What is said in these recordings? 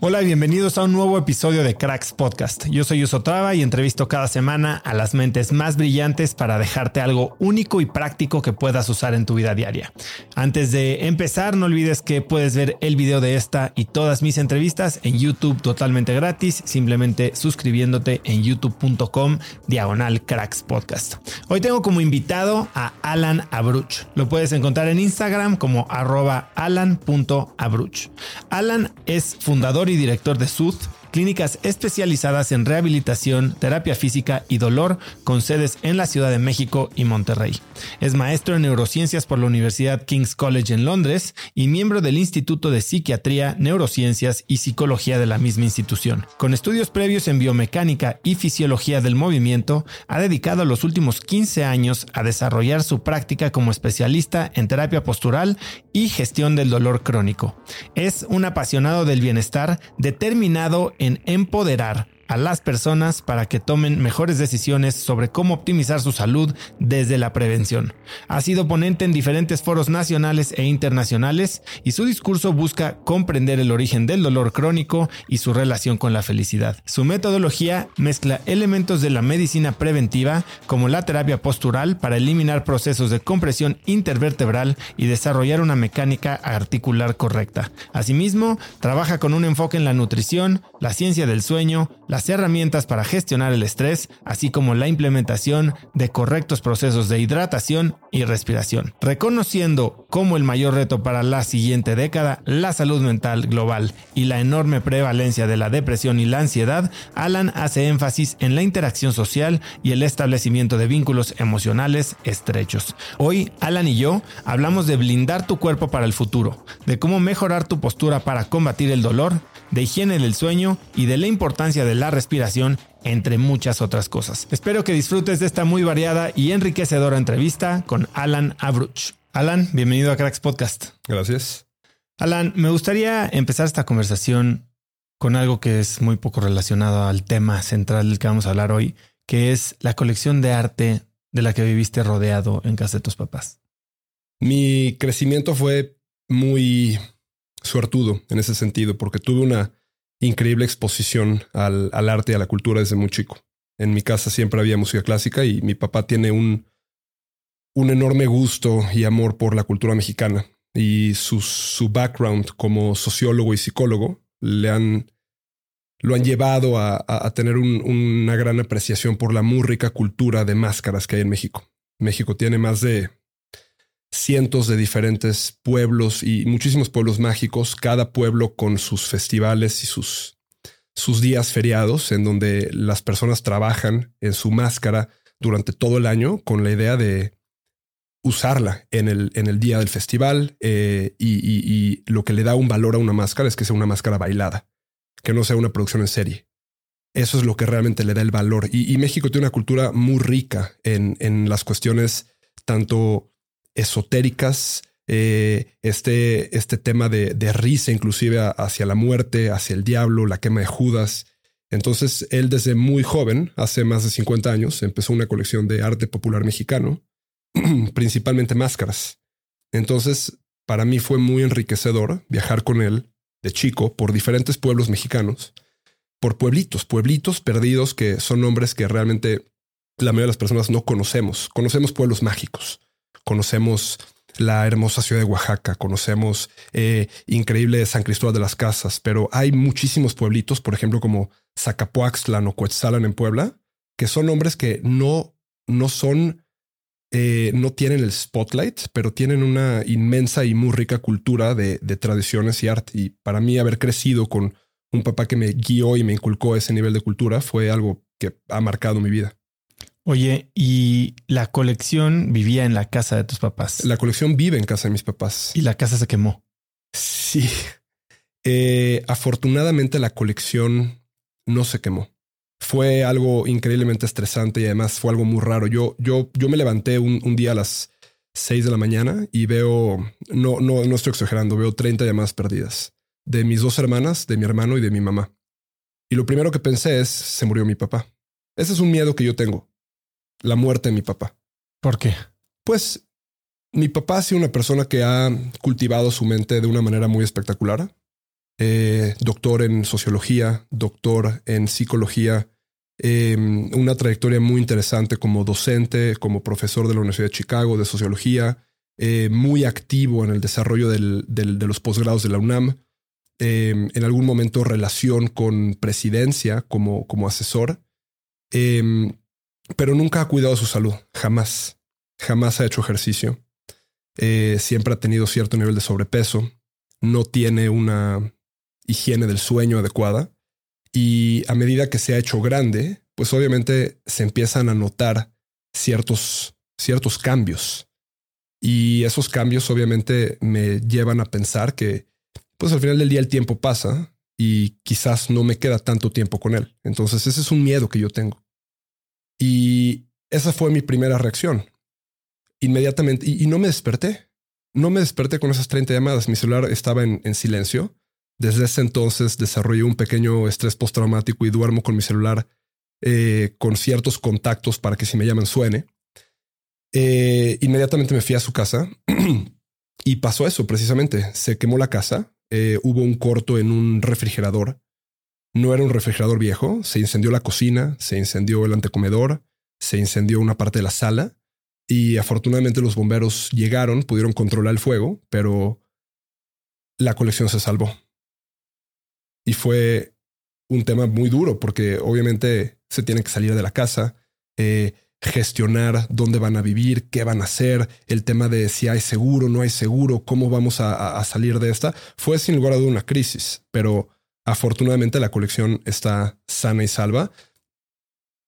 Hola y bienvenidos a un nuevo episodio de Cracks Podcast. Yo soy Usotrava y entrevisto cada semana a las mentes más brillantes para dejarte algo único y práctico que puedas usar en tu vida diaria. Antes de empezar, no olvides que puedes ver el video de esta y todas mis entrevistas en YouTube totalmente gratis, simplemente suscribiéndote en youtube.com diagonal Cracks Podcast. Hoy tengo como invitado a Alan Abruch. Lo puedes encontrar en Instagram como arroba alan.abruch. Alan es fundador y director de SUD, clínicas especializadas en rehabilitación, terapia física y dolor con sedes en la Ciudad de México y Monterrey. Es maestro en neurociencias por la Universidad King's College en Londres y miembro del Instituto de Psiquiatría, Neurociencias y Psicología de la misma institución. Con estudios previos en biomecánica y fisiología del movimiento, ha dedicado los últimos 15 años a desarrollar su práctica como especialista en terapia postural y gestión del dolor crónico. Es un apasionado del bienestar determinado empoderar a las personas para que tomen mejores decisiones sobre cómo optimizar su salud desde la prevención. Ha sido ponente en diferentes foros nacionales e internacionales y su discurso busca comprender el origen del dolor crónico y su relación con la felicidad. Su metodología mezcla elementos de la medicina preventiva como la terapia postural para eliminar procesos de compresión intervertebral y desarrollar una mecánica articular correcta. Asimismo, trabaja con un enfoque en la nutrición, la ciencia del sueño, las herramientas para gestionar el estrés, así como la implementación de correctos procesos de hidratación y respiración, reconociendo como el mayor reto para la siguiente década la salud mental global y la enorme prevalencia de la depresión y la ansiedad, Alan hace énfasis en la interacción social y el establecimiento de vínculos emocionales estrechos. Hoy, Alan y yo hablamos de blindar tu cuerpo para el futuro, de cómo mejorar tu postura para combatir el dolor, de higiene del sueño y de la importancia de respiración, entre muchas otras cosas. Espero que disfrutes de esta muy variada y enriquecedora entrevista con Alan Abruch. Alan, bienvenido a Cracks Podcast. Gracias. Alan, me gustaría empezar esta conversación con algo que es muy poco relacionado al tema central del que vamos a hablar hoy, que es la colección de arte de la que viviste rodeado en casa de tus papás. Mi crecimiento fue muy suertudo en ese sentido, porque tuve una increíble exposición al, arte y a la cultura desde muy chico. En mi casa siempre había música clásica y mi papá tiene un, un enorme gusto y amor por la cultura mexicana. Y su, su background como sociólogo y psicólogo le han, lo han llevado a, tener una gran apreciación por la muy rica cultura de máscaras que hay en México. México tiene más de cientos de diferentes pueblos y muchísimos pueblos mágicos, cada pueblo con sus festivales y sus, sus días feriados en donde las personas trabajan en su máscara durante todo el año con la idea de usarla en el, en el día del festival eh, y, lo que le da un valor a una máscara es que sea una máscara bailada, que no sea una producción en serie. Eso es lo que realmente le da el valor. Y, México tiene una cultura muy rica en, en las cuestiones tanto esotéricas, eh, este, este tema de, de, risa inclusive hacia la muerte, hacia el diablo, la quema de Judas. Entonces él desde muy joven, hace más de 50 años, empezó una colección de arte popular mexicano principalmente máscaras. Entonces, para mí fue muy enriquecedor viajar con él de chico por diferentes pueblos mexicanos, por pueblitos, pueblitos perdidos que son nombres que realmente la mayoría de las personas no conocemos. Conocemos pueblos mágicos, conocemos la hermosa ciudad de Oaxaca, conocemos eh, increíble San Cristóbal de las Casas, pero hay muchísimos pueblitos, por ejemplo, como Zacapuaxtlan o Coetzalan en Puebla, que son nombres que no, no son eh, no tienen el spotlight, pero tienen una inmensa y muy rica cultura de, tradiciones y arte. Y para mí haber crecido con un papá que me guió y me inculcó ese nivel de cultura fue algo que ha marcado mi vida. Oye, ¿y la colección vivía en la casa de tus papás? La colección vive en casa de mis papás. ¿Y la casa se quemó? Sí. Eh, afortunadamente la colección no se quemó fue algo increíblemente estresante y además fue algo muy raro. Yo, yo, yo me levanté un, día a las 6 de la mañana y veo, no, no, no estoy exagerando, veo 30 llamadas perdidas de mis dos hermanas, de mi hermano y de mi mamá. Y lo primero que pensé es, se murió mi papá. Ese es un miedo que yo tengo, la muerte de mi papá. ¿Por qué? Pues mi papá ha sido una persona que ha cultivado su mente de una manera muy espectacular. Eh, doctor en sociología, doctor en psicología, Em, una trayectoria muy interesante como docente, como profesor de la Universidad de Chicago de sociología, eh, muy activo en el desarrollo de los posgrados de la UNAM, em, en algún momento relación con presidencia como, como asesor, em, pero nunca ha cuidado su salud, jamás, jamás ha hecho ejercicio, eh, siempre ha tenido cierto nivel de sobrepeso, no tiene una higiene del sueño adecuada y a medida que se ha hecho grande, pues obviamente se empiezan a notar ciertos, ciertos cambios. Y esos cambios obviamente me llevan a pensar que, pues al final del día el tiempo pasa y quizás no me queda tanto tiempo con él. Entonces ese es un miedo que yo tengo. Y esa fue mi primera reacción. Inmediatamente, y, no me desperté. No me desperté con esas 30 llamadas. Mi celular estaba en silencio desde ese entonces desarrollé un pequeño estrés postraumático y duermo con mi celular eh, con ciertos contactos para que si me llaman suene. Eh, inmediatamente me fui a su casa y pasó eso precisamente. Se quemó la casa, eh, hubo un corto en un refrigerador. No era un refrigerador viejo, se incendió la cocina, se incendió el antecomedor, se incendió una parte de la sala y afortunadamente los bomberos llegaron, pudieron controlar el fuego, pero la colección se salvó. Y fue un tema muy duro porque obviamente se tiene que salir de la casa, eh, gestionar dónde van a vivir, qué van a hacer, el tema de si hay seguro, no hay seguro, cómo vamos a, salir de esta. Fue sin lugar a duda una crisis, pero afortunadamente la colección está sana y salva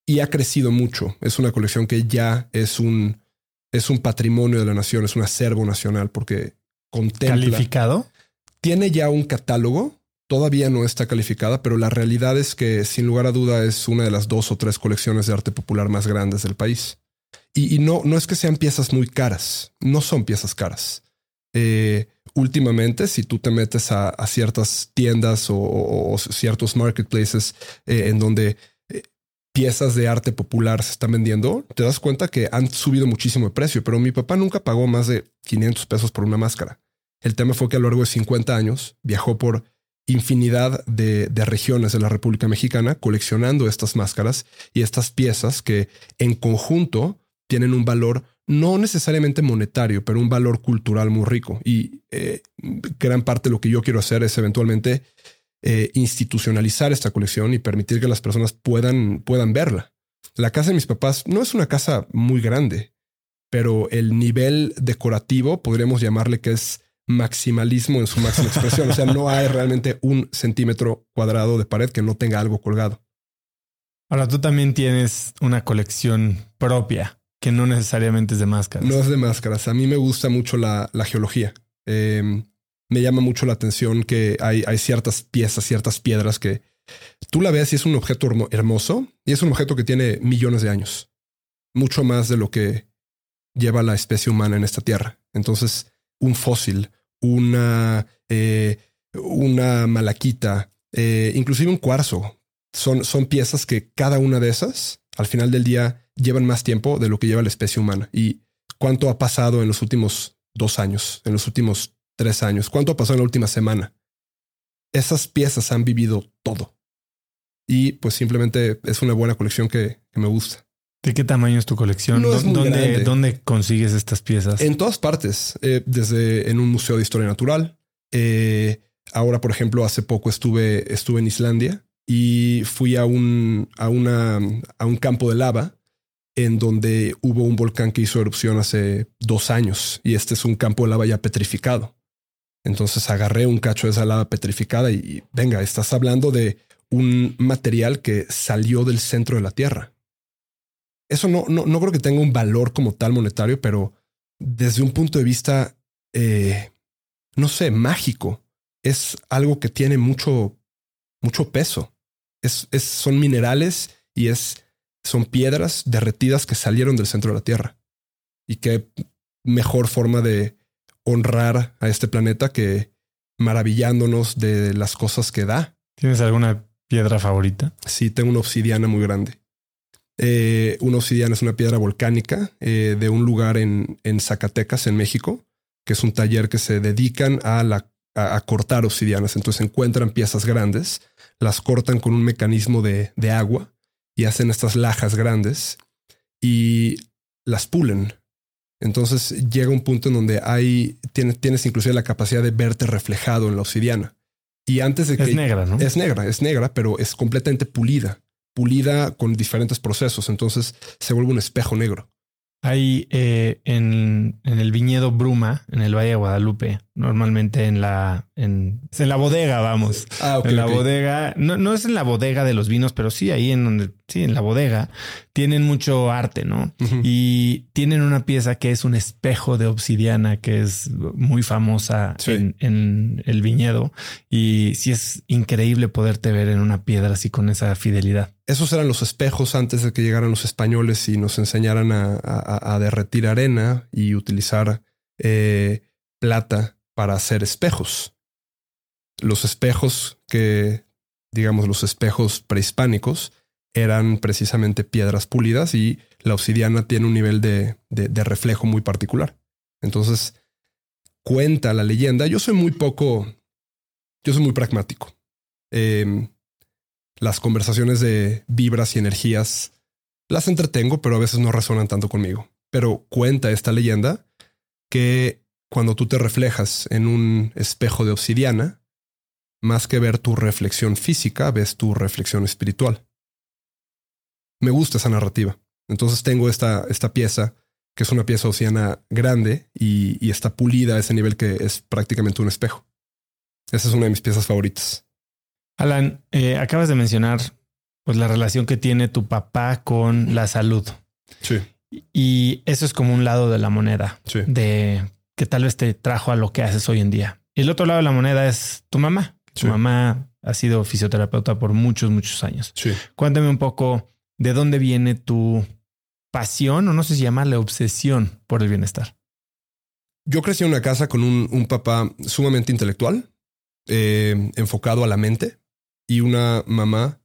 y ha crecido mucho. Es una colección que ya es un, es un patrimonio de la nación, es un acervo nacional porque contempla. ¿Calificado? Tiene ya un catálogo todavía no está calificada, pero la realidad es que sin lugar a duda es una de las dos o tres colecciones de arte popular más grandes del país. Y, no, no es que sean piezas muy caras, no son piezas caras. Eh, últimamente, si tú te metes a, ciertas tiendas o, ciertos marketplaces eh, en donde eh, piezas de arte popular se están vendiendo, te das cuenta que han subido muchísimo de precio, pero mi papá nunca pagó más de 500 pesos por una máscara. El tema fue que a lo largo de 50 años viajó por infinidad de, regiones de la República Mexicana coleccionando estas máscaras y estas piezas que en conjunto tienen un valor no necesariamente monetario, pero un valor cultural muy rico. Y eh, gran parte de lo que yo quiero hacer es eventualmente eh, institucionalizar esta colección y permitir que las personas puedan, puedan verla. La casa de mis papás no es una casa muy grande, pero el nivel decorativo podríamos llamarle que es maximalismo en su máxima expresión. O sea, no hay realmente un centímetro cuadrado de pared que no tenga algo colgado. Ahora tú también tienes una colección propia que no necesariamente es de máscaras. No es de máscaras. A mí me gusta mucho la, geología. Em, me llama mucho la atención que hay, hay ciertas piezas, ciertas piedras que tú la ves y es un objeto hermoso y es un objeto que tiene millones de años, mucho más de lo que lleva la especie humana en esta tierra. Entonces, un fósil, una, eh, una malaquita, eh, inclusive un cuarzo, son, son piezas que cada una de esas, al final del día, llevan más tiempo de lo que lleva la especie humana. Y cuánto ha pasado en los últimos dos años, en los últimos tres años, cuánto ha pasado en la última semana. Esas piezas han vivido todo. Y pues simplemente es una buena colección que, me gusta. ¿De qué tamaño es tu colección? ¿Dónde, consigues estas piezas? En todas partes, eh, desde en un museo de historia natural. Eh, ahora, por ejemplo, hace poco estuve, estuve en Islandia y fui a un, a, una, a un campo de lava en donde hubo un volcán que hizo erupción hace dos años y este es un campo de lava ya petrificado. Entonces agarré un cacho de esa lava petrificada y venga, estás hablando de un material que salió del centro de la Tierra. Eso no, no, no creo que tenga un valor como tal monetario, pero desde un punto de vista, eh, no sé, mágico, es algo que tiene mucho, mucho peso. Es, es, son minerales y es son piedras derretidas que salieron del centro de la Tierra. Y qué mejor forma de honrar a este planeta que maravillándonos de las cosas que da. ¿Tienes alguna piedra favorita? Sí, tengo una obsidiana muy grande. Eh, una obsidiana es una piedra volcánica eh, de un lugar en, en, Zacatecas, en México, que es un taller que se dedican a, la, a, cortar obsidianas. Entonces encuentran piezas grandes, las cortan con un mecanismo de, de agua y hacen estas lajas grandes y las pulen. Entonces llega un punto en donde hay, tienes, tienes inclusive la capacidad de verte reflejado en la obsidiana. Y antes de que... Es negra, ¿no? Es negra, es negra, pero es completamente pulida. Pulida con diferentes procesos. Entonces se vuelve un espejo negro. Hay eh, en, en, el viñedo Bruma, en el Valle de Guadalupe, normalmente en la, en, en la bodega, vamos. Ah, en la bodega, no, no es en la bodega de los vinos, pero sí ahí en donde, sí, en la bodega, tienen mucho arte, ¿no? Y tienen una pieza que es un espejo de obsidiana que es muy famosa en, en, el viñedo. Y sí es increíble poderte ver en una piedra así con esa fidelidad. Esos eran los espejos antes de que llegaran los españoles y nos enseñaran a, derretir arena y utilizar eh, plata para hacer espejos. Los espejos que, digamos, los espejos prehispánicos eran precisamente piedras pulidas y la obsidiana tiene un nivel de, reflejo muy particular. Entonces, cuenta la leyenda. Yo soy muy poco, yo soy muy pragmático. Em, las conversaciones de vibras y energías las entretengo, pero a veces no resuenan tanto conmigo. Pero cuenta esta leyenda que cuando tú te reflejas en un espejo de obsidiana, más que ver tu reflexión física, ves tu reflexión espiritual. Me gusta esa narrativa. Entonces tengo esta, esta pieza, que es una pieza obsidiana grande y, está pulida a ese nivel que es prácticamente un espejo. Esa es una de mis piezas favoritas. Alan, eh, acabas de mencionar pues la relación que tiene tu papá con la salud. Sí. Y eso es como un lado de la moneda. Sí. De que tal vez te trajo a lo que haces hoy en día. Y el otro lado de la moneda es tu mamá. Tu mamá ha sido fisioterapeuta por muchos, muchos años. Sí. Cuéntame un poco de dónde viene tu pasión, o no sé si llamarle obsesión por el bienestar. Yo crecí en una casa con un, papá sumamente intelectual, eh, enfocado a la mente, y una mamá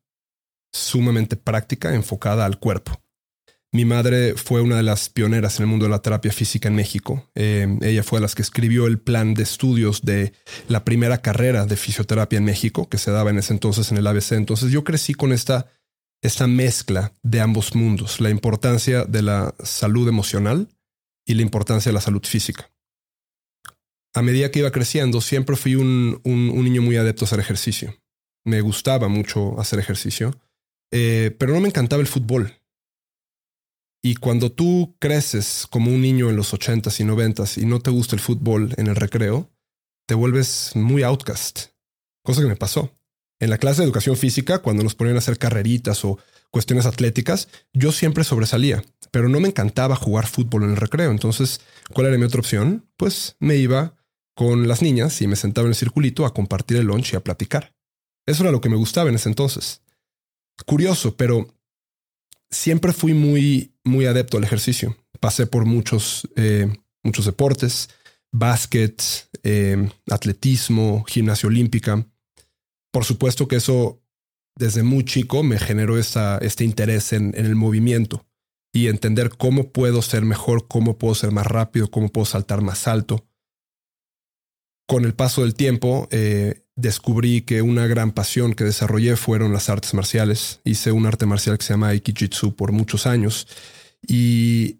sumamente práctica, enfocada al cuerpo. Mi madre fue una de las pioneras en el mundo de la terapia física en México. Eh, ella fue las que escribió el plan de estudios de la primera carrera de fisioterapia en México, que se daba en ese entonces en el ABC. Entonces yo crecí con esta, esta mezcla de ambos mundos, la importancia de la salud emocional y la importancia de la salud física. A medida que iba creciendo, siempre fui un, un, niño muy adepto a hacer ejercicio. Me gustaba mucho hacer ejercicio, eh, pero no me encantaba el fútbol y cuando tú creces como un niño en los ochentas y noventas y no te gusta el fútbol en el recreo, te vuelves muy outcast, cosa que me pasó. En la clase de educación física, cuando nos ponían a hacer carreritas o cuestiones atléticas, yo siempre sobresalía, pero no me encantaba jugar fútbol en el recreo. Entonces, ¿cuál era mi otra opción? Pues me iba con las niñas y me sentaba en el circulito a compartir el lunch y a platicar. Eso era lo que me gustaba en ese entonces. Curioso, pero siempre fui muy, muy adepto al ejercicio. Pasé por muchos, eh, muchos deportes, básquet, eh, atletismo, gimnasia olímpica. Por supuesto que eso desde muy chico me generó esa, este interés en, en el movimiento y entender cómo puedo ser mejor, cómo puedo ser más rápido, cómo puedo saltar más alto. Con el paso del tiempo, eh, descubrí que una gran pasión que desarrollé fueron las artes marciales. Hice un arte marcial que se llama Aikijitsu por muchos años y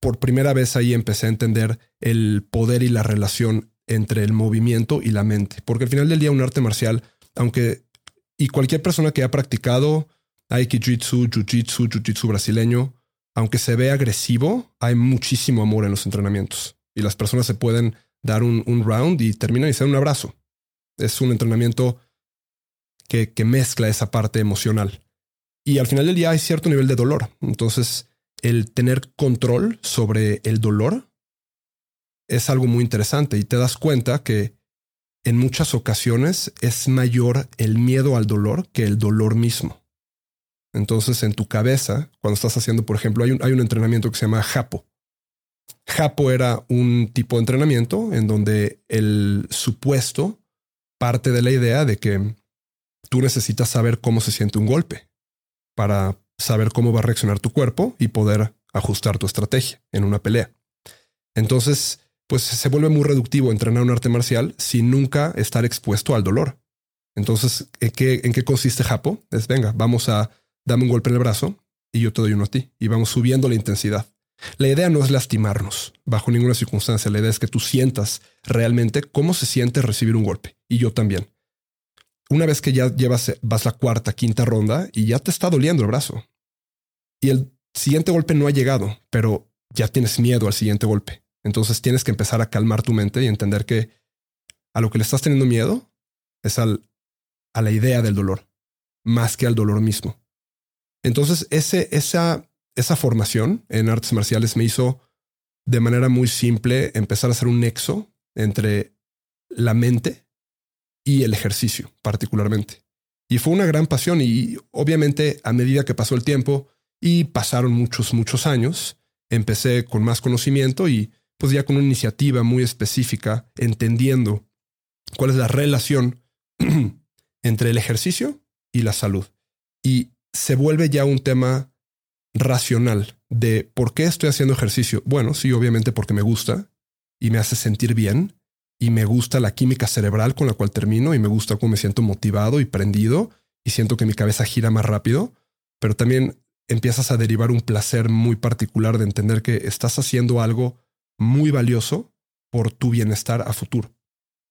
por primera vez ahí empecé a entender el poder y la relación entre el movimiento y la mente. Porque al final del día un arte marcial, aunque y cualquier persona que ha practicado Aikijitsu, Jiu-Jitsu, Jiu-Jitsu brasileño, aunque se ve agresivo, hay muchísimo amor en los entrenamientos y las personas se pueden dar un, un round y terminan y se dan un abrazo es un entrenamiento que, que mezcla esa parte emocional. Y al final del día hay cierto nivel de dolor. Entonces, el tener control sobre el dolor es algo muy interesante y te das cuenta que en muchas ocasiones es mayor el miedo al dolor que el dolor mismo. Entonces, en tu cabeza, cuando estás haciendo, por ejemplo, hay un, hay un entrenamiento que se llama Japo. Japo era un tipo de entrenamiento en donde el supuesto parte de la idea de que tú necesitas saber cómo se siente un golpe para saber cómo va a reaccionar tu cuerpo y poder ajustar tu estrategia en una pelea. Entonces, pues se vuelve muy reductivo entrenar un arte marcial sin nunca estar expuesto al dolor. Entonces, ¿en qué, consiste Japo? Es, venga, vamos a, dame un golpe en el brazo y yo te doy uno a ti. Y vamos subiendo la intensidad. La idea no es lastimarnos bajo ninguna circunstancia. La idea es que tú sientas realmente cómo se siente recibir un golpe. Y yo también. Una vez que ya llevas, vas la cuarta, quinta ronda y ya te está doliendo el brazo. Y el siguiente golpe no ha llegado, pero ya tienes miedo al siguiente golpe. Entonces tienes que empezar a calmar tu mente y entender que a lo que le estás teniendo miedo es al, a la idea del dolor, más que al dolor mismo. Entonces ese, esa esa formación en artes marciales me hizo de manera muy simple empezar a hacer un nexo entre la mente y el ejercicio particularmente. Y fue una gran pasión y obviamente a medida que pasó el tiempo y pasaron muchos, muchos años, empecé con más conocimiento y pues ya con una iniciativa muy específica, entendiendo cuál es la relación entre el ejercicio y la salud. Y se vuelve ya un tema racional de por qué estoy haciendo ejercicio. Bueno, sí, obviamente porque me gusta y me hace sentir bien y me gusta la química cerebral con la cual termino y me gusta cómo me siento motivado y prendido y siento que mi cabeza gira más rápido, pero también empiezas a derivar un placer muy particular de entender que estás haciendo algo muy valioso por tu bienestar a futuro.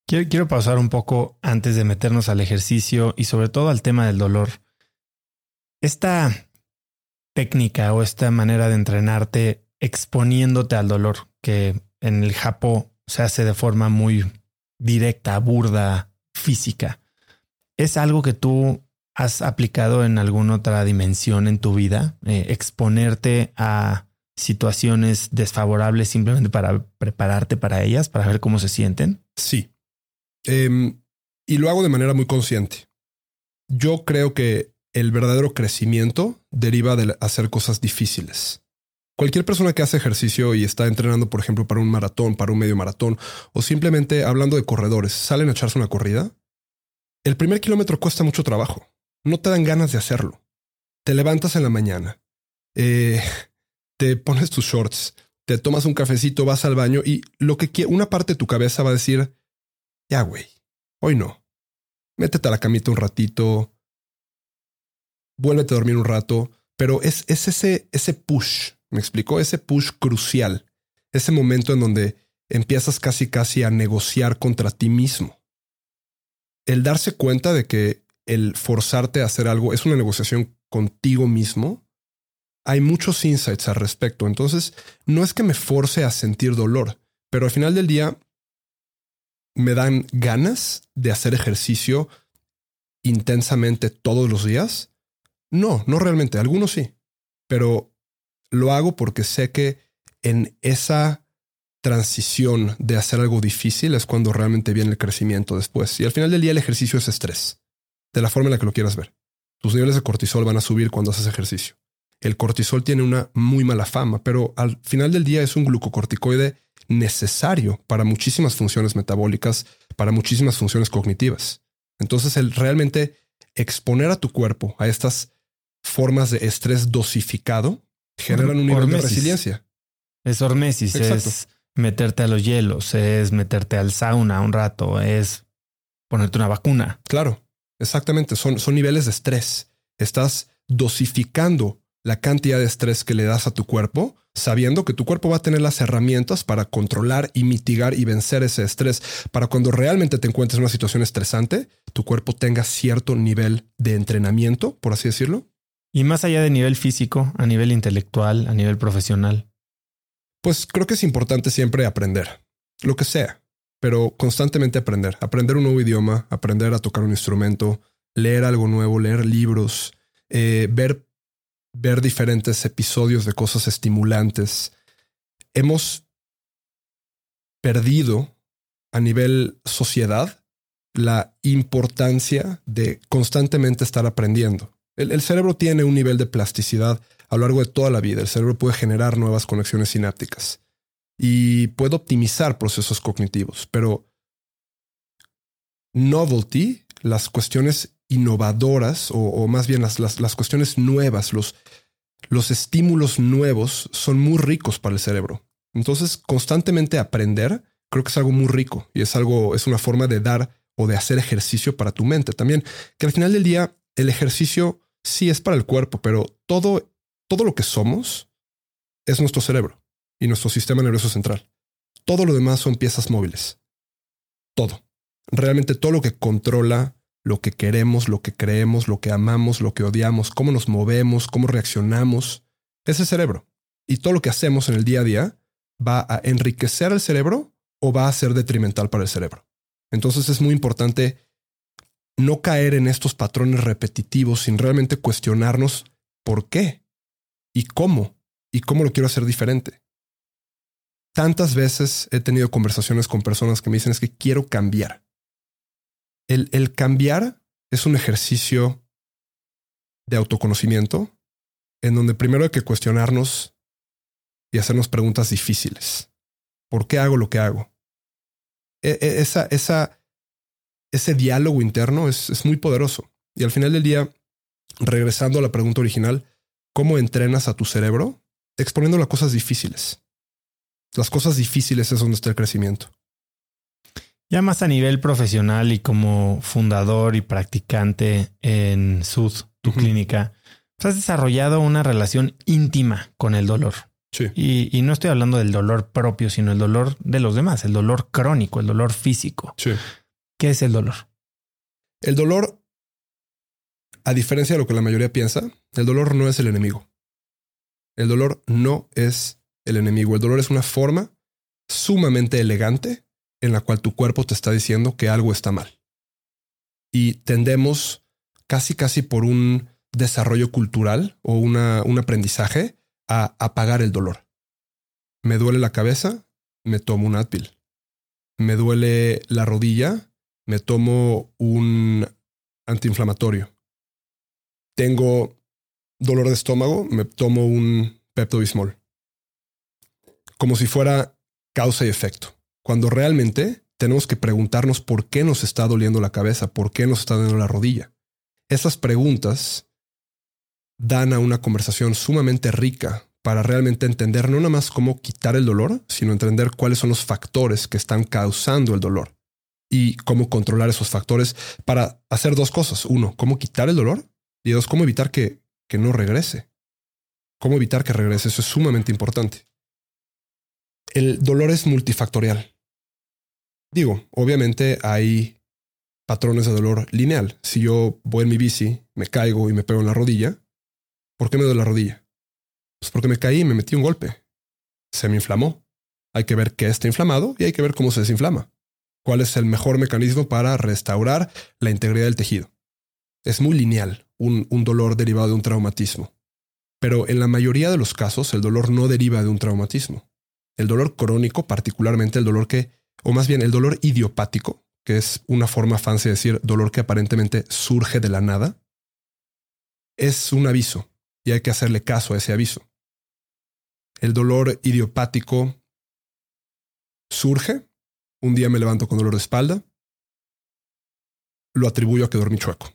Quiero, quiero pasar un poco antes de meternos al ejercicio y sobre todo al tema del dolor. Esta técnica o esta manera de entrenarte exponiéndote al dolor, que en el Japón se hace de forma muy directa, burda, física. ¿Es algo que tú has aplicado en alguna otra dimensión en tu vida? Eh, exponerte a situaciones desfavorables simplemente para prepararte para ellas, para ver cómo se sienten? Sí. Em, y lo hago de manera muy consciente. Yo creo que el verdadero crecimiento deriva de hacer cosas difíciles. Cualquier persona que hace ejercicio y está entrenando, por ejemplo, para un maratón, para un medio maratón, o simplemente hablando de corredores, salen a echarse una corrida, el primer kilómetro cuesta mucho trabajo. No te dan ganas de hacerlo. Te levantas en la mañana, eh, te pones tus shorts, te tomas un cafecito, vas al baño y lo que una parte de tu cabeza va a decir, ya güey, hoy no. Métete a la camita un ratito, vuélvete a dormir un rato, pero es, es ese, ese push, me explicó, ese push crucial, ese momento en donde empiezas casi casi a negociar contra ti mismo. El darse cuenta de que el forzarte a hacer algo es una negociación contigo mismo, hay muchos insights al respecto. Entonces, no es que me force a sentir dolor, pero al final del día me dan ganas de hacer ejercicio intensamente todos los días? No, no realmente. Algunos sí, pero lo hago porque sé que en esa transición de hacer algo difícil es cuando realmente viene el crecimiento después. Y al final del día el ejercicio es estrés, de la forma en la que lo quieras ver. Tus niveles de cortisol van a subir cuando haces ejercicio. El cortisol tiene una muy mala fama, pero al final del día es un glucocorticoide necesario para muchísimas funciones metabólicas, para muchísimas funciones cognitivas. Entonces, el realmente exponer a tu cuerpo a estas formas de estrés dosificado generan un nivel de resiliencia. Es hormesis, es meterte a los hielos, es meterte al sauna un rato, es ponerte una vacuna. Claro, exactamente. Son, son niveles de estrés. Estás dosificando la cantidad de estrés que le das a tu cuerpo, sabiendo que tu cuerpo va a tener las herramientas para controlar y mitigar y vencer ese estrés, para cuando realmente te encuentres en una situación estresante, tu cuerpo tenga cierto nivel de entrenamiento, por así decirlo. Y más allá de nivel físico, a nivel intelectual, a nivel profesional. Pues creo que es importante siempre aprender, lo que sea, pero constantemente aprender, aprender un nuevo idioma, aprender a tocar un instrumento, leer algo nuevo, leer libros, eh, ver ver diferentes episodios de cosas estimulantes. Hemos perdido a nivel sociedad la importancia de constantemente estar aprendiendo. El, cerebro tiene un nivel de plasticidad a lo largo de toda la vida. El cerebro puede generar nuevas conexiones sinápticas y puede optimizar procesos cognitivos, pero novelty, las cuestiones innovadoras o, más bien las, las, cuestiones nuevas, los, los estímulos nuevos son muy ricos para el cerebro. Entonces, constantemente aprender creo que es algo muy rico y es algo, es una forma de dar o de hacer ejercicio para tu mente. También que al final del día el ejercicio sí es para el cuerpo, pero todo, todo lo que somos es nuestro cerebro y nuestro sistema nervioso central. Todo lo demás son piezas móviles. Todo. Realmente todo lo que controla lo que queremos, lo que creemos, lo que amamos, lo que odiamos, cómo nos movemos, cómo reaccionamos, es el cerebro. Y todo lo que hacemos en el día a día va a enriquecer al cerebro o va a ser detrimental para el cerebro. Entonces es muy importante no caer en estos patrones repetitivos sin realmente cuestionarnos por qué y cómo y cómo lo quiero hacer diferente. Tantas veces he tenido conversaciones con personas que me dicen es que quiero cambiar el, cambiar es un ejercicio de autoconocimiento en donde primero hay que cuestionarnos y hacernos preguntas difíciles. ¿Por qué hago lo que hago? E, e, esa, esa, ese diálogo interno es, es muy poderoso. Y al final del día, regresando a la pregunta original, ¿cómo entrenas a tu cerebro? Exponiendo las cosas difíciles. Las cosas difíciles es donde está el crecimiento. Ya más a nivel profesional y como fundador y practicante en Sud, tu clínica, pues has desarrollado una relación íntima con el dolor. Sí. Y, no estoy hablando del dolor propio, sino el dolor de los demás, el dolor crónico, el dolor físico. Sí. ¿Qué es el dolor? El dolor, a diferencia de lo que la mayoría piensa, el dolor no es el enemigo. El dolor no es el enemigo. El dolor es una forma sumamente elegante en la cual tu cuerpo te está diciendo que algo está mal. Y tendemos casi casi por un desarrollo cultural o un aprendizaje a apagar el dolor. Me duele la cabeza, me tomo un Advil. Me duele la rodilla, me tomo un antiinflamatorio. Tengo dolor de estómago, me tomo un Pepto Bismol. Como si fuera causa y efecto cuando realmente tenemos que preguntarnos por qué nos está doliendo la cabeza, por qué nos está doliendo la rodilla. Esas preguntas dan a una conversación sumamente rica para realmente entender no nada más cómo quitar el dolor, sino entender cuáles son los factores que están causando el dolor y cómo controlar esos factores para hacer dos cosas. Uno, cómo quitar el dolor y dos, cómo evitar que, que no regrese. Cómo evitar que regrese. Eso es sumamente importante. El dolor es multifactorial. Digo, obviamente hay patrones de dolor lineal. Si yo voy en mi bici, me caigo y me pego en la rodilla, ¿por qué me duele la rodilla? Pues porque me caí y me metí un golpe. Se me inflamó. Hay que ver qué está inflamado y hay que ver cómo se desinflama. Cuál es el mejor mecanismo para restaurar la integridad del tejido. Es muy lineal un, dolor derivado de un traumatismo. Pero en la mayoría de los casos el dolor no deriva de un traumatismo. El dolor crónico, particularmente el dolor que, o más bien el dolor idiopático, que es una forma fancy de decir dolor que aparentemente surge de la nada, es un aviso y hay que hacerle caso a ese aviso. El dolor idiopático surge, un día me levanto con dolor de espalda, lo atribuyo a que dormí chueco.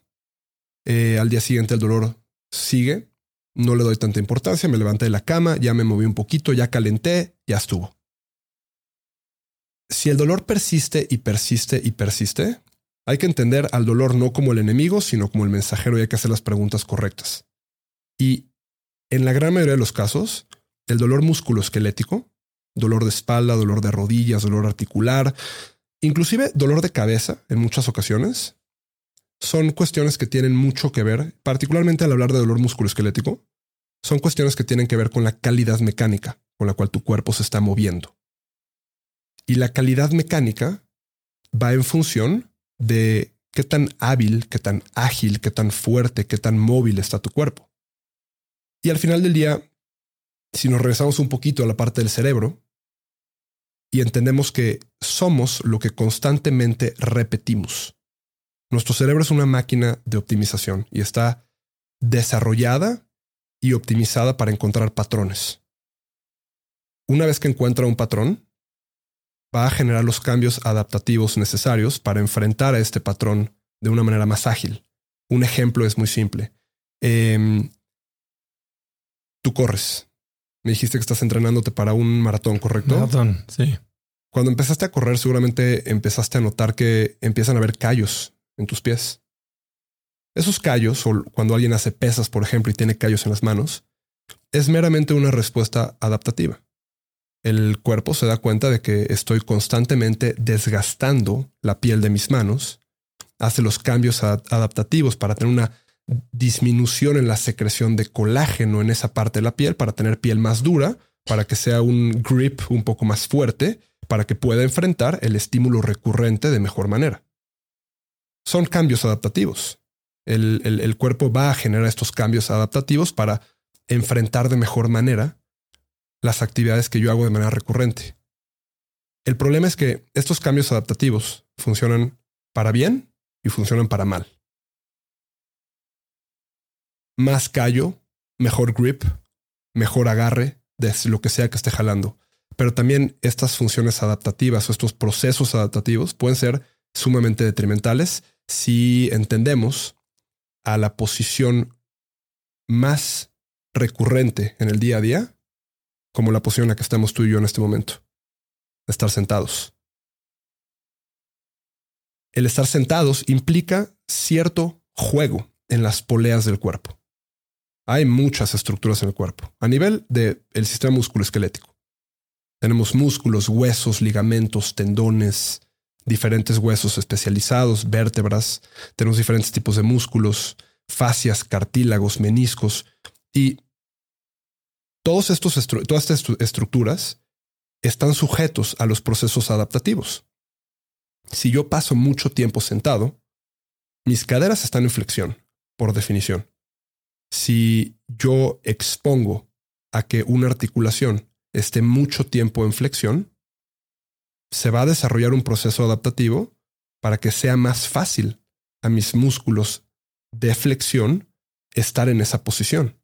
Eh, al día siguiente el dolor sigue, no le doy tanta importancia, me levanté de la cama, ya me moví un poquito, ya calenté, ya estuvo. Si el dolor persiste y persiste y persiste, hay que entender al dolor no como el enemigo, sino como el mensajero y hay que hacer las preguntas correctas. Y en la gran mayoría de los casos, el dolor musculoesquelético, dolor de espalda, dolor de rodillas, dolor articular, inclusive dolor de cabeza en muchas ocasiones, son cuestiones que tienen mucho que ver, particularmente al hablar de dolor musculoesquelético, son cuestiones que tienen que ver con la calidad mecánica con la cual tu cuerpo se está moviendo. Y la calidad mecánica va en función de qué tan hábil, qué tan ágil, qué tan fuerte, qué tan móvil está tu cuerpo. Y al final del día, si nos regresamos un poquito a la parte del cerebro y entendemos que somos lo que constantemente repetimos. Nuestro cerebro es una máquina de optimización y está desarrollada y optimizada para encontrar patrones. Una vez que encuentra un patrón, va a generar los cambios adaptativos necesarios para enfrentar a este patrón de una manera más ágil. Un ejemplo es muy simple. Em, tú corres. Me dijiste que estás entrenándote para un maratón, ¿correcto? Maratón, sí. Cuando empezaste a correr, seguramente empezaste a notar que empiezan a haber callos en tus pies. Esos callos, o cuando alguien hace pesas, por ejemplo, y tiene callos en las manos, es meramente una respuesta adaptativa el cuerpo se da cuenta de que estoy constantemente desgastando la piel de mis manos, hace los cambios adaptativos para tener una disminución en la secreción de colágeno en esa parte de la piel, para tener piel más dura, para que sea un grip un poco más fuerte, para que pueda enfrentar el estímulo recurrente de mejor manera. Son cambios adaptativos. El, el cuerpo va a generar estos cambios adaptativos para enfrentar de mejor manera las actividades que yo hago de manera recurrente. El problema es que estos cambios adaptativos funcionan para bien y funcionan para mal. Más callo, mejor grip, mejor agarre de lo que sea que esté jalando. Pero también estas funciones adaptativas o estos procesos adaptativos pueden ser sumamente detrimentales si entendemos a la posición más recurrente en el día a día como la posición en la que estamos tú y yo en este momento. Estar sentados. El estar sentados implica cierto juego en las poleas del cuerpo. Hay muchas estructuras en el cuerpo, a nivel del sistema musculoesquelético. Tenemos músculos, huesos, ligamentos, tendones, diferentes huesos especializados, vértebras, tenemos diferentes tipos de músculos, fascias, cartílagos, meniscos, y todos estos todas estas estructuras están sujetos a los procesos adaptativos. Si yo paso mucho tiempo sentado, mis caderas están en flexión, por definición. Si yo expongo a que una articulación esté mucho tiempo en flexión, se va a desarrollar un proceso adaptativo para que sea más fácil a mis músculos de flexión estar en esa posición.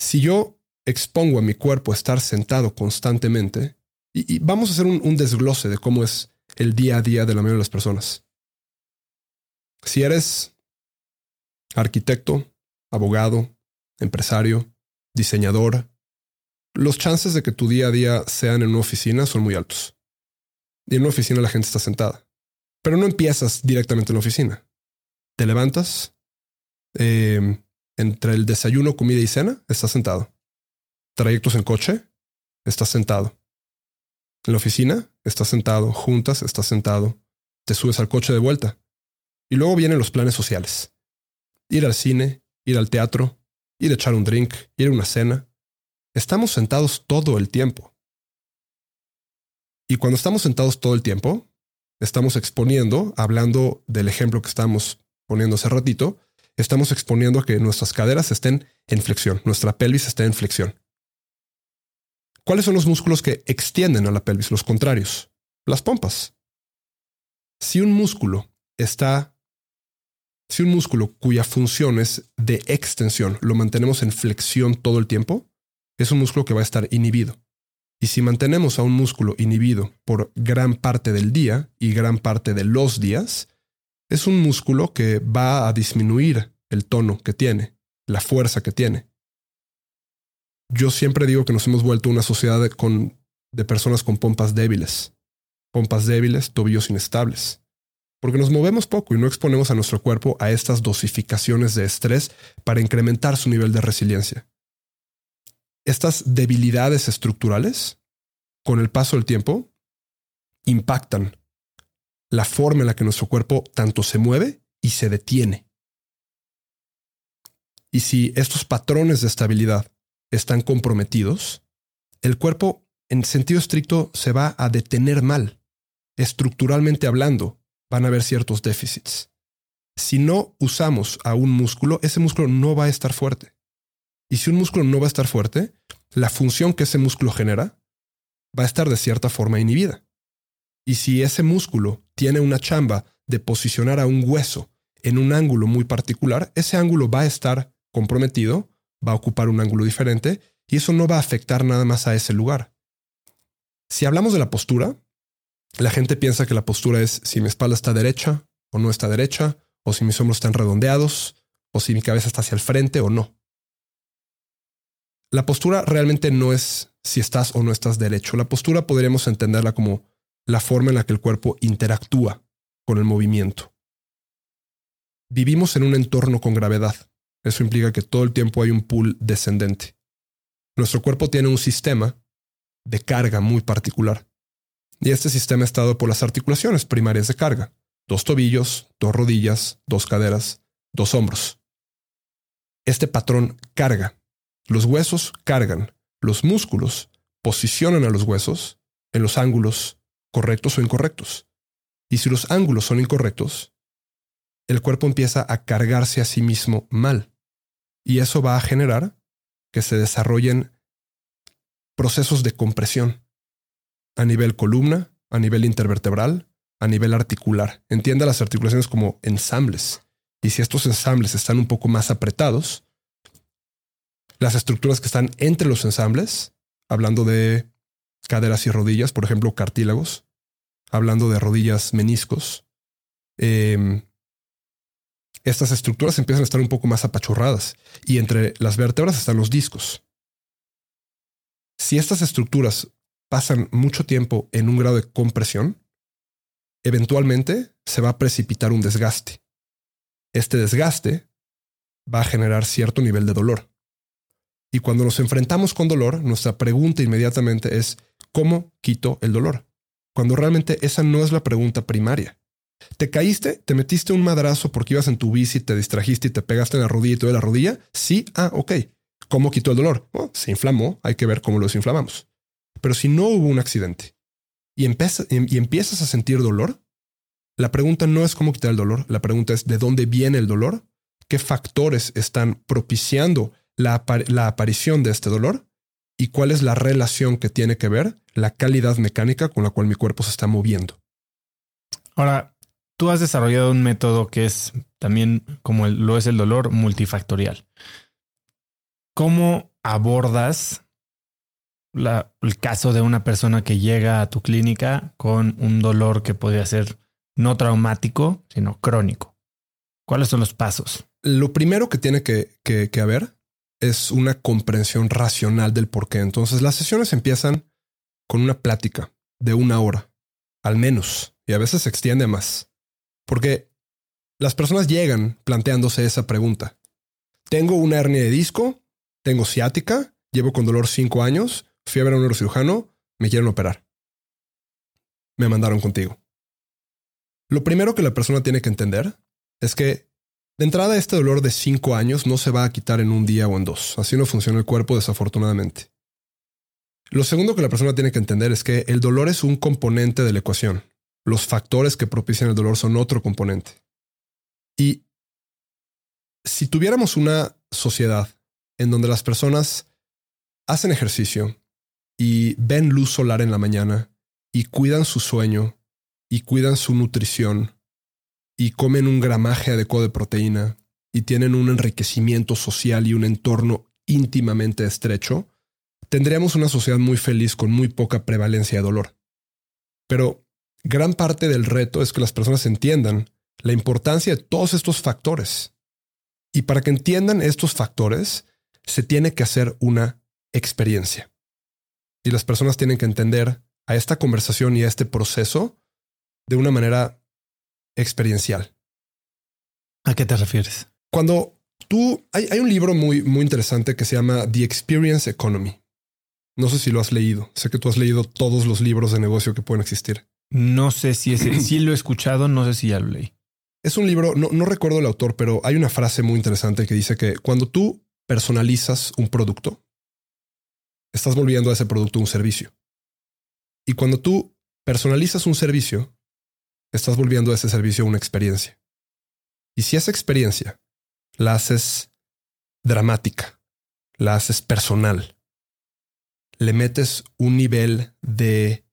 Si yo expongo a mi cuerpo a estar sentado constantemente, y, vamos a hacer un, un desglose de cómo es el día a día de la mayoría de las personas. Si eres arquitecto, abogado, empresario, diseñador, los chances de que tu día a día sean en una oficina son muy altos. Y en una oficina la gente está sentada. Pero no empiezas directamente en la oficina. Te levantas, eh, entre el desayuno, comida y cena, estás sentado. Trayectos en coche, estás sentado. En la oficina, estás sentado. Juntas, estás sentado. Te subes al coche de vuelta. Y luego vienen los planes sociales. Ir al cine, ir al teatro, ir a echar un drink, ir a una cena. Estamos sentados todo el tiempo. Y cuando estamos sentados todo el tiempo, estamos exponiendo, hablando del ejemplo que estamos poniendo hace ratito, estamos exponiendo a que nuestras caderas estén en flexión, nuestra pelvis esté en flexión. ¿Cuáles son los músculos que extienden a la pelvis? Los contrarios, las pompas. Si un músculo está, si un músculo cuya función es de extensión lo mantenemos en flexión todo el tiempo, es un músculo que va a estar inhibido. Y si mantenemos a un músculo inhibido por gran parte del día y gran parte de los días, es un músculo que va a disminuir el tono que tiene, la fuerza que tiene. Yo siempre digo que nos hemos vuelto una sociedad de, de personas con pompas débiles, pompas débiles, tobillos inestables, porque nos movemos poco y no exponemos a nuestro cuerpo a estas dosificaciones de estrés para incrementar su nivel de resiliencia estas debilidades estructurales, con el paso del tiempo, impactan la forma en la que nuestro cuerpo tanto se mueve y se detiene. Y si estos patrones de estabilidad están comprometidos, el cuerpo en sentido estricto se va a detener mal. Estructuralmente hablando, van a haber ciertos déficits. Si no usamos a un músculo, ese músculo no va a estar fuerte. Y si un músculo no va a estar fuerte, la función que ese músculo genera va a estar de cierta forma inhibida. Y si ese músculo tiene una chamba de posicionar a un hueso en un ángulo muy particular, ese ángulo va a estar comprometido, va a ocupar un ángulo diferente y eso no va a afectar nada más a ese lugar. Si hablamos de la postura, la gente piensa que la postura es si mi espalda está derecha o no está derecha, o si mis hombros están redondeados, o si mi cabeza está hacia el frente o no. La postura realmente no es si estás o no estás derecho. La postura podríamos entenderla como la forma en la que el cuerpo interactúa con el movimiento. Vivimos en un entorno con gravedad. Eso implica que todo el tiempo hay un pull descendente. Nuestro cuerpo tiene un sistema de carga muy particular. Y este sistema está dado por las articulaciones primarias de carga. Dos tobillos, dos rodillas, dos caderas, dos hombros. Este patrón carga los huesos cargan, los músculos posicionan a los huesos en los ángulos correctos o incorrectos. Y si los ángulos son incorrectos, el cuerpo empieza a cargarse a sí mismo mal. Y eso va a generar que se desarrollen procesos de compresión a nivel columna, a nivel intervertebral, a nivel articular. Entienda las articulaciones como ensambles. Y si estos ensambles están un poco más apretados, las estructuras que están entre los ensambles, hablando de caderas y rodillas, por ejemplo, cartílagos, hablando de rodillas, meniscos. Em, estas estructuras empiezan a estar un poco más apachurradas y entre las vértebras están los discos. Si estas estructuras pasan mucho tiempo en un grado de compresión, eventualmente se va a precipitar un desgaste. Este desgaste va a generar cierto nivel de dolor. Y cuando nos enfrentamos con dolor, nuestra pregunta inmediatamente es, ¿cómo quito el dolor? Cuando realmente esa no es la pregunta primaria. ¿Te caíste? ¿Te metiste un madrazo porque ibas en tu bici, te distrajiste y te pegaste en la rodilla y te la rodilla? Sí, ah, ok. ¿Cómo quitó el dolor? Oh, se inflamó, hay que ver cómo lo desinflamamos. Pero si no hubo un accidente y, y empiezas a sentir dolor, la pregunta no es cómo quitar el dolor, la pregunta es de dónde viene el dolor, qué factores están propiciando la, aparición de este dolor y cuál es la relación que tiene que ver la calidad mecánica con la cual mi cuerpo se está moviendo. Ahora, tú has desarrollado un método que es también como lo es el dolor multifactorial. ¿Cómo abordas el caso de una persona que llega a tu clínica con un dolor que podría ser no traumático, sino crónico? ¿Cuáles son los pasos? Lo primero que tiene que, que haber es una comprensión racional del por qué. Entonces las sesiones empiezan con una plática de una hora, al menos, y a veces se extiende más. Porque las personas llegan planteándose esa pregunta. Tengo una hernia de disco, tengo ciática, llevo con dolor cinco años, fui a ver a un neurocirujano, me quieren operar. Me mandaron contigo. Lo primero que la persona tiene que entender es que de entrada, este dolor de cinco años no se va a quitar en un día o en dos. Así no funciona el cuerpo, desafortunadamente. Lo segundo que la persona tiene que entender es que el dolor es un componente de la ecuación. Los factores que propician el dolor son otro componente. Y si tuviéramos una sociedad en donde las personas hacen ejercicio y ven luz solar en la mañana y cuidan su sueño y cuidan su nutrición y comen un gramaje adecuado de proteína y tienen un enriquecimiento social y un entorno íntimamente estrecho, tendríamos una sociedad muy feliz con muy poca prevalencia de dolor. Pero gran parte del reto es que las personas entiendan la importancia de todos estos factores. Y para que entiendan estos factores, se tiene que hacer una experiencia. Y las personas tienen que entender a esta conversación y a este proceso de una manera experiencial. ¿A qué te refieres? Cuando tú, hay, hay, un libro muy, muy interesante que se llama The Experience Economy. No sé si lo has leído. Sé que tú has leído todos los libros de negocio que pueden existir. No sé si ese, sí lo he escuchado, no sé si ya lo leí. Es un libro, no, no recuerdo el autor, pero hay una frase muy interesante que dice que cuando tú personalizas un producto, estás volviendo a ese producto un servicio. Y cuando tú personalizas un servicio, estás volviendo a ese servicio una experiencia. Y si esa experiencia la haces dramática, la haces personal, le metes un nivel de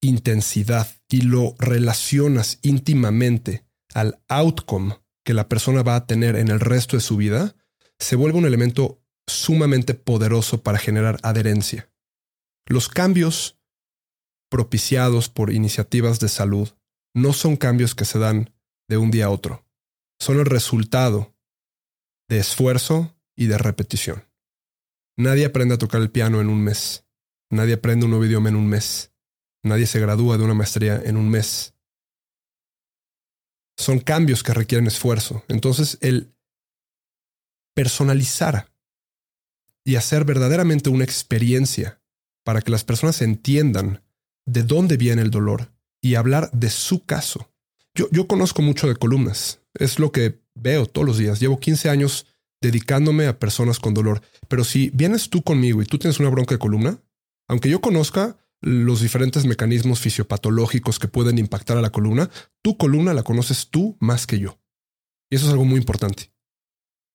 intensidad y lo relacionas íntimamente al outcome que la persona va a tener en el resto de su vida, se vuelve un elemento sumamente poderoso para generar adherencia. Los cambios propiciados por iniciativas de salud no son cambios que se dan de un día a otro, son el resultado de esfuerzo y de repetición. Nadie aprende a tocar el piano en un mes, nadie aprende un nuevo idioma en un mes, nadie se gradúa de una maestría en un mes. Son cambios que requieren esfuerzo. Entonces, el personalizar y hacer verdaderamente una experiencia para que las personas entiendan de dónde viene el dolor y hablar de su caso. Yo, yo conozco mucho de columnas, es lo que veo todos los días. Llevo 15 años dedicándome a personas con dolor, pero si vienes tú conmigo y tú tienes una bronca de columna, aunque yo conozca los diferentes mecanismos fisiopatológicos que pueden impactar a la columna, tu columna la conoces tú más que yo. Y eso es algo muy importante.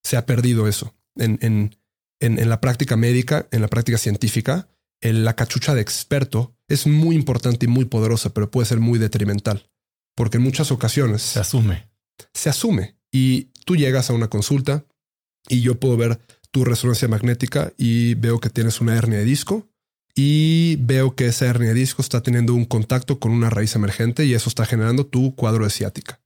Se ha perdido eso en, en, en, la práctica médica, en la práctica científica. En la cachucha de experto es muy importante y muy poderosa, pero puede ser muy detrimental, porque en muchas ocasiones se asume. Se asume y tú llegas a una consulta y yo puedo ver tu resonancia magnética y veo que tienes una hernia de disco y veo que esa hernia de disco está teniendo un contacto con una raíz emergente y eso está generando tu cuadro de ciática.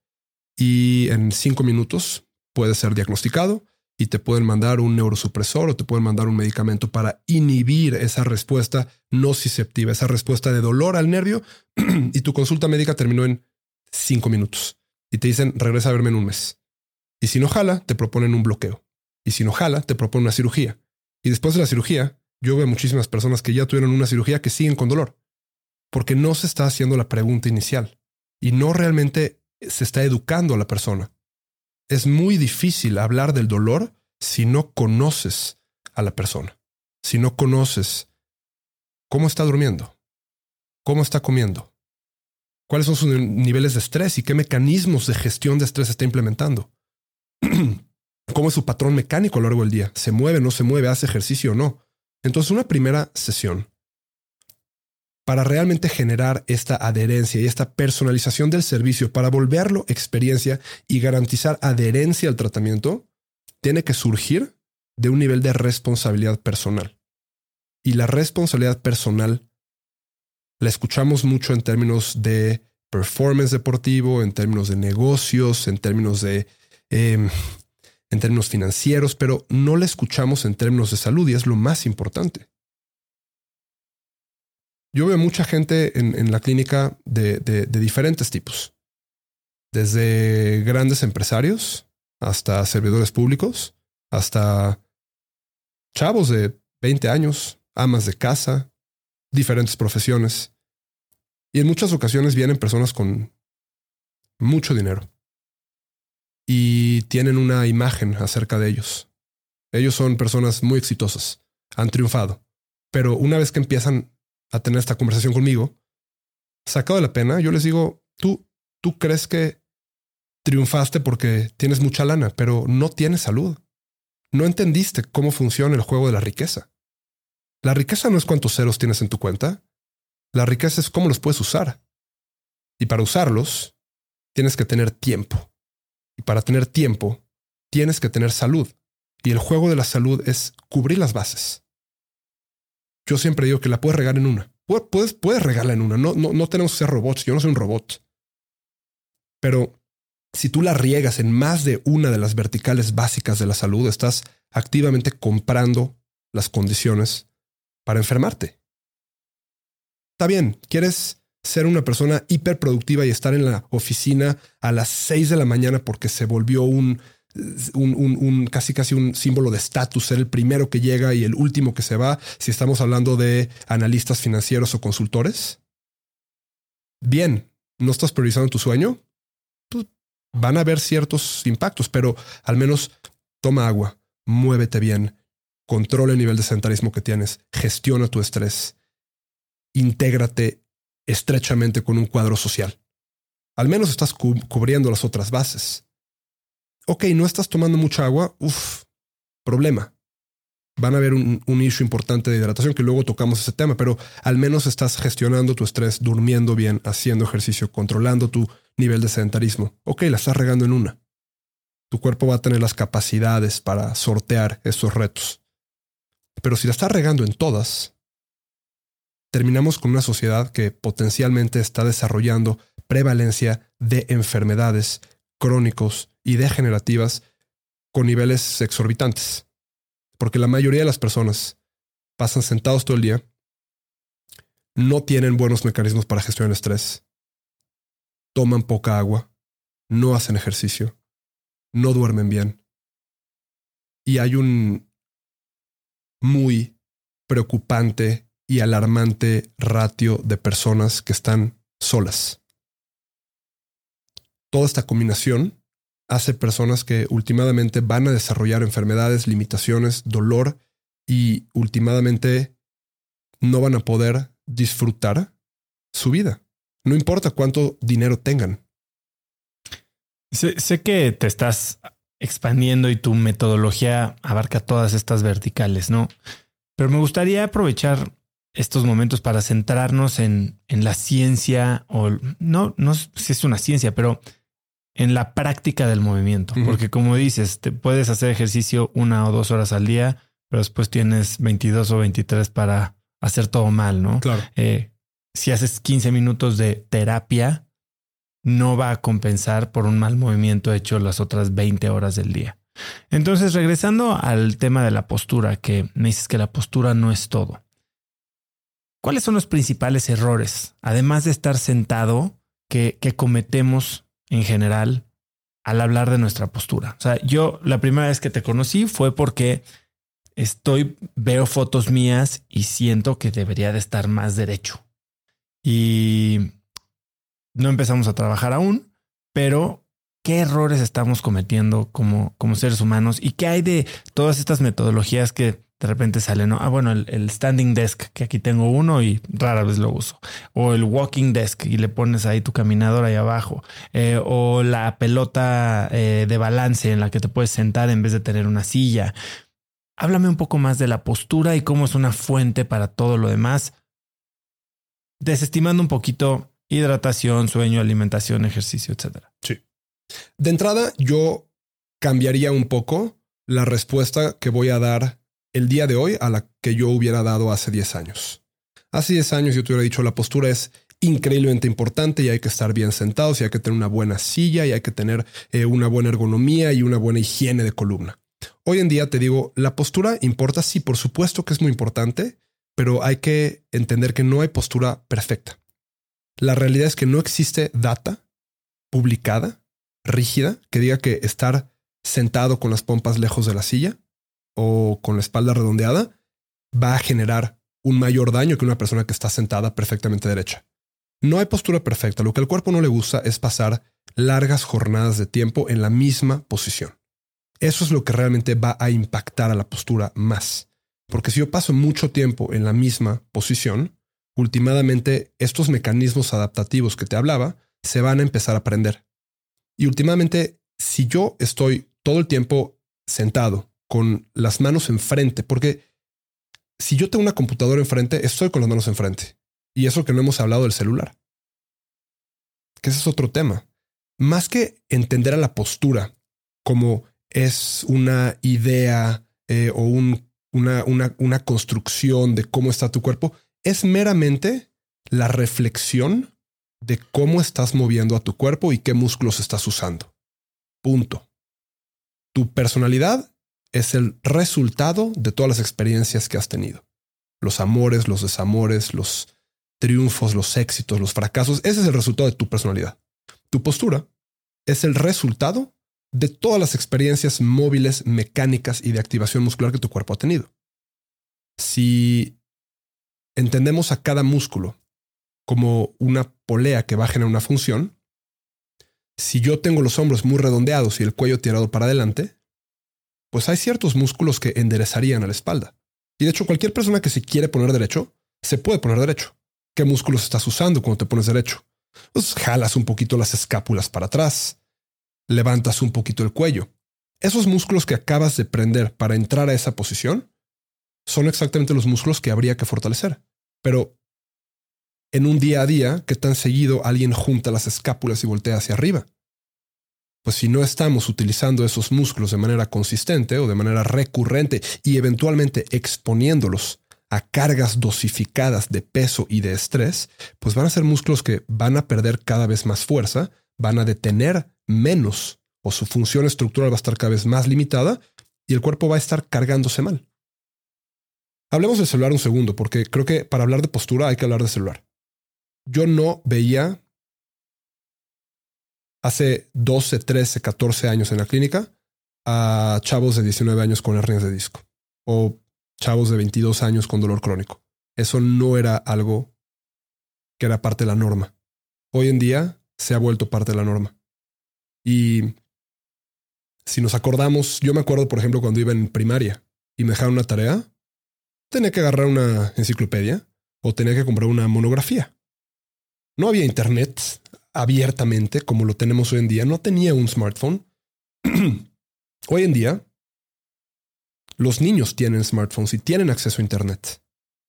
Y en cinco minutos puede ser diagnosticado y te pueden mandar un neurosupresor o te pueden mandar un medicamento para inhibir esa respuesta nociceptiva, esa respuesta de dolor al nervio y tu consulta médica terminó en cinco minutos y te dicen regresa a verme en un mes. Y si no jala, te proponen un bloqueo. Y si no jala, te proponen una cirugía. Y después de la cirugía, yo veo muchísimas personas que ya tuvieron una cirugía que siguen con dolor, porque no se está haciendo la pregunta inicial y no realmente se está educando a la persona. Es muy difícil hablar del dolor si no conoces a la persona, si no conoces cómo está durmiendo, cómo está comiendo, cuáles son sus niveles de estrés y qué mecanismos de gestión de estrés está implementando. cómo es su patrón mecánico a lo largo del día. ¿Se mueve, no se mueve, hace ejercicio o no? Entonces, una primera sesión para realmente generar esta adherencia y esta personalización del servicio, para volverlo experiencia y garantizar adherencia al tratamiento, tiene que surgir de un nivel de responsabilidad personal. Y la responsabilidad personal la escuchamos mucho en términos de performance deportivo, en términos de negocios, en términos de em, en términos financieros, pero no la escuchamos en términos de salud y es lo más importante. Yo veo mucha gente en, la clínica de, de, diferentes tipos, desde grandes empresarios hasta servidores públicos, hasta chavos de 20 años, amas de casa, diferentes profesiones. Y en muchas ocasiones vienen personas con mucho dinero y tienen una imagen acerca de ellos. Ellos son personas muy exitosas, han triunfado, Pero una vez que empiezan a tener esta conversación conmigo, sacado de la pena, yo les digo, tú, tú crees que triunfaste porque tienes mucha lana, pero no tienes salud. No entendiste cómo funciona el juego de la riqueza. La riqueza no es cuántos ceros tienes en tu cuenta. La riqueza es cómo los puedes usar. Y para usarlos, tienes que tener tiempo. Y para tener tiempo, tienes que tener salud. Y el juego de la salud es cubrir las bases. Yo siempre digo que la puedes regar en una. Puedes, puedes regarla en una. No, no, no tenemos que ser robots. Yo no soy un robot. Pero si tú la riegas en más de una de las verticales básicas de la salud, estás activamente comprando las condiciones para enfermarte. Está bien, quieres ser una persona hiperproductiva y estar en la oficina a las 6 de la mañana porque se volvió un, un, casi casi un símbolo de estatus, ser el primero que llega y el último que se va, si estamos hablando de analistas financieros o consultores. Bien, ¿no estás priorizando tu sueño? van a haber ciertos impactos, pero al menos toma agua, muévete bien, controla el nivel de sedentarismo que tienes, gestiona tu estrés, intégrate estrechamente con un cuadro social. Al menos estás cubriendo las otras bases. Ok, no estás tomando mucha agua, uff, problema van a haber un, un, issue importante de hidratación que luego tocamos ese tema, pero al menos estás gestionando tu estrés, durmiendo bien, haciendo ejercicio, controlando tu nivel de sedentarismo. Ok, la estás regando en una. Tu cuerpo va a tener las capacidades para sortear esos retos. Pero si la estás regando en todas, terminamos con una sociedad que potencialmente está desarrollando prevalencia de enfermedades crónicos y degenerativas con niveles exorbitantes. Porque la mayoría de las personas pasan sentados todo el día, no tienen buenos mecanismos para gestionar el estrés, toman poca agua, no hacen ejercicio, no duermen bien. Y hay un muy preocupante y alarmante ratio de personas que están solas. Toda esta combinación hace personas que últimamente van a desarrollar enfermedades, limitaciones, dolor y últimamente no van a poder disfrutar su vida. No importa cuánto dinero tengan. Sé, que te estás expandiendo y tu metodología abarca todas estas verticales, ¿no? Pero me gustaría aprovechar estos momentos para centrarnos en, en la ciencia o no, no sé si es una ciencia, pero en la práctica del movimiento. Porque como dices, te puedes hacer ejercicio una o dos horas al día, pero después tienes 22 o 23 para hacer todo mal, ¿no? Claro. Eh, si haces 15 minutos de terapia, no va a compensar por un mal movimiento hecho las otras 20 horas del día. Entonces, regresando al tema de la postura, que me dices que la postura no es todo. ¿Cuáles son los principales errores, además de estar sentado, que, que cometemos en general al hablar de nuestra postura. O sea, yo la primera vez que te conocí fue porque estoy, veo fotos mías y siento que debería de estar más derecho. Y no empezamos a trabajar aún, pero qué errores estamos cometiendo como, como seres humanos y qué hay de todas estas metodologías que de repente sale, ¿no? Ah, bueno, el, standing desk, que aquí tengo uno y rara vez lo uso. O el walking desk y le pones ahí tu caminador ahí abajo. Eh, o la pelota eh, de balance en la que te puedes sentar en vez de tener una silla. Háblame un poco más de la postura y cómo es una fuente para todo lo demás. Desestimando un poquito hidratación, sueño, alimentación, ejercicio, etcétera. Sí. De entrada, yo cambiaría un poco la respuesta que voy a dar el día de hoy a la que yo hubiera dado hace 10 años. Hace 10 años yo te hubiera dicho la postura es increíblemente importante y hay que estar bien sentados y hay que tener una buena silla y hay que tener eh, una buena ergonomía y una buena higiene de columna. Hoy en día te digo, la postura importa, sí, por supuesto que es muy importante, pero hay que entender que no hay postura perfecta. La realidad es que no existe data publicada, rígida, que diga que estar sentado con las pompas lejos de la silla o con la espalda redondeada va a generar un mayor daño que una persona que está sentada perfectamente derecha. No hay postura perfecta. Lo que al cuerpo no le gusta es pasar largas jornadas de tiempo en la misma posición. Eso es lo que realmente va a impactar a la postura más. Porque si yo paso mucho tiempo en la misma posición, últimamente estos mecanismos adaptativos que te hablaba se van a empezar a aprender. Y últimamente, si yo estoy todo el tiempo sentado con las manos enfrente, porque si yo tengo una computadora enfrente, estoy con las manos enfrente. Y eso que no hemos hablado del celular. Que ese es otro tema. Más que entender a la postura como es una idea eh, o una, una, una construcción de cómo está tu cuerpo, es meramente la reflexión de cómo estás moviendo a tu cuerpo y qué músculos estás usando. Punto. Tu personalidad es el resultado de todas las experiencias que has tenido. Los amores, los desamores, los triunfos, los éxitos, los fracasos. Ese es el resultado de tu personalidad. Tu postura es el resultado de todas las experiencias móviles, mecánicas y de activación muscular que tu cuerpo ha tenido. Si entendemos a cada músculo como una polea que va a generar una función, si yo tengo los hombros muy redondeados y el cuello tirado para adelante, pues hay ciertos músculos que enderezarían a la espalda. Y de hecho, cualquier persona que se quiere poner derecho, se puede poner derecho. ¿Qué músculos estás usando cuando te pones derecho? Pues jalas un poquito las escápulas para atrás, levantas un poquito el cuello. Esos músculos que acabas de prender para entrar a esa posición son exactamente los músculos que habría que fortalecer. Pero en un día a día, ¿qué tan seguido alguien junta las escápulas y voltea hacia arriba? Pues si no estamos utilizando esos músculos de manera consistente o de manera recurrente y eventualmente exponiéndolos a cargas dosificadas de peso y de estrés, pues van a ser músculos que van a perder cada vez más fuerza, van a detener menos o su función estructural va a estar cada vez más limitada y el cuerpo va a estar cargándose mal. Hablemos del celular un segundo, porque creo que para hablar de postura hay que hablar de celular. Yo no veía hace 12, 13, 14 años en la clínica a chavos de 19 años con hernias de disco o chavos de 22 años con dolor crónico. Eso no era algo que era parte de la norma. Hoy en día se ha vuelto parte de la norma. Y si nos acordamos, yo me acuerdo, por ejemplo, cuando iba en primaria y me dejaron una tarea, tenía que agarrar una enciclopedia o tenía que comprar una monografía. No había internet abiertamente como lo tenemos hoy en día, no tenía un smartphone. hoy en día, los niños tienen smartphones y tienen acceso a internet.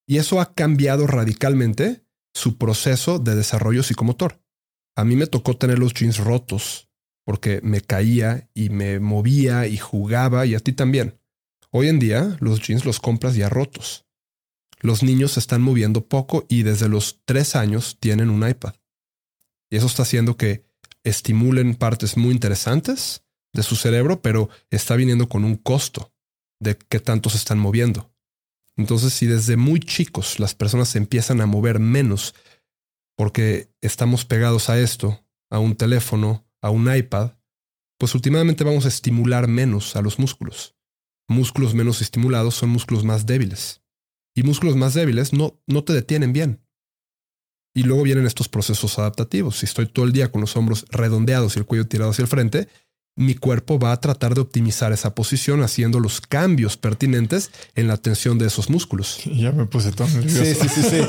Y eso ha cambiado radicalmente su proceso de desarrollo psicomotor. A mí me tocó tener los jeans rotos porque me caía y me movía y jugaba y a ti también. Hoy en día los jeans los compras ya rotos. Los niños se están moviendo poco y desde los tres años tienen un iPad. Y eso está haciendo que estimulen partes muy interesantes de su cerebro, pero está viniendo con un costo de qué tanto se están moviendo. Entonces, si desde muy chicos las personas se empiezan a mover menos porque estamos pegados a esto, a un teléfono, a un iPad, pues últimamente vamos a estimular menos a los músculos músculos menos estimulados son músculos más débiles. Y músculos más débiles no, no te detienen bien. Y luego vienen estos procesos adaptativos. Si estoy todo el día con los hombros redondeados y el cuello tirado hacia el frente, mi cuerpo va a tratar de optimizar esa posición haciendo los cambios pertinentes en la tensión de esos músculos. Ya me puse tan nervioso. Sí, sí, sí, sí.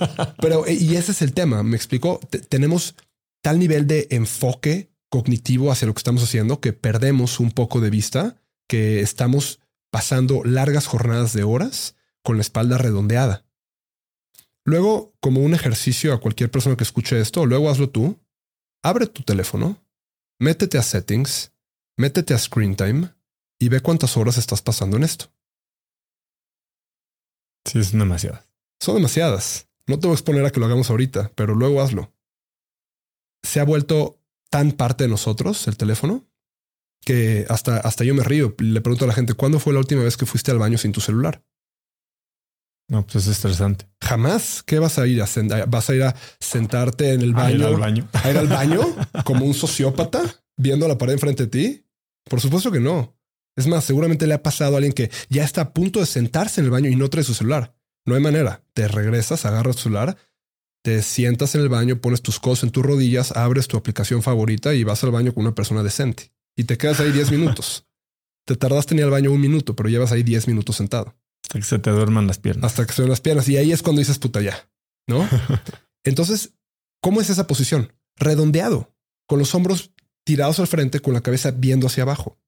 Pero, eh, y ese es el tema. Me explicó, tenemos tal nivel de enfoque cognitivo hacia lo que estamos haciendo que perdemos un poco de vista que estamos pasando largas jornadas de horas con la espalda redondeada. Luego, como un ejercicio a cualquier persona que escuche esto, luego hazlo tú, abre tu teléfono, métete a settings, métete a screen time y ve cuántas horas estás pasando en esto. Sí, son demasiadas. Son demasiadas. No te voy a exponer a que lo hagamos ahorita, pero luego hazlo. Se ha vuelto tan parte de nosotros el teléfono que hasta, hasta yo me río. Le pregunto a la gente, ¿cuándo fue la última vez que fuiste al baño sin tu celular? No, pues es estresante. Jamás. ¿Qué vas a ir a ¿Vas a ir a sentarte en el baño? A ir al baño. ¿A ir al baño como un sociópata viendo la pared enfrente de ti? Por supuesto que no. Es más, seguramente le ha pasado a alguien que ya está a punto de sentarse en el baño y no trae su celular. No hay manera. Te regresas, agarras tu celular, te sientas en el baño, pones tus cosas en tus rodillas, abres tu aplicación favorita y vas al baño con una persona decente y te quedas ahí 10 minutos. Te tardaste en ir al baño un minuto, pero llevas ahí 10 minutos sentado. Hasta que se te duerman las piernas. Hasta que se duerman las piernas. Y ahí es cuando dices puta ya, ¿no? Entonces, ¿cómo es esa posición? Redondeado, con los hombros tirados al frente, con la cabeza viendo hacia abajo.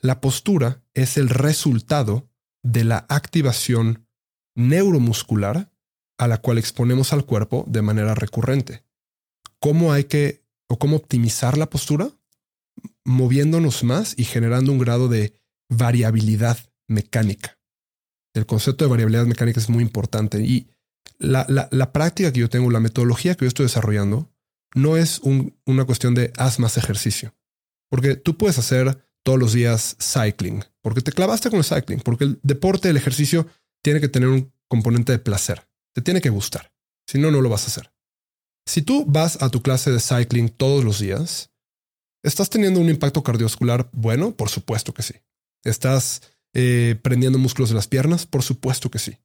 La postura es el resultado de la activación neuromuscular a la cual exponemos al cuerpo de manera recurrente. ¿Cómo hay que o cómo optimizar la postura? Moviéndonos más y generando un grado de variabilidad mecánica. El concepto de variabilidad mecánica es muy importante y la, práctica que yo tengo, la metodología que yo estoy desarrollando, no es una cuestión de haz más ejercicio. Porque tú puedes hacer todos los días cycling, porque te clavaste con el cycling, porque el deporte, el ejercicio tiene que tener un componente de placer, te tiene que gustar, si no, no lo vas a hacer. Si tú vas a tu clase de cycling todos los días, ¿estás teniendo un impacto cardiovascular bueno? Por supuesto que sí. ¿Estás eh, prendiendo músculos de las piernas? Por supuesto que sí.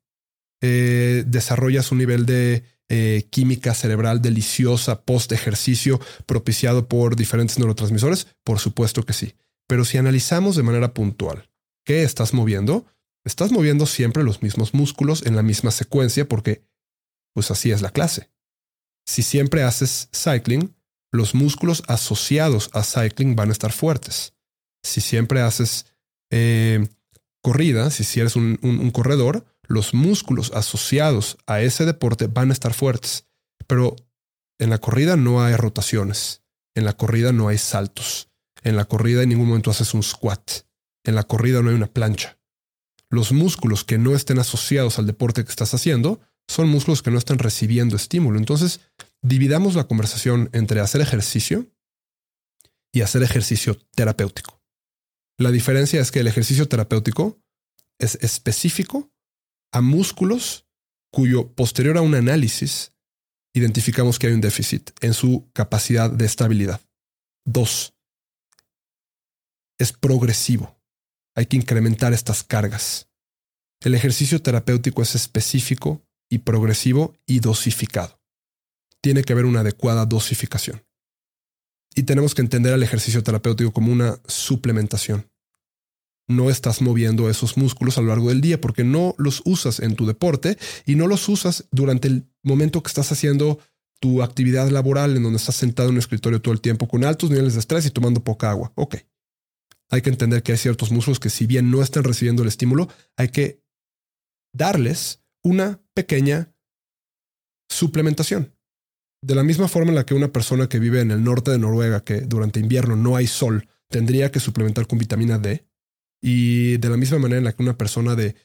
Eh, ¿Desarrollas un nivel de eh, química cerebral deliciosa post ejercicio propiciado por diferentes neurotransmisores? Por supuesto que sí. Pero si analizamos de manera puntual qué estás moviendo, estás moviendo siempre los mismos músculos en la misma secuencia porque pues así es la clase. Si siempre haces cycling, los músculos asociados a cycling van a estar fuertes. Si siempre haces corrida, si, eres un, un corredor, los músculos asociados a ese deporte van a estar fuertes. Pero en la corrida no hay rotaciones. En la corrida no hay saltos. En la corrida en ningún momento haces un squat. En la corrida no hay una plancha. Los músculos que no estén asociados al deporte que estás haciendo son músculos que no están recibiendo estímulo. Entonces, dividamos la conversación entre hacer ejercicio y hacer ejercicio terapéutico. La diferencia es que el ejercicio terapéutico es específico a músculos cuyo posterior a un análisis identificamos que hay un déficit en su capacidad de estabilidad. Dos, es progresivo. Hay que incrementar estas cargas. El ejercicio terapéutico es específico y progresivo y dosificado. Tiene que haber una adecuada dosificación. Y tenemos que entender al ejercicio terapéutico como una suplementación. No estás moviendo esos músculos a lo largo del día porque no los usas en tu deporte y no los usas durante el momento que estás haciendo tu actividad laboral en donde estás sentado en un escritorio todo el tiempo con altos niveles de estrés y tomando poca agua. Ok, hay que entender que hay ciertos músculos que si bien no están recibiendo el estímulo, hay que darles una pequeña suplementación. De la misma forma en la que una persona que vive en el norte de Noruega, que durante invierno no hay sol, tendría que suplementar con vitamina D, y de la misma manera en la que una persona de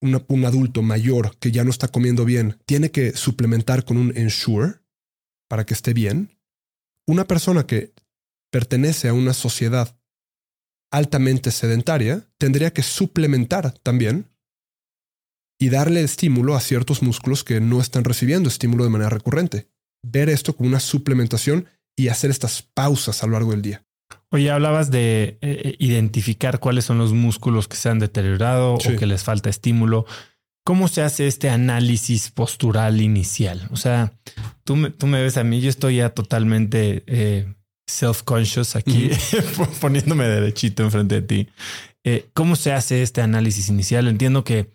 un adulto mayor que ya no está comiendo bien tiene que suplementar con un Ensure para que esté bien, una persona que pertenece a una sociedad altamente sedentaria, tendría que suplementar también y darle estímulo a ciertos músculos que no están recibiendo estímulo de manera recurrente. Ver esto como una suplementación y hacer estas pausas a lo largo del día. Oye, hablabas de eh, eh, identificar cuáles son los músculos que se han deteriorado o que les falta estímulo. ¿Cómo se hace este análisis postural inicial? O sea, tú me, tú me ves a mí, yo estoy ya totalmente eh, self-conscious aquí, poniéndome derechito enfrente de ti. Eh, ¿Cómo se hace este análisis inicial? Entiendo que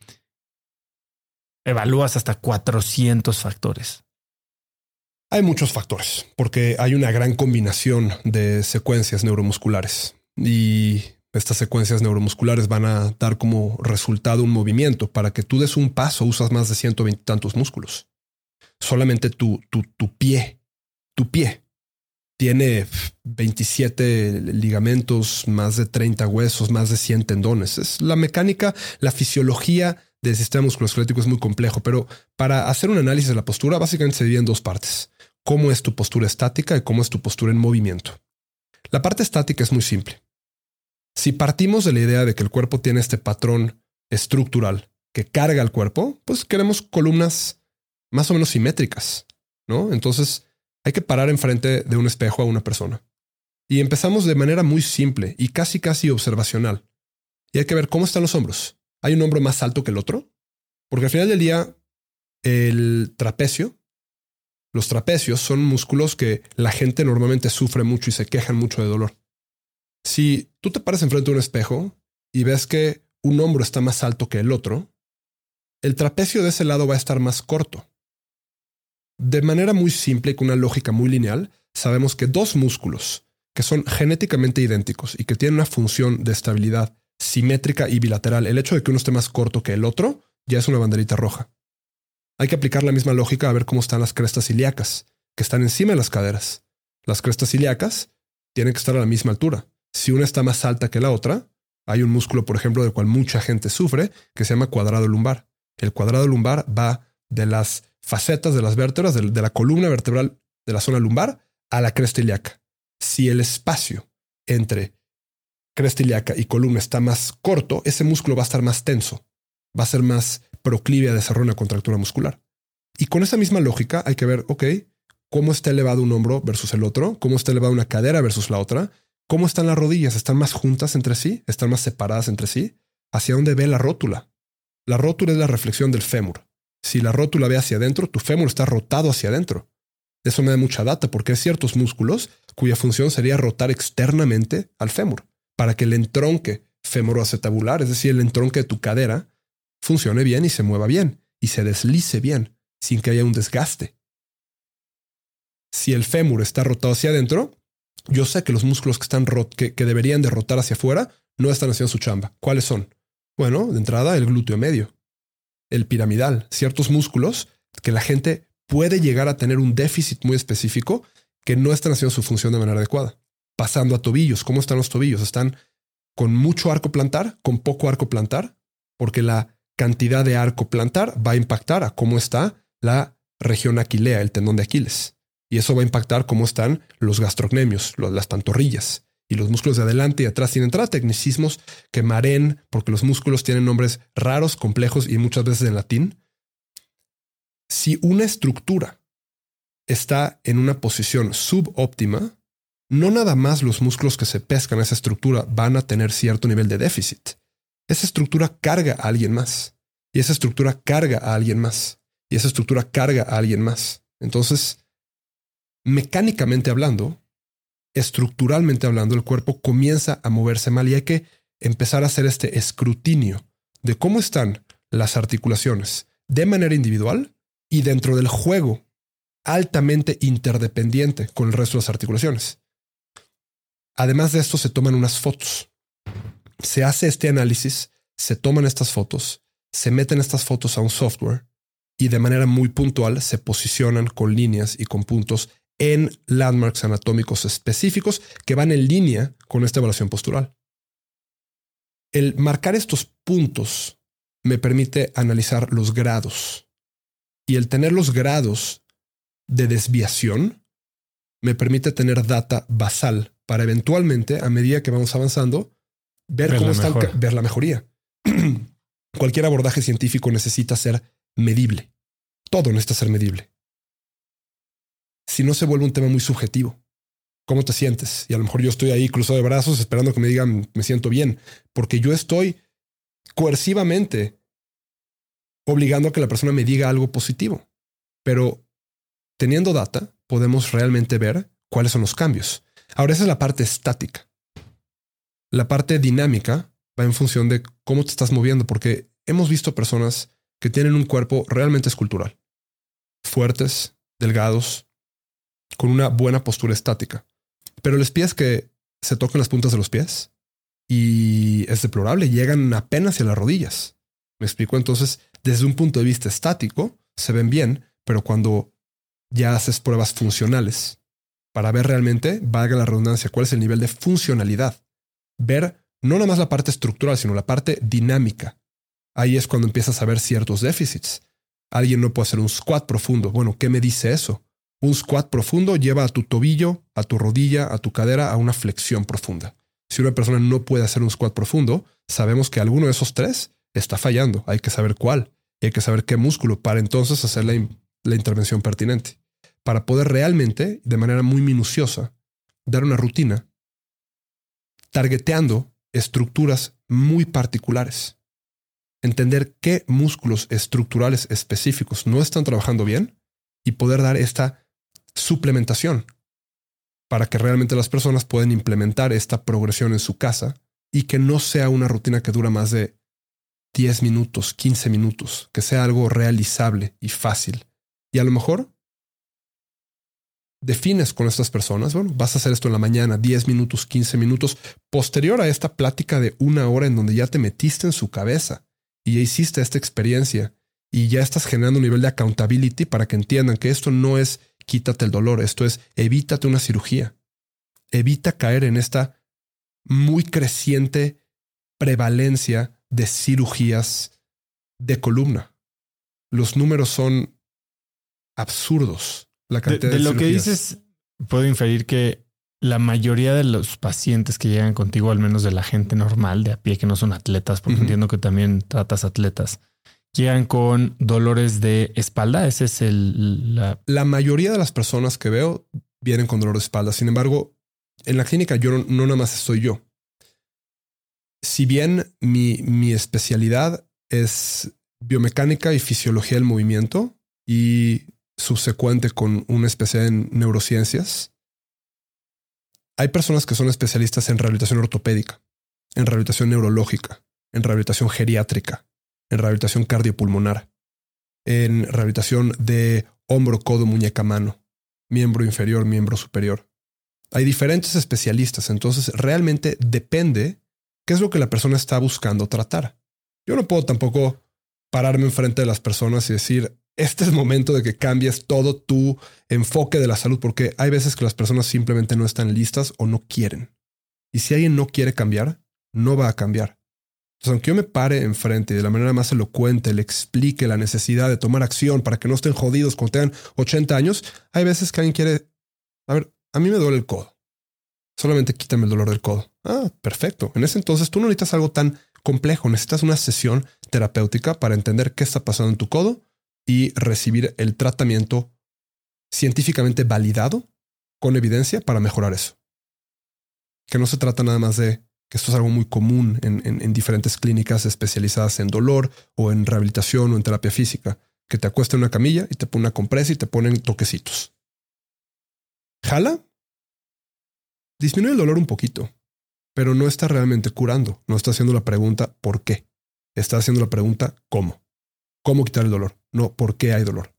evalúas hasta 400 factores. Hay muchos factores, porque hay una gran combinación de secuencias neuromusculares y estas secuencias neuromusculares van a dar como resultado un movimiento. Para que tú des un paso usas más de 120 tantos músculos. Solamente tu, tu, tu pie, tu pie tiene 27 ligamentos, más de 30 huesos, más de 100 tendones. Es la mecánica, la fisiología del sistema musculoesquelético es muy complejo, pero para hacer un análisis de la postura, básicamente se divide en dos partes. Cómo es tu postura estática y cómo es tu postura en movimiento. La parte estática es muy simple. Si partimos de la idea de que el cuerpo tiene este patrón estructural que carga el cuerpo, pues queremos columnas más o menos simétricas, ¿no? Entonces, hay que parar enfrente de un espejo a una persona. Y empezamos de manera muy simple y casi casi observacional. Y hay que ver cómo están los hombros. ¿Hay un hombro más alto que el otro? Porque al final del día, el trapecio, los trapecios son músculos que la gente normalmente sufre mucho y se quejan mucho de dolor. Si tú te paras enfrente de un espejo y ves que un hombro está más alto que el otro, el trapecio de ese lado va a estar más corto. De manera muy simple y con una lógica muy lineal, sabemos que dos músculos que son genéticamente idénticos y que tienen una función de estabilidad simétrica y bilateral, el hecho de que uno esté más corto que el otro ya es una banderita roja. Hay que aplicar la misma lógica a ver cómo están las crestas ilíacas, que están encima de las caderas. Las crestas ilíacas tienen que estar a la misma altura. Si una está más alta que la otra, hay un músculo, por ejemplo, del cual mucha gente sufre, que se llama cuadrado lumbar. El cuadrado lumbar va de las facetas de las vértebras, de, la columna vertebral de la zona lumbar a la cresta ilíaca. Si el espacio entre cresta ilíaca y columna está más corto, ese músculo va a estar más tenso, va a ser más proclive a desarrollar una contractura muscular. Y con esa misma lógica hay que ver, ok, cómo está elevado un hombro versus el otro, cómo está elevada una cadera versus la otra, cómo están las rodillas, están más juntas entre sí, están más separadas entre sí, hacia dónde ve la rótula. La rótula es la reflexión del fémur. Si la rótula ve hacia adentro, tu fémur está rotado hacia adentro. Eso me da mucha data porque hay ciertos músculos cuya función sería rotar externamente al fémur para que el entronque femoroacetabular, es decir, el entronque de tu cadera, funcione bien y se mueva bien y se deslice bien sin que haya un desgaste. Si el fémur está rotado hacia adentro, yo sé que los músculos que, están que, que deberían de rotar hacia afuera no están haciendo su chamba. ¿Cuáles son? Bueno, de entrada, el glúteo medio, el piramidal, ciertos músculos que la gente puede llegar a tener un déficit muy específico que no están haciendo su función de manera adecuada. Pasando a tobillos, ¿cómo están los tobillos? ¿Están con mucho arco plantar, con poco arco plantar? Porque la cantidad de arco plantar va a impactar a cómo está la región aquilea, el tendón de Aquiles. Y eso va a impactar cómo están los gastrocnemios, las pantorrillas. Y los músculos de adelante y atrás tienen entrada tecnicismos que maren, porque los músculos tienen nombres raros, complejos y muchas veces en latín. Si una estructura está en una posición subóptima, no nada más los músculos que se pescan a esa estructura van a tener cierto nivel de déficit. Esa estructura carga a alguien más. Y esa estructura carga a alguien más. Y esa estructura carga a alguien más. Entonces, mecánicamente hablando, estructuralmente hablando, el cuerpo comienza a moverse mal y hay que empezar a hacer este escrutinio de cómo están las articulaciones de manera individual y dentro del juego altamente interdependiente con el resto de las articulaciones. Además de esto, se toman unas fotos. Se hace este análisis, se toman estas fotos, se meten estas fotos a un software y de manera muy puntual se posicionan con líneas y con puntos en landmarks anatómicos específicos que van en línea con esta evaluación postural. El marcar estos puntos me permite analizar los grados y el tener los grados de desviación me permite tener data basal para eventualmente, a medida que vamos avanzando, ver, cómo está ver la mejoría. Cualquier abordaje científico necesita ser medible. Todo necesita ser medible si no se vuelve un tema muy subjetivo. ¿Cómo te sientes? Y a lo mejor yo estoy ahí cruzado de brazos esperando que me digan me siento bien, porque yo estoy coercivamente obligando a que la persona me diga algo positivo. Pero teniendo data, podemos realmente ver cuáles son los cambios. Ahora, esa es la parte estática. La parte dinámica va en función de cómo te estás moviendo, porque hemos visto personas que tienen un cuerpo realmente escultural. Fuertes, delgados, con una buena postura estática. Pero les pies que se tocan las puntas de los pies y es deplorable, llegan apenas hacia las rodillas. Me explico entonces, desde un punto de vista estático, se ven bien, pero cuando ya haces pruebas funcionales para ver realmente, valga la redundancia, cuál es el nivel de funcionalidad. Ver no nada más la parte estructural, sino la parte dinámica. Ahí es cuando empiezas a ver ciertos déficits. Alguien no puede hacer un squat profundo. Bueno, ¿qué me dice eso? Un squat profundo lleva a tu tobillo, a tu rodilla, a tu cadera a una flexión profunda. Si una persona no puede hacer un squat profundo, sabemos que alguno de esos tres está fallando. Hay que saber cuál y hay que saber qué músculo para entonces hacer la, la intervención pertinente. Para poder realmente, de manera muy minuciosa, dar una rutina targeteando estructuras muy particulares. Entender qué músculos estructurales específicos no están trabajando bien y poder dar esta suplementación para que realmente las personas puedan implementar esta progresión en su casa y que no sea una rutina que dura más de 10 minutos, 15 minutos, que sea algo realizable y fácil. Y a lo mejor defines con estas personas, bueno, vas a hacer esto en la mañana, 10 minutos, 15 minutos, posterior a esta plática de una hora en donde ya te metiste en su cabeza y ya hiciste esta experiencia y ya estás generando un nivel de accountability para que entiendan que esto no es quítate el dolor, esto es evítate una cirugía. Evita caer en esta muy creciente prevalencia de cirugías de columna. Los números son absurdos. La cantidad de, de lo cirugías. que dices, puedo inferir que la mayoría de los pacientes que llegan contigo, al menos de la gente normal, de a pie, que no son atletas, porque entiendo que también tratas atletas, llegan con dolores de espalda. Ese es el, la, La mayoría de las personas que veo vienen con dolor de espalda. Sin embargo, en la clínica yo no, no nada más estoy yo. Si bien mi, mi especialidad es biomecánica y fisiología del movimiento y subsecuente con una especialidad en neurociencias, hay personas que son especialistas en rehabilitación ortopédica, en rehabilitación neurológica, en rehabilitación geriátrica, en rehabilitación cardiopulmonar, en rehabilitación de hombro, codo, muñeca, mano, miembro inferior, miembro superior. Hay diferentes especialistas, entonces realmente depende qué es lo que la persona está buscando tratar. Yo no puedo tampoco pararme enfrente de las personas y decir, este es el momento de que cambies todo tu enfoque de la salud, porque hay veces que las personas simplemente no están listas o no quieren. Y si alguien no quiere cambiar, no va a cambiar. Entonces, aunque yo me pare enfrente y de la manera más elocuente le explique la necesidad de tomar acción para que no estén jodidos cuando tengan 80 años, hay veces que alguien quiere, a ver, a mí me duele el codo. Solamente quítame el dolor del codo. Ah, perfecto. En ese entonces tú no necesitas algo tan complejo, necesitas una sesión terapéutica para entender qué está pasando en tu codo y recibir el tratamiento científicamente validado con evidencia para mejorar eso. Que no se trata nada más de que esto es algo muy común en, en- en diferentes clínicas especializadas en dolor o en rehabilitación o en terapia física, que te acuestan en una camilla y te ponen una compresa y te ponen toquecitos. Jala, disminuye el dolor un poquito, pero no está realmente curando. No está haciendo la pregunta ¿por qué? Está haciendo la pregunta ¿cómo? ¿Cómo quitar el dolor? No ¿por qué hay dolor?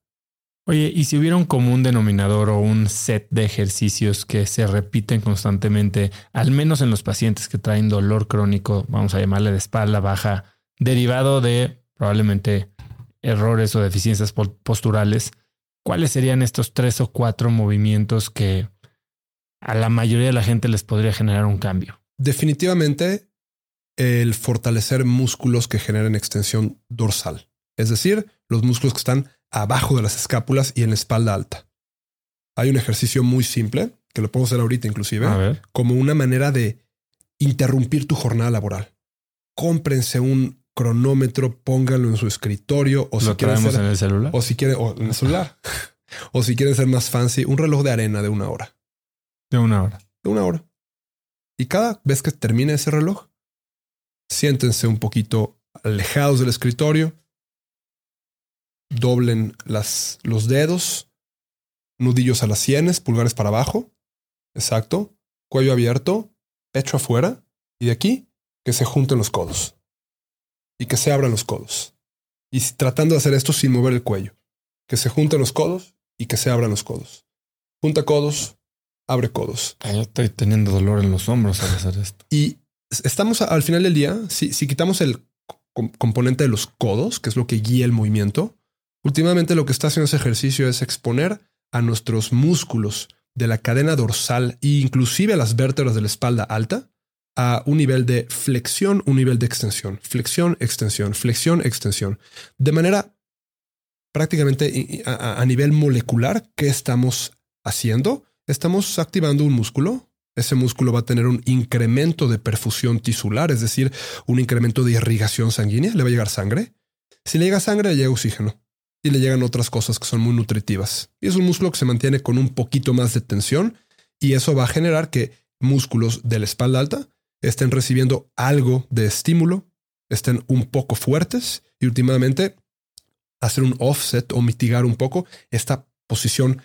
Oye, y si hubiera un común denominador o un set de ejercicios que se repiten constantemente, al menos en los pacientes que traen dolor crónico, vamos a llamarle de espalda baja, derivado de probablemente errores o deficiencias po- posturales, ¿cuáles serían estos tres o cuatro movimientos que a la mayoría de la gente les podría generar un cambio? Definitivamente el fortalecer músculos que generen extensión dorsal, es decir, los músculos que están abajo de las escápulas y en la espalda alta. Hay un ejercicio muy simple, que lo puedo hacer ahorita inclusive, como una manera de interrumpir tu jornada laboral. Cómprense un cronómetro, pónganlo en su escritorio o si ¿Lo quieren traemos ser- en el celular? o si quieren o en el celular o si quieren ser más fancy, un reloj de arena de una hora, De una hora. de una hora. Y cada vez que termine ese reloj, siéntense un poquito alejados del escritorio, doblen las, los dedos, nudillos a las sienes, pulgares para abajo, exacto, cuello abierto, pecho afuera, y de aquí que se junten los codos y que se abran los codos. Y tratando de hacer esto sin mover el cuello, que se junten los codos y que se abran los codos. Junta codos, abre codos. Yo estoy teniendo dolor en los hombros al hacer esto. Y estamos al final del día, si, si quitamos el com- componente de los codos, que es lo que guía el movimiento, últimamente lo que está haciendo ese ejercicio es exponer a nuestros músculos de la cadena dorsal e inclusive a las vértebras de la espalda alta a un nivel de flexión, un nivel de extensión, flexión, extensión, flexión, extensión. De manera prácticamente a nivel molecular, ¿qué estamos haciendo? Estamos activando un músculo. Ese músculo va a tener un incremento de perfusión tisular, es decir, un incremento de irrigación sanguínea. Le va a llegar sangre. Si le llega sangre, le llega oxígeno. Y le llegan otras cosas que son muy nutritivas. Y es un músculo que se mantiene con un poquito más de tensión. Y eso va a generar que músculos de la espalda alta estén recibiendo algo de estímulo, estén un poco fuertes y últimamente hacer un offset o mitigar un poco esta posición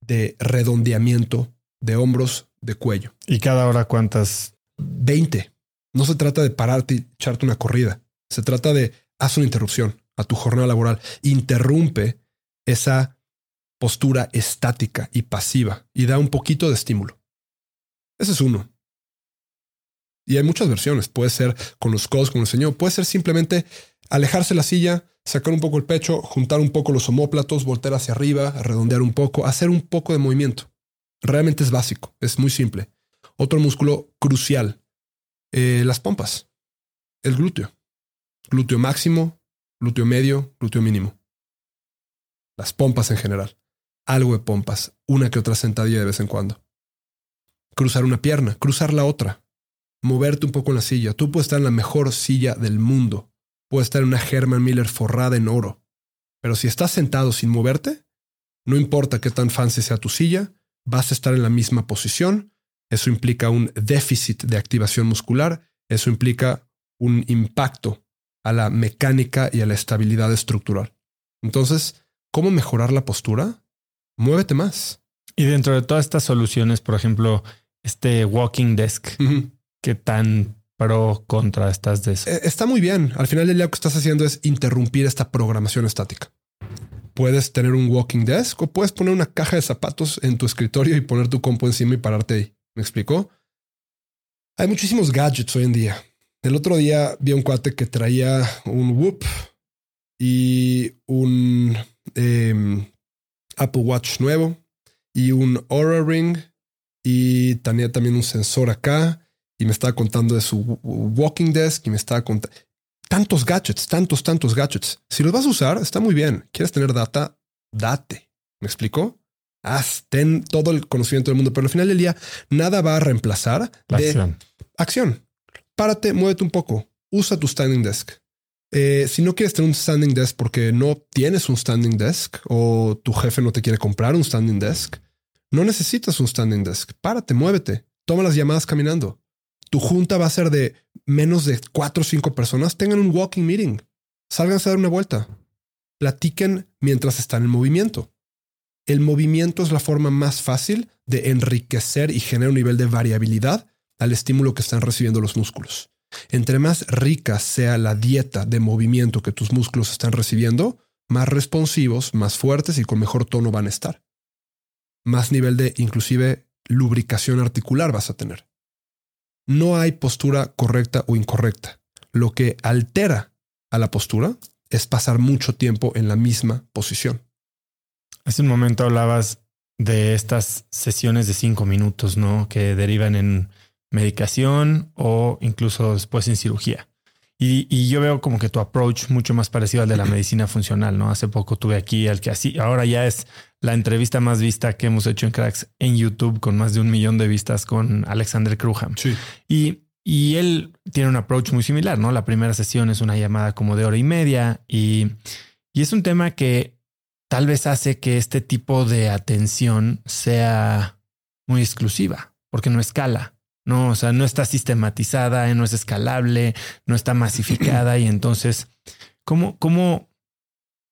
de redondeamiento de hombros, de cuello. ¿Y cada hora cuántas? 20. No se trata de pararte y echarte una corrida. Se trata de haz una interrupción a tu jornada laboral. Interrumpe esa postura estática y pasiva y da un poquito de estímulo. Ese es uno. Y hay muchas versiones. Puede ser con los codos, como enseñó. Puede ser simplemente alejarse la silla, sacar un poco el pecho, juntar un poco los homóplatos, voltear hacia arriba, redondear un poco, hacer un poco de movimiento. Realmente es básico, es muy simple. Otro músculo crucial, eh, las pompas, el glúteo. Glúteo máximo, glúteo medio, glúteo mínimo. Las pompas en general. Algo de pompas, una que otra sentadilla de vez en cuando. Cruzar una pierna, cruzar la otra, moverte un poco en la silla. Tú puedes estar en la mejor silla del mundo. Puedes estar en una Herman Miller forrada en oro. Pero si estás sentado sin moverte, no importa qué tan fancy sea tu silla, vas a estar en la misma posición. Eso implica un déficit de activación muscular. Eso implica un impacto a la mecánica y a la estabilidad estructural. Entonces, ¿cómo mejorar la postura? Muévete más. Y dentro de todas estas soluciones, por ejemplo, este walking desk, ¿qué tan pro contra estás de eso? Eh, está muy bien. Al final del día lo que estás haciendo es interrumpir esta programación estática. Puedes tener un walking desk o puedes poner una caja de zapatos en tu escritorio y poner tu compo encima y pararte ahí. ¿Me explicó? Hay muchísimos gadgets hoy en día. El otro día vi un cuate que traía un Whoop y un em, Apple Watch nuevo y un Aura Ring y tenía también un sensor acá y me estaba contando de su walking desk y me estaba contando tantos gadgets, tantos, tantos gadgets. Si los vas a usar, está muy bien. ¿Quieres tener data? Date. ¿Me explicó? Haz, ten todo el conocimiento del mundo, pero al final del día nada va a reemplazar la acción. acción. Párate, muévete un poco, usa tu standing desk. Eh, si no quieres tener un standing desk porque no tienes un standing desk o tu jefe no te quiere comprar un standing desk, no necesitas un standing desk. Párate, muévete, toma las llamadas caminando. Tu junta va a ser de menos de cuatro o cinco personas. Tengan un walking meeting. Sálganse a dar una vuelta. Platiquen mientras están en movimiento. El movimiento es la forma más fácil de enriquecer y generar un nivel de variabilidad al estímulo que están recibiendo los músculos. Entre más rica sea la dieta de movimiento que tus músculos están recibiendo, más responsivos, más fuertes y con mejor tono van a estar. Más nivel de inclusive lubricación articular vas a tener. No hay postura correcta o incorrecta. Lo que altera a la postura es pasar mucho tiempo en la misma posición. Hace un momento hablabas de estas sesiones de cinco minutos, ¿no? Que derivan en medicación o incluso después en cirugía. Y, yo veo como que tu approach mucho más parecido al de la medicina funcional, ¿no? Hace poco tuve aquí al que así, ahora ya es la entrevista más vista que hemos hecho en Cracks en YouTube con más de un millón de vistas con Alexander Kruham. Sí. Y, y él tiene un approach muy similar, ¿no? La primera sesión es una llamada como de hora y media y, y es un tema que tal vez hace que este tipo de atención sea muy exclusiva porque no escala. No, o sea, no está sistematizada, no es escalable, no está masificada y entonces, ¿cómo, cómo,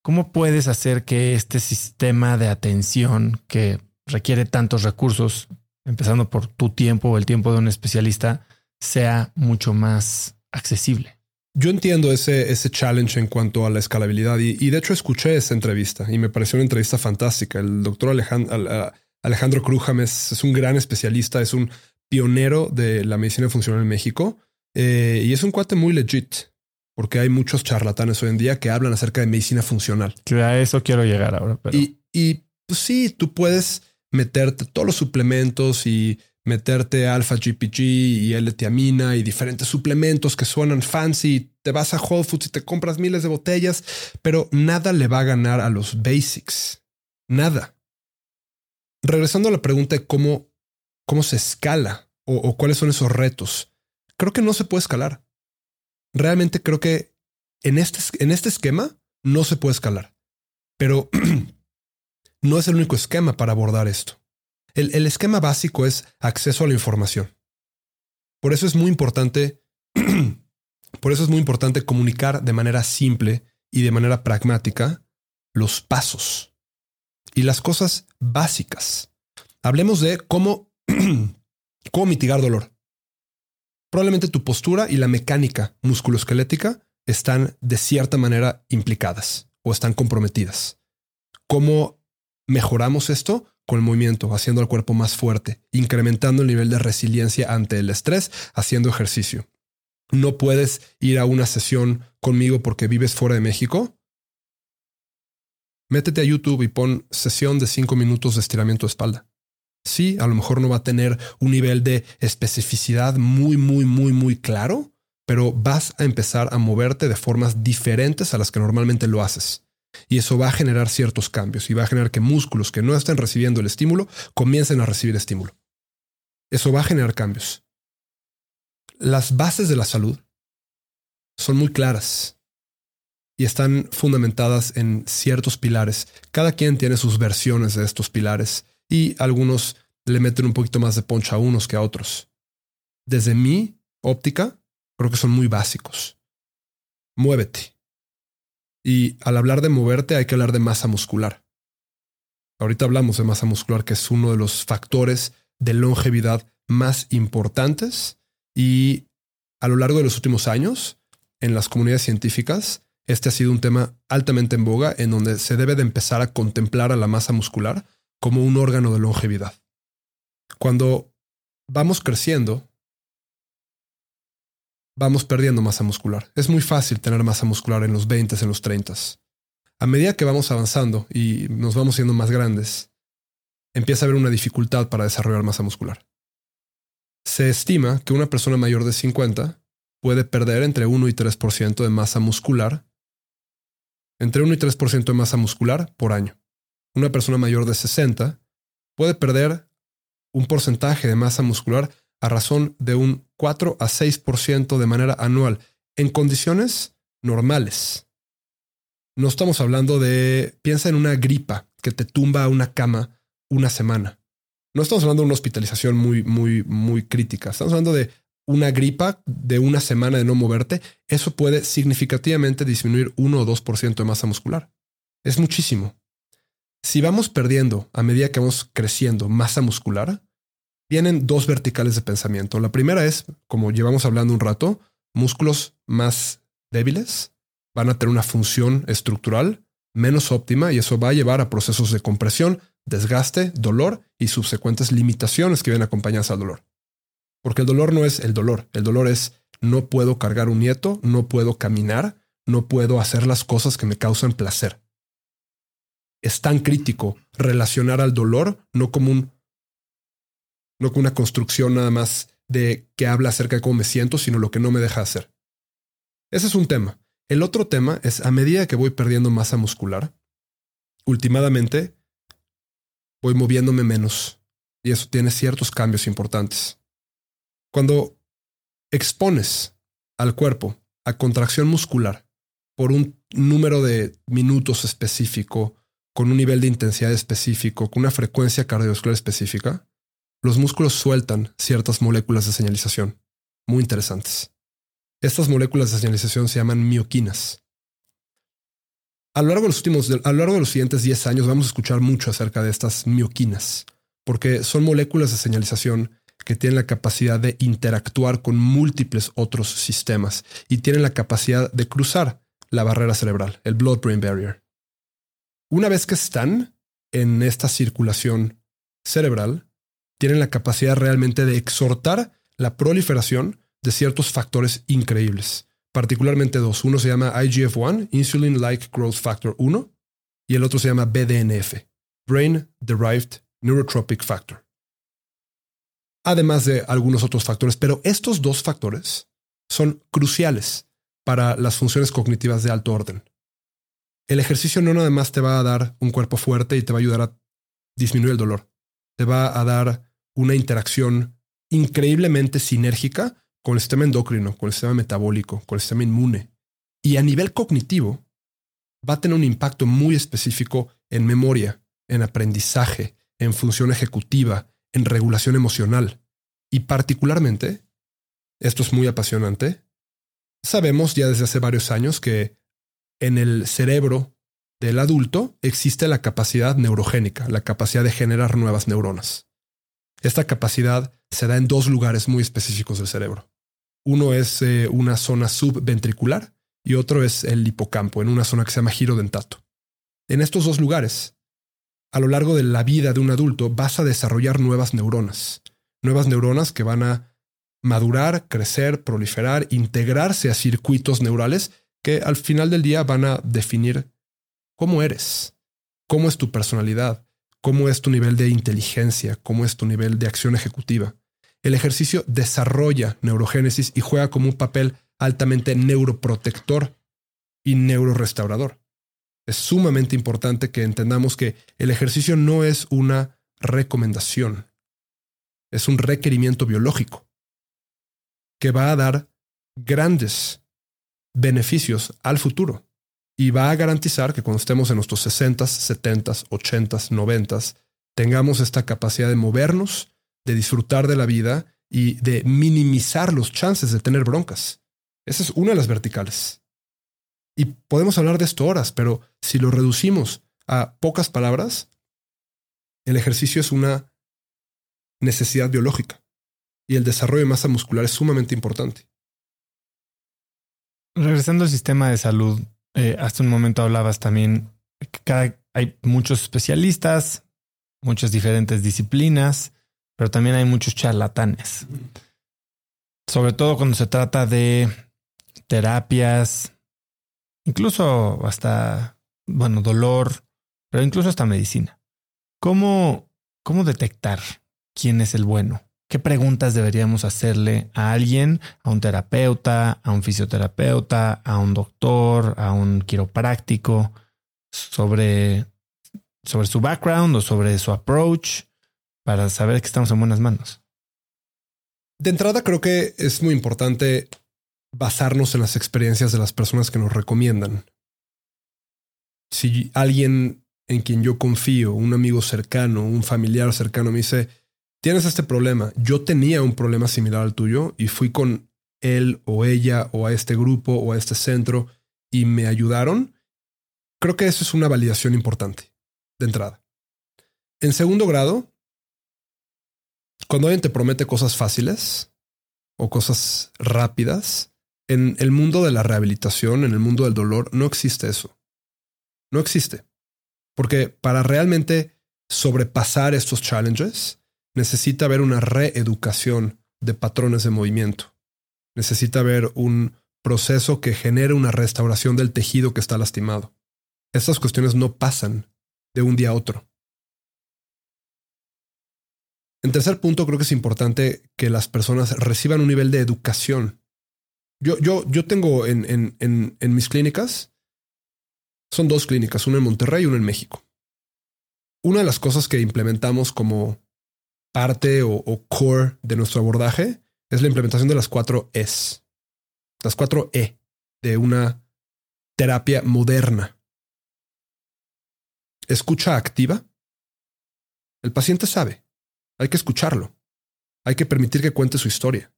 cómo puedes hacer que este sistema de atención que requiere tantos recursos, empezando por tu tiempo o el tiempo de un especialista, sea mucho más accesible? Yo entiendo ese, ese challenge en cuanto a la escalabilidad y, de hecho escuché esa entrevista y me pareció una entrevista fantástica. El doctor Alejandro, Alejandro Crujam es un gran especialista, es un pionero de la medicina funcional en México eh, y es un cuate muy legit porque hay muchos charlatanes hoy en día que hablan acerca de medicina funcional. Que a eso quiero llegar ahora. Y, y pues sí, tú puedes meterte todos los suplementos y meterte alfa GPG y L-tiamina y diferentes suplementos que suenan fancy. Te vas a Whole Foods y te compras miles de botellas, pero nada le va a ganar a los basics. Nada. Regresando a la pregunta de cómo cómo se escala o, cuáles son esos retos. Creo que no se puede escalar. Realmente creo que en este, en este esquema no se puede escalar. Pero no es el único esquema para abordar esto. El, el, esquema básico es acceso a la información. Por eso es muy importante, por eso es muy importante comunicar de manera simple y de manera pragmática los pasos y las cosas básicas. Hablemos de cómo ¿Cómo mitigar dolor? Probablemente tu postura y la mecánica musculoesquelética están de cierta manera implicadas o están comprometidas. ¿Cómo mejoramos esto? Con el movimiento, haciendo el cuerpo más fuerte, incrementando el nivel de resiliencia ante el estrés, haciendo ejercicio. No puedes ir a una sesión conmigo porque vives fuera de México. Métete a YouTube y pon sesión de cinco minutos de estiramiento de espalda. Sí, a lo mejor no va a tener un nivel de especificidad muy, muy, muy, muy claro, pero vas a empezar a moverte de formas diferentes a las que normalmente lo haces. Y eso va a generar ciertos cambios y va a generar que músculos que no estén recibiendo el estímulo comiencen a recibir estímulo. Eso va a generar cambios. Las bases de la salud son muy claras y están fundamentadas en ciertos pilares. Cada quien tiene sus versiones de estos pilares y algunos le meten un poquito más de poncha a unos que a otros. Desde mi óptica, creo que son muy básicos. Muévete. Y al hablar de moverte hay que hablar de masa muscular. Ahorita hablamos de masa muscular, que es uno de los factores de longevidad más importantes y a lo largo de los últimos años, en las comunidades científicas, este ha sido un tema altamente en boga en donde se debe de empezar a contemplar a la masa muscular como un órgano de longevidad. Cuando vamos creciendo, vamos perdiendo masa muscular. Es muy fácil tener masa muscular en los 20, en los 30. A medida que vamos avanzando y nos vamos siendo más grandes, empieza a haber una dificultad para desarrollar masa muscular. Se estima que una persona mayor de 50 puede perder entre 1 y 3% de masa muscular, entre 1 y 3% de masa muscular por año. Una persona mayor de 60 puede perder un porcentaje de masa muscular a razón de un 4 a 6% de manera anual en condiciones normales. No estamos hablando de, piensa en una gripa que te tumba a una cama una semana. No estamos hablando de una hospitalización muy, muy, muy crítica. Estamos hablando de una gripa de una semana de no moverte. Eso puede significativamente disminuir 1 o 2% de masa muscular. Es muchísimo. Si vamos perdiendo a medida que vamos creciendo masa muscular, vienen dos verticales de pensamiento. La primera es, como llevamos hablando un rato, músculos más débiles van a tener una función estructural menos óptima y eso va a llevar a procesos de compresión, desgaste, dolor y subsecuentes limitaciones que vienen acompañadas al dolor. Porque el dolor no es el dolor, el dolor es no puedo cargar un nieto, no puedo caminar, no puedo hacer las cosas que me causan placer. Es tan crítico relacionar al dolor no como un no con una construcción nada más de que habla acerca de cómo me siento, sino lo que no me deja hacer. Ese es un tema. El otro tema es a medida que voy perdiendo masa muscular, últimamente voy moviéndome menos y eso tiene ciertos cambios importantes. Cuando expones al cuerpo a contracción muscular por un número de minutos específico, con un nivel de intensidad específico, con una frecuencia cardiovascular específica, los músculos sueltan ciertas moléculas de señalización muy interesantes. Estas moléculas de señalización se llaman mioquinas. A lo largo de los últimos, a lo largo de los siguientes 10 años vamos a escuchar mucho acerca de estas mioquinas, porque son moléculas de señalización que tienen la capacidad de interactuar con múltiples otros sistemas y tienen la capacidad de cruzar la barrera cerebral, el blood-brain barrier. Una vez que están en esta circulación cerebral, tienen la capacidad realmente de exhortar la proliferación de ciertos factores increíbles, particularmente dos. Uno se llama IGF-1, Insulin Like Growth Factor 1, y el otro se llama BDNF, Brain Derived Neurotropic Factor. Además de algunos otros factores, pero estos dos factores son cruciales para las funciones cognitivas de alto orden. El ejercicio no nada más te va a dar un cuerpo fuerte y te va a ayudar a disminuir el dolor. Te va a dar una interacción increíblemente sinérgica con el sistema endocrino, con el sistema metabólico, con el sistema inmune. Y a nivel cognitivo, va a tener un impacto muy específico en memoria, en aprendizaje, en función ejecutiva, en regulación emocional. Y particularmente, esto es muy apasionante, sabemos ya desde hace varios años que en el cerebro del adulto existe la capacidad neurogénica, la capacidad de generar nuevas neuronas. Esta capacidad se da en dos lugares muy específicos del cerebro. Uno es eh, una zona subventricular y otro es el hipocampo, en una zona que se llama giro dentato. En estos dos lugares, a lo largo de la vida de un adulto, vas a desarrollar nuevas neuronas, nuevas neuronas que van a madurar, crecer, proliferar, integrarse a circuitos neurales que al final del día van a definir cómo eres, cómo es tu personalidad, cómo es tu nivel de inteligencia, cómo es tu nivel de acción ejecutiva. El ejercicio desarrolla neurogénesis y juega como un papel altamente neuroprotector y neurorestaurador. Es sumamente importante que entendamos que el ejercicio no es una recomendación, es un requerimiento biológico que va a dar grandes beneficios al futuro y va a garantizar que cuando estemos en nuestros 60, 70, 80, 90, tengamos esta capacidad de movernos, de disfrutar de la vida y de minimizar los chances de tener broncas. Esa es una de las verticales. Y podemos hablar de esto horas, pero si lo reducimos a pocas palabras, el ejercicio es una necesidad biológica y el desarrollo de masa muscular es sumamente importante. Regresando al sistema de salud, eh, hasta un momento hablabas también que hay muchos especialistas, muchas diferentes disciplinas, pero también hay muchos charlatanes. Sobre todo cuando se trata de terapias, incluso hasta, bueno, dolor, pero incluso hasta medicina. ¿Cómo, cómo detectar quién es el bueno? ¿Qué preguntas deberíamos hacerle a alguien, a un terapeuta, a un fisioterapeuta, a un doctor, a un quiropráctico, sobre, sobre su background o sobre su approach para saber que estamos en buenas manos? De entrada, creo que es muy importante basarnos en las experiencias de las personas que nos recomiendan. Si alguien en quien yo confío, un amigo cercano, un familiar cercano me dice, tienes este problema. Yo tenía un problema similar al tuyo y fui con él o ella o a este grupo o a este centro y me ayudaron. Creo que eso es una validación importante de entrada. En segundo grado, cuando alguien te promete cosas fáciles o cosas rápidas, en el mundo de la rehabilitación, en el mundo del dolor, no existe eso. No existe. Porque para realmente sobrepasar estos challenges, necesita haber una reeducación de patrones de movimiento. Necesita haber un proceso que genere una restauración del tejido que está lastimado. Estas cuestiones no pasan de un día a otro. En tercer punto, creo que es importante que las personas reciban un nivel de educación. Yo, yo, yo tengo en, en, en, en mis clínicas, son dos clínicas, una en Monterrey y una en México. Una de las cosas que implementamos como parte o, core de nuestro abordaje es la implementación de las cuatro Es. Las cuatro E de una terapia moderna. Escucha activa. El paciente sabe. Hay que escucharlo. Hay que permitir que cuente su historia.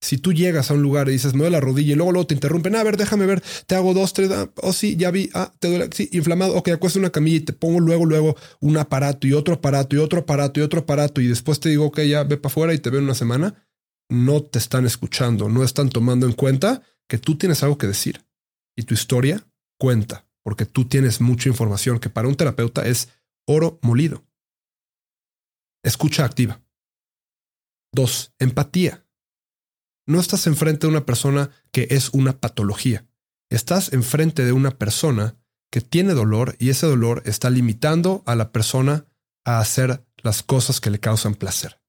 Si tú llegas a un lugar y dices, me duele la rodilla y luego, luego te interrumpen, a ver, déjame ver, te hago dos, tres, ah, oh sí, ya vi, ah, te duele, sí, inflamado, ok, acuesta una camilla y te pongo luego, luego un aparato y otro aparato y otro aparato y otro aparato y después te digo, ok, ya ve para afuera y te veo en una semana, no te están escuchando, no están tomando en cuenta que tú tienes algo que decir y tu historia cuenta, porque tú tienes mucha información que para un terapeuta es oro molido. Escucha activa. Dos, empatía. No estás enfrente de una persona que es una patología. Estás enfrente de una persona que tiene dolor y ese dolor está limitando a la persona a hacer las cosas que le causan placer.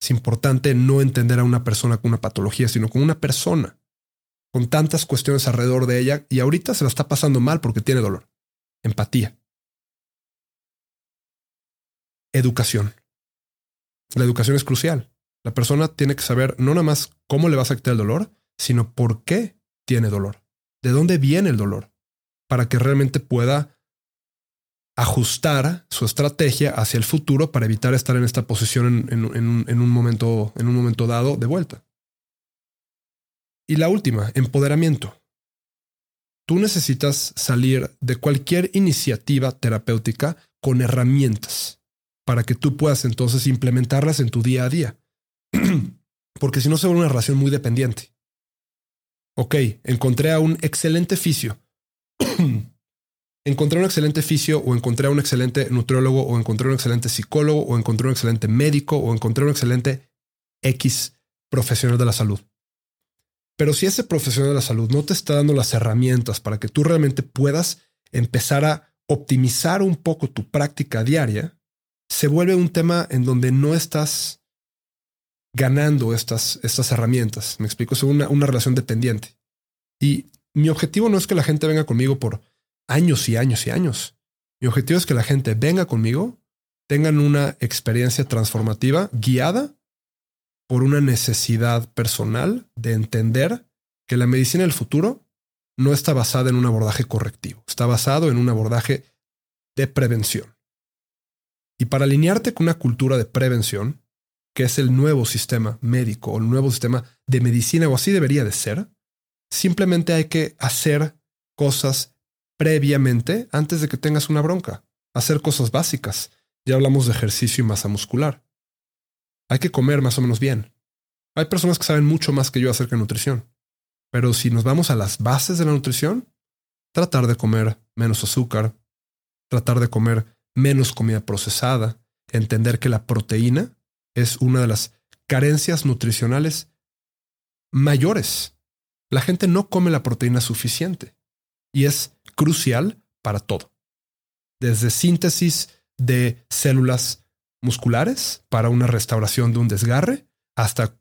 Es importante no entender a una persona con una patología, sino con una persona con tantas cuestiones alrededor de ella y ahorita se la está pasando mal porque tiene dolor. Empatía. Educación. La educación es crucial. La persona tiene que saber no nada más cómo le va a afectar el dolor, sino por qué tiene dolor, de dónde viene el dolor, para que realmente pueda ajustar su estrategia hacia el futuro para evitar estar en esta posición en, un, momento, en un momento dado de vuelta. Y la última, empoderamiento. Tú necesitas salir de cualquier iniciativa terapéutica con herramientas para que tú puedas entonces implementarlas en tu día a día. Porque si no se vuelve una relación muy dependiente. Ok, encontré a un excelente fisio. encontré un excelente fisio o encontré a un excelente nutriólogo o encontré un excelente psicólogo o encontré un excelente médico o encontré un excelente X profesional de la salud. Pero si ese profesional de la salud no te está dando las herramientas para que tú realmente puedas empezar a optimizar un poco tu práctica diaria, se vuelve un tema en donde no estás ganando estas, estas herramientas. Me explico, es una, una relación dependiente. Y mi objetivo no es que la gente venga conmigo por años y años y años. Mi objetivo es que la gente venga conmigo, tengan una experiencia transformativa guiada por una necesidad personal de entender que la medicina del futuro no está basada en un abordaje correctivo, está basado en un abordaje de prevención. Y para alinearte con una cultura de prevención, que es el nuevo sistema médico o el nuevo sistema de medicina, o así debería de ser, simplemente hay que hacer cosas previamente antes de que tengas una bronca, hacer cosas básicas. Ya hablamos de ejercicio y masa muscular. Hay que comer más o menos bien. Hay personas que saben mucho más que yo acerca de nutrición. Pero si nos vamos a las bases de la nutrición, tratar de comer menos azúcar, tratar de comer menos comida procesada, entender que la proteína es una de las carencias nutricionales mayores. La gente no come la proteína suficiente y es crucial para todo. Desde síntesis de células musculares para una restauración de un desgarre hasta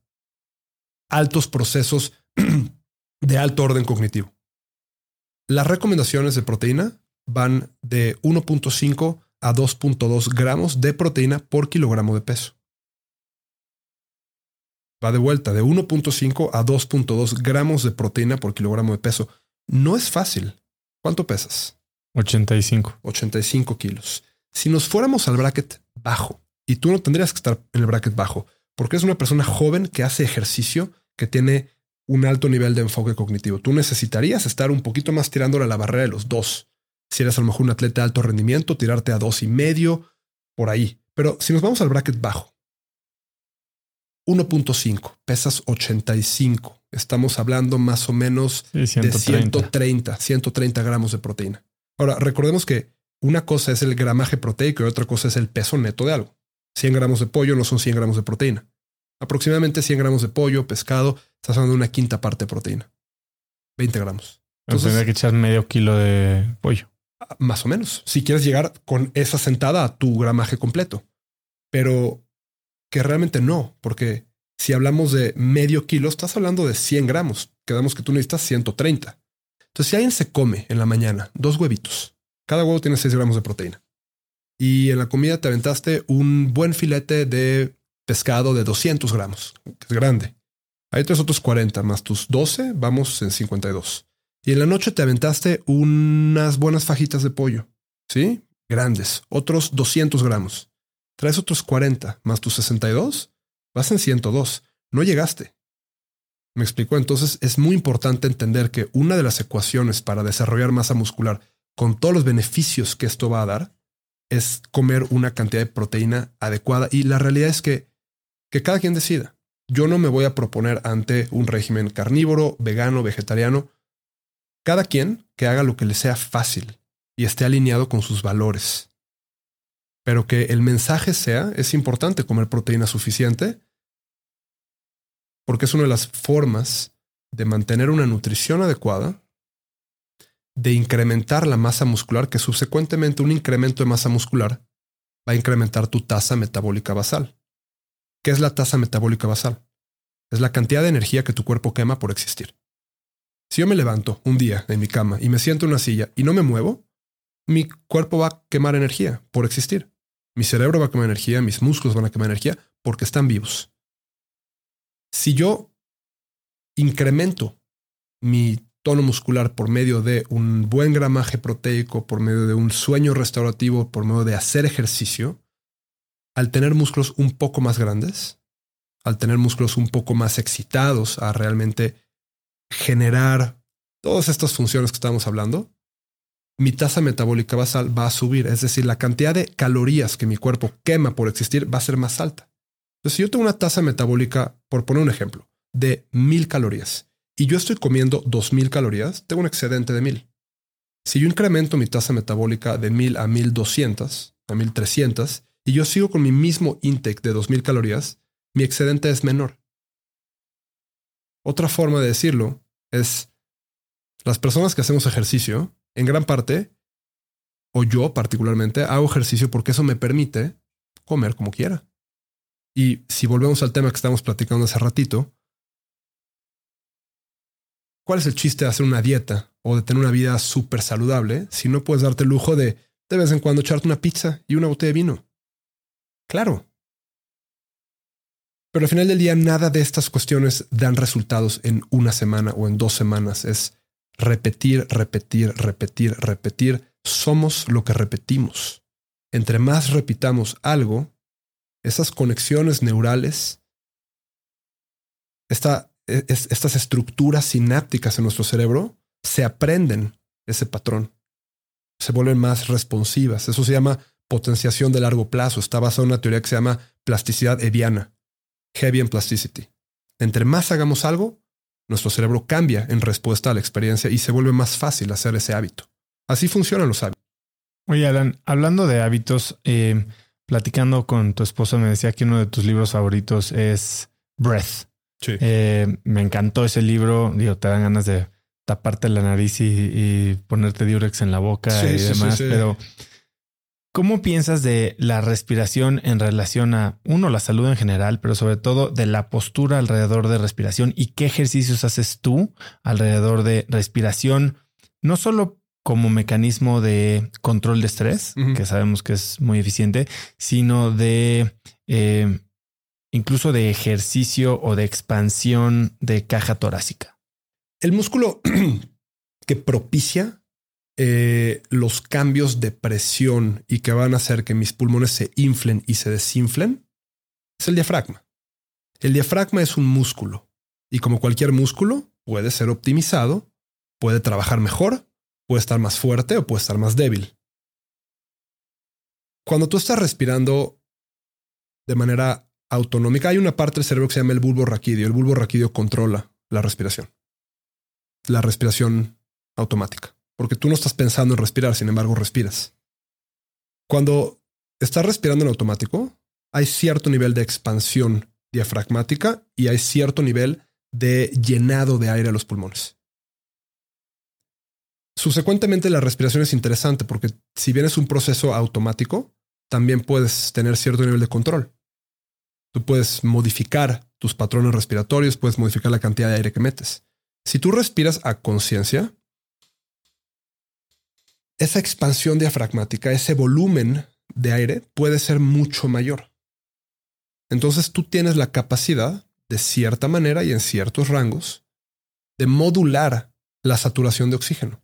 altos procesos de alto orden cognitivo. Las recomendaciones de proteína van de 1.5 a 2.2 gramos de proteína por kilogramo de peso. Va de vuelta de 1.5 a 2.2 gramos de proteína por kilogramo de peso. No es fácil. ¿Cuánto pesas? 85. 85 kilos. Si nos fuéramos al bracket bajo, y tú no tendrías que estar en el bracket bajo, porque es una persona joven que hace ejercicio, que tiene un alto nivel de enfoque cognitivo. Tú necesitarías estar un poquito más tirándole a la barrera de los dos. Si eres a lo mejor un atleta de alto rendimiento, tirarte a dos y medio, por ahí. Pero si nos vamos al bracket bajo, 1.5, pesas 85. Estamos hablando más o menos de 130, 130 gramos de proteína. Ahora, recordemos que una cosa es el gramaje proteico y otra cosa es el peso neto de algo. 100 gramos de pollo no son 100 gramos de proteína. Aproximadamente 100 gramos de pollo, pescado, estás hablando de una quinta parte de proteína. 20 gramos. Entonces, tendría que echar medio kilo de pollo. Ah, más o menos. Si quieres llegar con esa sentada a tu gramaje completo. Pero que realmente no, porque si hablamos de medio kilo, estás hablando de 100 gramos. Quedamos que tú necesitas 130. Entonces, si alguien se come en la mañana dos huevitos, cada huevo tiene 6 gramos de proteína y en la comida te aventaste un buen filete de pescado de 200 gramos, que es grande. Hay tres otros 40 más tus 12, vamos en 52. Y en la noche te aventaste unas buenas fajitas de pollo, ¿sí? Grandes, otros 200 gramos. Traes otros 40 más tus 62, vas en 102. No llegaste. Me explicó, entonces es muy importante entender que una de las ecuaciones para desarrollar masa muscular con todos los beneficios que esto va a dar es comer una cantidad de proteína adecuada. Y la realidad es que, que cada quien decida. Yo no me voy a proponer ante un régimen carnívoro, vegano, vegetariano. Cada quien que haga lo que le sea fácil y esté alineado con sus valores. Pero que el mensaje sea, es importante comer proteína suficiente, porque es una de las formas de mantener una nutrición adecuada de incrementar la masa muscular, que subsecuentemente un incremento de masa muscular va a incrementar tu tasa metabólica basal. ¿Qué es la tasa metabólica basal? Es la cantidad de energía que tu cuerpo quema por existir. Si yo me levanto un día en mi cama y me siento en una silla y no me muevo, mi cuerpo va a quemar energía por existir. Mi cerebro va a quemar energía, mis músculos van a quemar energía porque están vivos. Si yo incremento mi tono muscular por medio de un buen gramaje proteico, por medio de un sueño restaurativo, por medio de hacer ejercicio, al tener músculos un poco más grandes, al tener músculos un poco más excitados a realmente generar todas estas funciones que estamos hablando, mi tasa metabólica basal va a subir, es decir, la cantidad de calorías que mi cuerpo quema por existir va a ser más alta. Entonces, si yo tengo una tasa metabólica, por poner un ejemplo, de mil calorías y yo estoy comiendo 2000 calorías, tengo un excedente de 1000. Si yo incremento mi tasa metabólica de 1000 a 1200, a 1300, y yo sigo con mi mismo intake de 2000 calorías, mi excedente es menor. Otra forma de decirlo es, las personas que hacemos ejercicio, en gran parte, o yo particularmente, hago ejercicio porque eso me permite comer como quiera. Y si volvemos al tema que estamos platicando hace ratito, ¿cuál es el chiste de hacer una dieta o de tener una vida súper saludable si no puedes darte el lujo de de vez en cuando echarte una pizza y una botella de vino? Claro. Pero al final del día nada de estas cuestiones dan resultados en una semana o en dos semanas. Es repetir, repetir, repetir, repetir. Somos lo que repetimos. Entre más repitamos algo, esas conexiones neurales, esta estas estructuras sinápticas en nuestro cerebro se aprenden ese patrón, se vuelven más responsivas. Eso se llama potenciación de largo plazo. Está basado en una teoría que se llama plasticidad eviana, heavy en plasticity. Entre más hagamos algo, nuestro cerebro cambia en respuesta a la experiencia y se vuelve más fácil hacer ese hábito. Así funcionan los hábitos. Oye, Alan, hablando de hábitos, eh, platicando con tu esposa, me decía que uno de tus libros favoritos es Breath. Eh, me encantó ese libro. Digo, te dan ganas de taparte la nariz y, ponerte diurex en la boca y demás. pero, ¿cómo piensas de la respiración en relación a, uno, la salud en general, pero sobre todo de la postura alrededor de respiración y qué ejercicios haces tú alrededor de respiración? No solo como mecanismo de control de estrés, que sabemos que es muy eficiente, sino de eh, incluso de ejercicio o de expansión de caja torácica? El músculo que propicia eh, los cambios de presión y que van a hacer que mis pulmones se inflen y se desinflen es el diafragma. El diafragma es un músculo y como cualquier músculo puede ser optimizado, puede trabajar mejor, puede estar más fuerte o puede estar más débil. Cuando tú estás respirando de manera autonómica. Hay una parte del cerebro que se llama el bulbo raquídeo. El bulbo raquídeo controla la respiración. La respiración automática. Porque tú no estás pensando en respirar, sin embargo, respiras. Cuando estás respirando en automático, hay cierto nivel de expansión diafragmática y hay cierto nivel de llenado de aire a los pulmones. Subsecuentemente, la respiración es interesante porque si bien es un proceso automático, también puedes tener cierto nivel de control. Tú puedes modificar tus patrones respiratorios, puedes modificar la cantidad de aire que metes. Si tú respiras a conciencia, esa expansión diafragmática, ese volumen de aire puede ser mucho mayor. Entonces tú tienes la capacidad, de cierta manera y en ciertos rangos, de modular la saturación de oxígeno.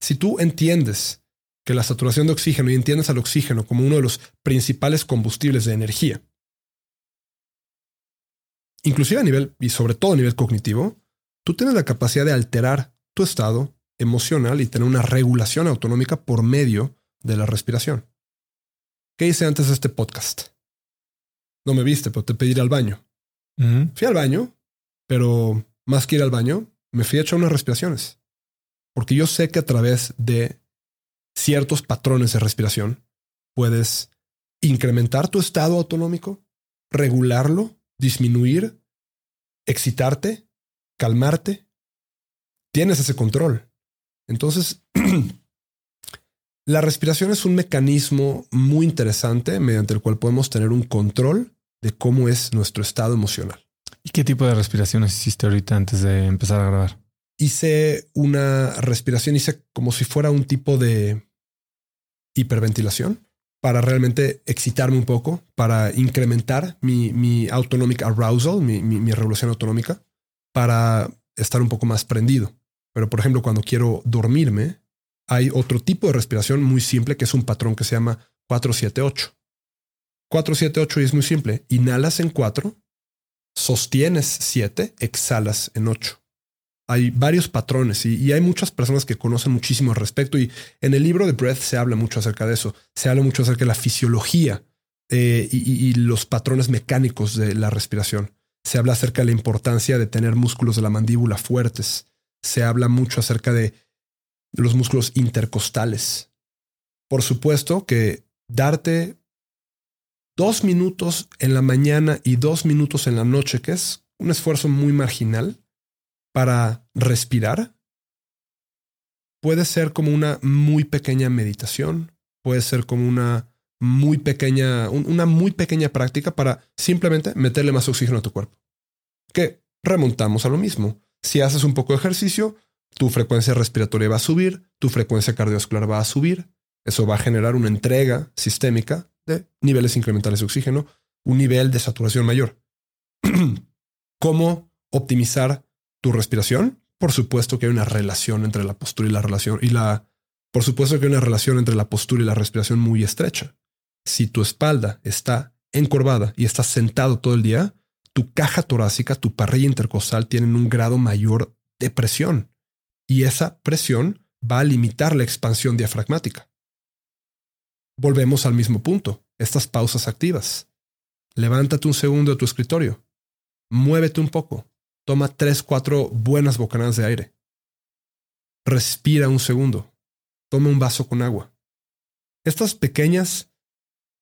Si tú entiendes que la saturación de oxígeno y entiendes al oxígeno como uno de los principales combustibles de energía, inclusive a nivel y sobre todo a nivel cognitivo, tú tienes la capacidad de alterar tu estado emocional y tener una regulación autonómica por medio de la respiración. ¿Qué hice antes de este podcast? No me viste, pero te pedí ir al baño. Fui al baño, pero más que ir al baño, me fui a echar unas respiraciones. Porque yo sé que a través de ciertos patrones de respiración, puedes incrementar tu estado autonómico, regularlo, disminuir, excitarte, calmarte. Tienes ese control. Entonces, la respiración es un mecanismo muy interesante mediante el cual podemos tener un control de cómo es nuestro estado emocional. ¿Y qué tipo de respiraciones hiciste ahorita antes de empezar a grabar? hice una respiración, hice como si fuera un tipo de hiperventilación para realmente excitarme un poco, para incrementar mi, mi autonomic arousal, mi, mi, revolución autonómica, para estar un poco más prendido. Pero, por ejemplo, cuando quiero dormirme, hay otro tipo de respiración muy simple que es un patrón que se llama 478. 478 y es muy simple. Inhalas en 4, sostienes 7, exhalas en 8 hay varios patrones y, hay muchas personas que conocen muchísimo al respecto y en el libro de Breath se habla mucho acerca de eso, se habla mucho acerca de la fisiología eh, y, los patrones mecánicos de la respiración. se habla acerca de la importancia de tener músculos de la mandíbula fuertes. Se habla mucho acerca de los músculos intercostales. Por supuesto que darte dos minutos en la mañana y dos minutos en la noche, que es un esfuerzo muy marginal para respirar, puede ser como una muy pequeña meditación, puede ser como una muy pequeña, una muy pequeña práctica para simplemente meterle más oxígeno a tu cuerpo. Que remontamos a lo mismo. Si haces un poco de ejercicio, tu frecuencia respiratoria va a subir, tu frecuencia cardiovascular va a subir. Eso va a generar una entrega sistémica de niveles incrementales de oxígeno, un nivel de saturación mayor. ¿Cómo optimizar tu respiración? Por supuesto que hay una relación entre la postura y la relación y la por supuesto que hay una relación entre la postura y la respiración muy estrecha. Si tu espalda está encorvada y estás sentado todo el día, tu caja torácica, tu parrilla intercostal tienen un grado mayor de presión y esa presión va a limitar la expansión diafragmática. Volvemos al mismo punto, estas pausas activas. Levántate un segundo de tu escritorio, muévete un poco, toma tres, cuatro buenas bocanadas de aire. Respira un segundo, toma un vaso con agua. Estas pequeñas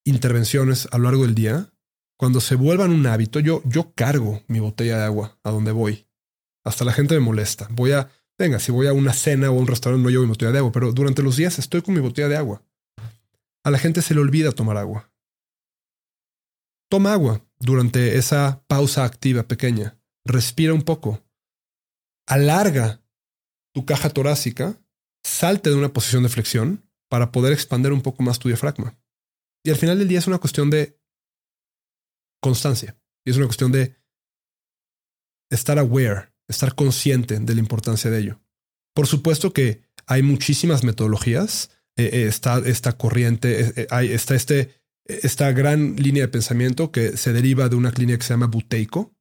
intervenciones a lo largo del día, cuando se vuelvan un hábito, yo, yo cargo mi botella de agua a donde voy. Hasta la gente me molesta. Voy a, venga, si voy a una cena o a un restaurante no llevo mi botella de agua, pero durante los días estoy con mi botella de agua. A la gente se le olvida tomar agua. Toma agua durante esa pausa activa pequeña. Respira un poco. Alarga tu caja torácica. Salte de una posición de flexión para poder expandir un poco más tu diafragma. Y al final del día es una cuestión de constancia. Y es una cuestión de estar aware, estar consciente de la importancia de ello. Por supuesto que hay muchísimas metodologías. Eh, eh, está esta corriente, eh, hay, está este, esta gran línea de pensamiento que se deriva de una clínica que se llama Buteico,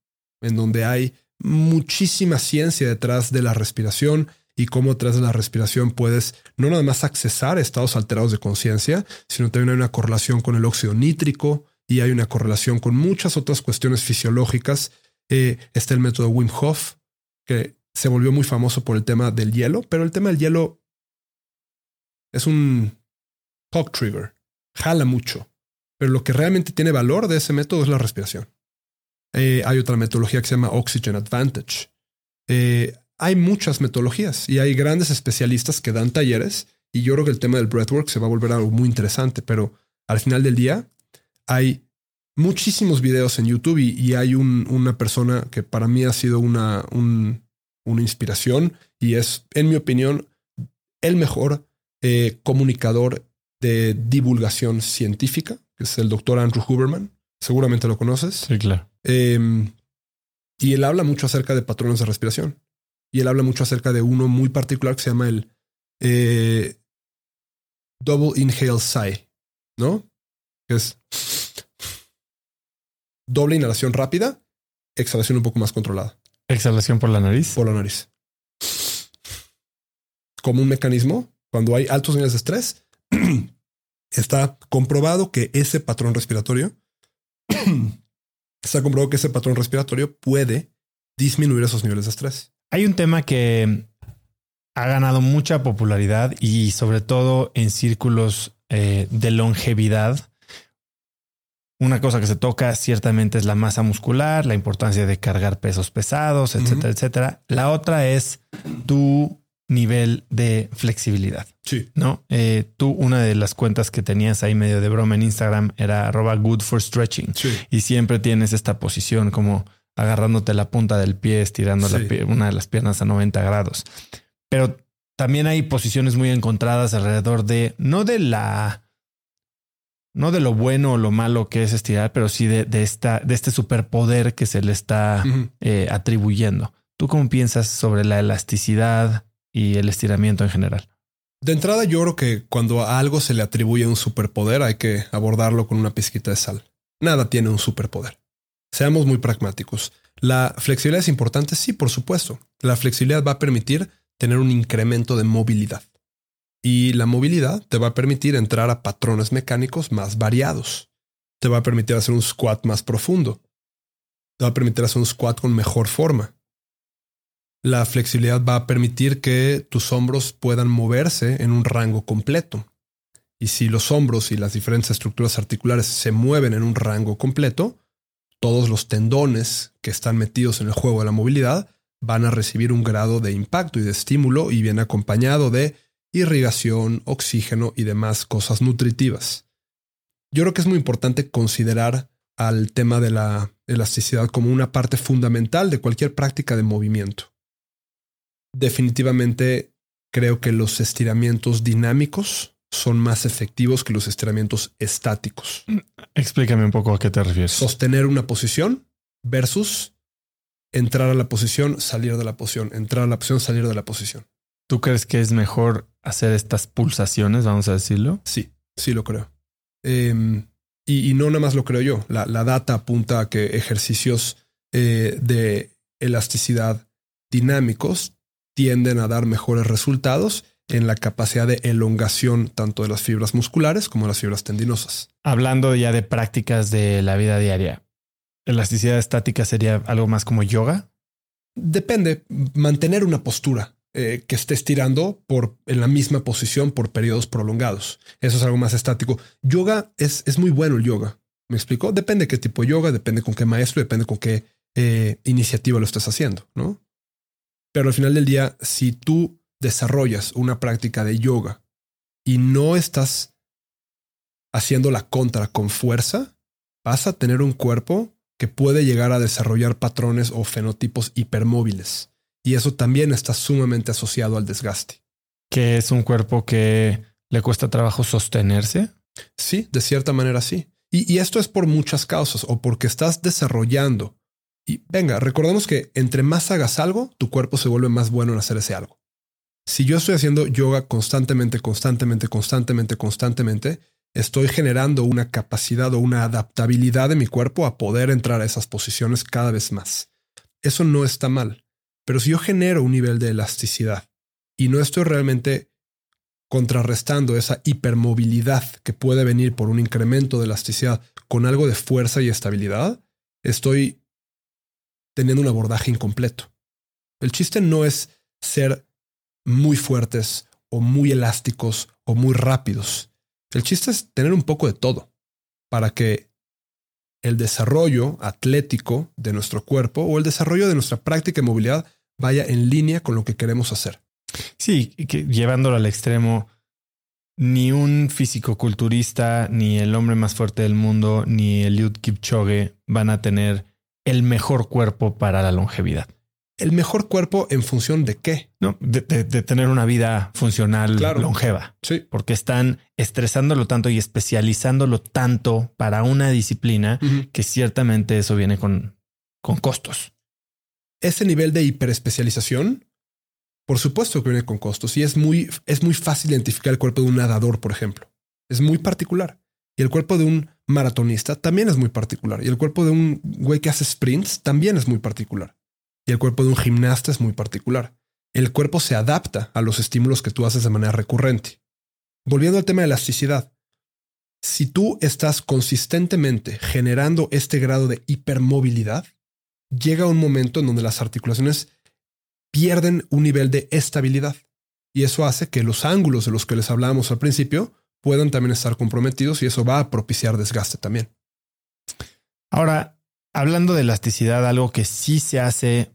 en donde hay muchísima ciencia detrás de la respiración y cómo tras de la respiración puedes no nada más accesar estados alterados de conciencia, sino también hay una correlación con el óxido nítrico y hay una correlación con muchas otras cuestiones fisiológicas. Eh, está el método Wim Hof, que se volvió muy famoso por el tema del hielo, pero el tema del hielo es un talk trigger, jala mucho. Pero lo que realmente tiene valor de ese método es la respiración. Eh, hay otra metodología que se llama Oxygen Advantage. Eh, hay muchas metodologías y hay grandes especialistas que dan talleres y yo creo que el tema del breathwork se va a volver algo muy interesante, pero al final del día hay muchísimos videos en YouTube y, hay una persona que para mí ha sido una, una inspiración y es, en mi opinión, el mejor eh, comunicador de divulgación científica, que es el doctor Andrew Huberman. Seguramente lo conoces. Sí, claro. Em, y él habla mucho acerca de patrones de respiración y él habla mucho acerca de uno muy particular que se llama el eh, Double Inhale Sigh, ¿no? Que es doble inhalación rápida, exhalación un poco más controlada. Exhalación por la nariz. Por la nariz. Como un mecanismo, cuando hay altos niveles de estrés, está comprobado que ese patrón respiratorio, está comprobado que ese patrón respiratorio puede disminuir esos niveles de estrés. Hay un tema que ha ganado mucha popularidad y sobre todo en círculos eh, de longevidad. Una cosa que se toca ciertamente es la masa muscular, la importancia de cargar pesos pesados, etcétera, etcétera. La otra es tu nivel de flexibilidad. Sí. ¿No? Eh, tú, una de las cuentas que tenías ahí medio de broma en Instagram era arroba good for stretching. Sí. Y siempre tienes esta posición como agarrándote la punta del pie, estirando una de las piernas a 90 grados. Pero también hay posiciones muy encontradas alrededor de, no de la, no de lo bueno o lo malo que es estirar, pero sí de, esta, de este superpoder que se le está eh, atribuyendo. ¿Tú cómo piensas sobre la elasticidad y el estiramiento en general? De entrada, yo creo que cuando a algo se le atribuye un superpoder, hay que abordarlo con una pizquita de sal. Nada tiene un superpoder. Seamos muy pragmáticos. ¿La flexibilidad es importante? Sí, por supuesto. La flexibilidad va a permitir tener un incremento de movilidad. Y la movilidad te va a permitir entrar a patrones mecánicos más variados. Te va a permitir hacer un squat más profundo. te va a permitir hacer un squat con mejor forma. La flexibilidad va a permitir que tus hombros puedan moverse en un rango completo. Y si los hombros y las diferentes estructuras articulares se mueven en un rango completo, todos los tendones que están metidos en el juego de la movilidad van a recibir un grado de impacto y de estímulo y viene acompañado de irrigación, oxígeno y demás cosas nutritivas. Yo creo que es muy importante considerar al tema de la elasticidad como una parte fundamental de cualquier práctica de movimiento. Definitivamente creo que los estiramientos dinámicos son más efectivos que los estiramientos estáticos. Explícame un poco a qué te refieres. Sostener una posición versus entrar a la posición, salir de la posición, entrar a la posición, salir de la posición. ¿Tú crees que es mejor hacer estas pulsaciones, vamos a decirlo? Sí, sí lo creo. Em, y, no nada más lo creo yo. La, data apunta a que ejercicios eh, de elasticidad dinámicos tienden a dar mejores resultados en la capacidad de elongación tanto de las fibras musculares como de las fibras tendinosas. Hablando ya de prácticas de la vida diaria, ¿elasticidad estática sería algo más como yoga? Depende, mantener una postura eh, que esté estirando por, en la misma posición por periodos prolongados. Eso es algo más estático. Yoga es, es muy bueno el yoga. ¿Me explico? Depende qué tipo de yoga, depende con qué maestro, depende con qué eh, iniciativa lo estés haciendo, ¿no? Pero al final del día, si tú desarrollas una práctica de yoga y no estás haciendo la contra con fuerza, vas a tener un cuerpo que puede llegar a desarrollar patrones o fenotipos hipermóviles. Y eso también está sumamente asociado al desgaste. ¿Que es un cuerpo que le cuesta trabajo sostenerse? Sí, de cierta manera sí. Y, y esto es por muchas causas, o porque estás desarrollando. Y venga, recordemos que entre más hagas algo, tu cuerpo se vuelve más bueno en hacer ese algo. Si yo estoy haciendo yoga constantemente, constantemente, constantemente, constantemente, estoy generando una capacidad o una adaptabilidad de mi cuerpo a poder entrar a esas posiciones cada vez más. Eso no está mal. Pero si yo genero un nivel de elasticidad y no estoy realmente contrarrestando esa hipermovilidad que puede venir por un incremento de elasticidad con algo de fuerza y estabilidad, estoy teniendo un abordaje incompleto. El chiste no es ser muy fuertes o muy elásticos o muy rápidos. El chiste es tener un poco de todo para que el desarrollo atlético de nuestro cuerpo o el desarrollo de nuestra práctica de movilidad vaya en línea con lo que queremos hacer. Sí, que llevándolo al extremo, ni un físico-culturista, ni el hombre más fuerte del mundo, ni el Eliud Kipchoge van a tener el mejor cuerpo para la longevidad el mejor cuerpo en función de qué? No, de, tener una vida funcional longeva. Sí. Porque están estresándolo tanto y especializándolo tanto para una disciplina que ciertamente eso viene con, con costos. Ese nivel de hiperespecialización, por supuesto que viene con costos y es muy, es muy fácil identificar el cuerpo de un nadador, por ejemplo. Es muy particular. Y el cuerpo de un maratonista también es muy particular. Y el cuerpo de un güey que hace sprints también es muy particular. Y el cuerpo de un gimnasta es muy particular. El cuerpo se adapta a los estímulos que tú haces de manera recurrente. Volviendo al tema de elasticidad. Si tú estás consistentemente generando este grado de hipermovilidad, llega un momento en donde las articulaciones pierden un nivel de estabilidad. Y eso hace que los ángulos de los que les hablábamos al principio puedan también estar comprometidos y eso va a propiciar desgaste también. Ahora, hablando de elasticidad, algo que sí se hace